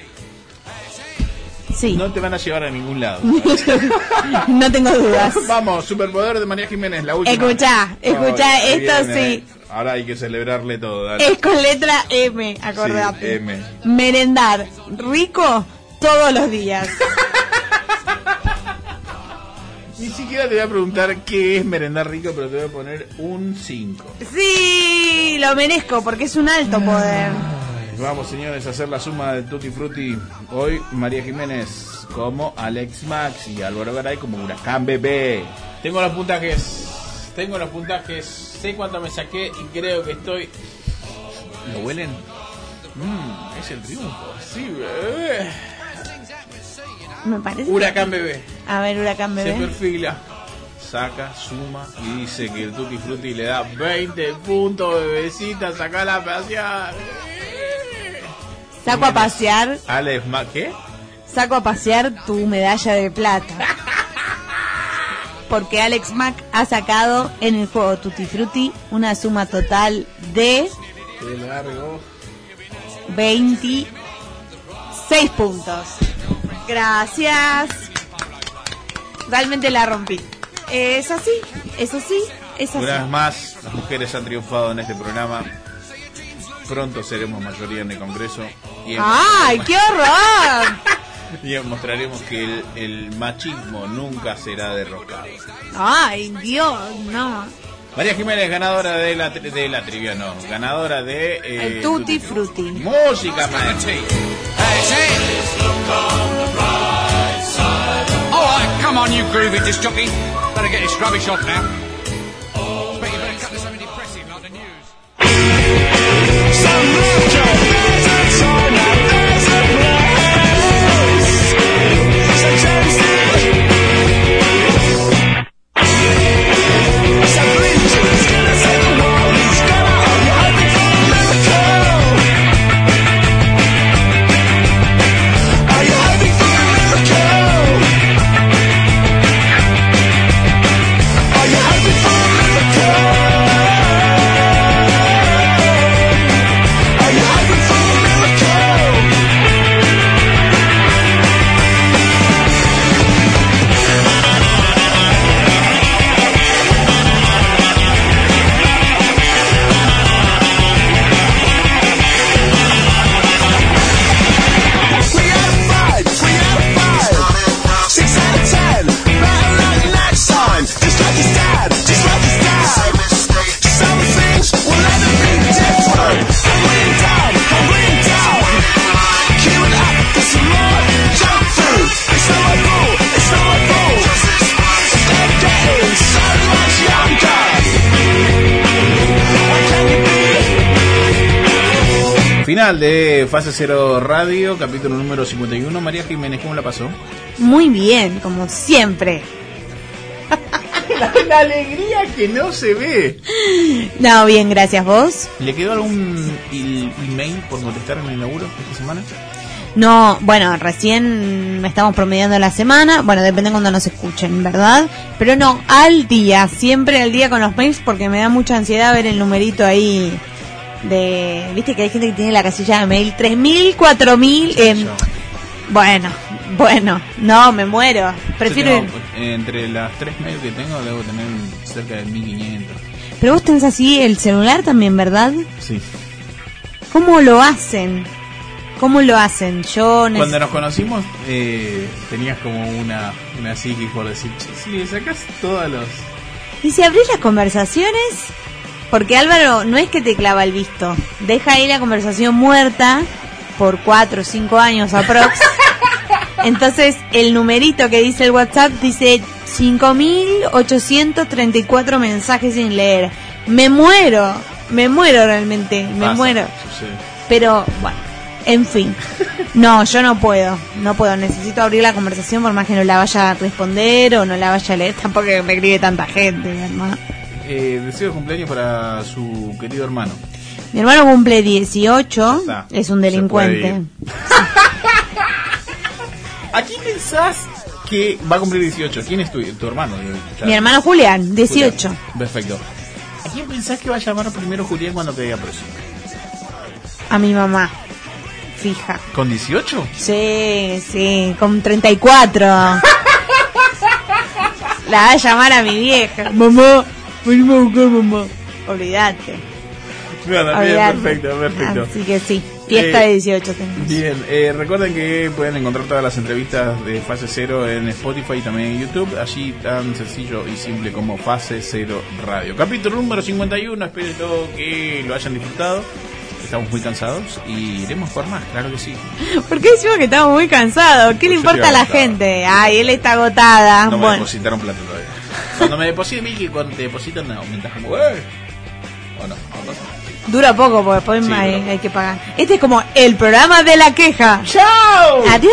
[SPEAKER 3] Sí.
[SPEAKER 2] no te van a llevar a ningún lado. (laughs)
[SPEAKER 3] no tengo dudas.
[SPEAKER 2] Vamos, superpoder de María Jiménez, la última.
[SPEAKER 3] Escuchá,
[SPEAKER 2] Ay,
[SPEAKER 3] esto sí.
[SPEAKER 2] Ahora hay que celebrarle todo, dale.
[SPEAKER 3] Es con letra M, acordate.
[SPEAKER 2] Sí, M.
[SPEAKER 3] Merendar rico todos los días.
[SPEAKER 2] Ni siquiera te voy a preguntar qué es merendar rico, pero te voy a poner un 5.
[SPEAKER 3] Sí, lo merezco porque es un alto poder.
[SPEAKER 2] Vamos, señores, a hacer la suma de Tutti Frutti. Hoy María Jiménez como Alex Max y Álvaro Garay como Huracán Bebé. Tengo los puntajes. Tengo los puntajes. Sé cuánto me saqué y creo que estoy. ¿Lo huelen? Mmm, es el triunfo. Sí, bebé.
[SPEAKER 3] Me parece.
[SPEAKER 2] Huracán Bebé.
[SPEAKER 3] A ver, huracán
[SPEAKER 2] Se
[SPEAKER 3] bebé.
[SPEAKER 2] perfila, saca, suma y dice que el Tutti Frutti le da 20 puntos, bebecita, sacala a pasear.
[SPEAKER 3] Saco a pasear,
[SPEAKER 2] Alex ¿qué?
[SPEAKER 3] saco a pasear tu medalla de plata. (laughs) Porque Alex Mack ha sacado en el juego Tutti Frutti una suma total de
[SPEAKER 2] Qué largo.
[SPEAKER 3] 26 puntos. Gracias. Realmente la rompí. Es así, es así, es así.
[SPEAKER 2] Una vez más, las mujeres han triunfado en este programa. Pronto seremos mayoría en el Congreso. Y,
[SPEAKER 3] ¡Ay, qué horror! (laughs) (laughs)
[SPEAKER 2] y mostraremos que el, el machismo nunca será derrocado.
[SPEAKER 3] ¡Ay, Dios! No.
[SPEAKER 2] María Jiménez, ganadora de la, tri- de la trivia, no, ganadora de... eh,
[SPEAKER 3] El Tutti Frutti.
[SPEAKER 2] Música, maestro.
[SPEAKER 7] Alright, come on, you groovy disc jockey. Better get this rubbish off now. Bet you better cut to something depressing like the news.
[SPEAKER 2] Final de Fase Cero Radio, capítulo número 51. María Jiménez, ¿cómo la pasó?
[SPEAKER 3] Muy bien, como siempre. (laughs)
[SPEAKER 2] la, la alegría que no se ve.
[SPEAKER 3] No, bien, gracias vos.
[SPEAKER 2] ¿Le quedó algún email por contestar en el laburo esta semana?
[SPEAKER 3] No, bueno, recién estamos promediando la semana. Bueno, depende cuando nos escuchen, ¿verdad? Pero no, al día, siempre al día con los mails porque me da mucha ansiedad ver el numerito ahí de... Viste que hay gente que tiene la casilla de mail 3.000, 4.000... Eh, bueno, bueno, no, me muero. Prefiero...
[SPEAKER 2] Tengo, entre las tres mails que tengo, debo tener cerca de 1500.
[SPEAKER 3] Pero vos tenés así el celular también, ¿verdad?
[SPEAKER 2] Sí.
[SPEAKER 3] ¿Cómo lo hacen? ¿Cómo lo hacen? Yo neces-
[SPEAKER 2] Cuando nos conocimos, eh, tenías como una, una psiquis por decir, "Che, si le sacas todos los.
[SPEAKER 3] ¿Y si abrís las conversaciones? Porque Álvaro no es que te clava el visto. Deja ahí la conversación muerta por cuatro o cinco años aprox. (laughs) Entonces el numerito que dice el WhatsApp dice 5.834 mensajes sin leer. Me muero, me muero realmente, me
[SPEAKER 2] Pasa,
[SPEAKER 3] muero. Pero bueno, en fin. No, yo no puedo, no puedo. Necesito abrir la conversación por más que no la vaya a responder o no la vaya a leer. Tampoco que me escribe tanta gente, mi hermano.
[SPEAKER 2] Eh, deseo de cumpleaños para su querido hermano.
[SPEAKER 3] Mi hermano cumple 18,
[SPEAKER 2] está,
[SPEAKER 3] es un delincuente. (laughs)
[SPEAKER 2] ¿A quién pensás que va a cumplir 18? ¿Quién es tu, tu hermano? Ya.
[SPEAKER 3] Mi hermano Julián, 18.
[SPEAKER 2] Julián. Perfecto. ¿A quién pensás que va a llamar primero Julián cuando te diga próximo?
[SPEAKER 3] A mi mamá. Fija.
[SPEAKER 2] ¿Con 18?
[SPEAKER 3] Sí, sí, con 34. (laughs) La va a llamar a mi vieja. Mamá, venimos a buscar mamá. Olvídate.
[SPEAKER 2] Bueno, bien, perfecto, perfecto.
[SPEAKER 3] Así que sí, fiesta
[SPEAKER 2] Eh,
[SPEAKER 3] de 18 tenemos.
[SPEAKER 2] Bien, eh, recuerden que pueden encontrar todas las entrevistas de Fase Cero en Spotify y también en YouTube, allí tan sencillo y simple como Fase Cero Radio. Capítulo número 51, espero que lo hayan disfrutado. Estamos muy cansados y iremos por más, claro que sí. (laughs)
[SPEAKER 3] ¿Por qué decimos que estamos muy cansados? ¿Qué le
[SPEAKER 2] Pues
[SPEAKER 3] importa a la gente? Ay, él está agotada.
[SPEAKER 2] No me
[SPEAKER 3] bueno,
[SPEAKER 2] depositaron plata todavía. Cuando me depositen, Miki, cuando te depositan, aumentas como, ¡eh! O no, no
[SPEAKER 3] dura poco porque después
[SPEAKER 2] Sí,
[SPEAKER 3] hay, hay que pagar. Este es como el programa de la queja.
[SPEAKER 2] ¡Chao!
[SPEAKER 3] Adiós.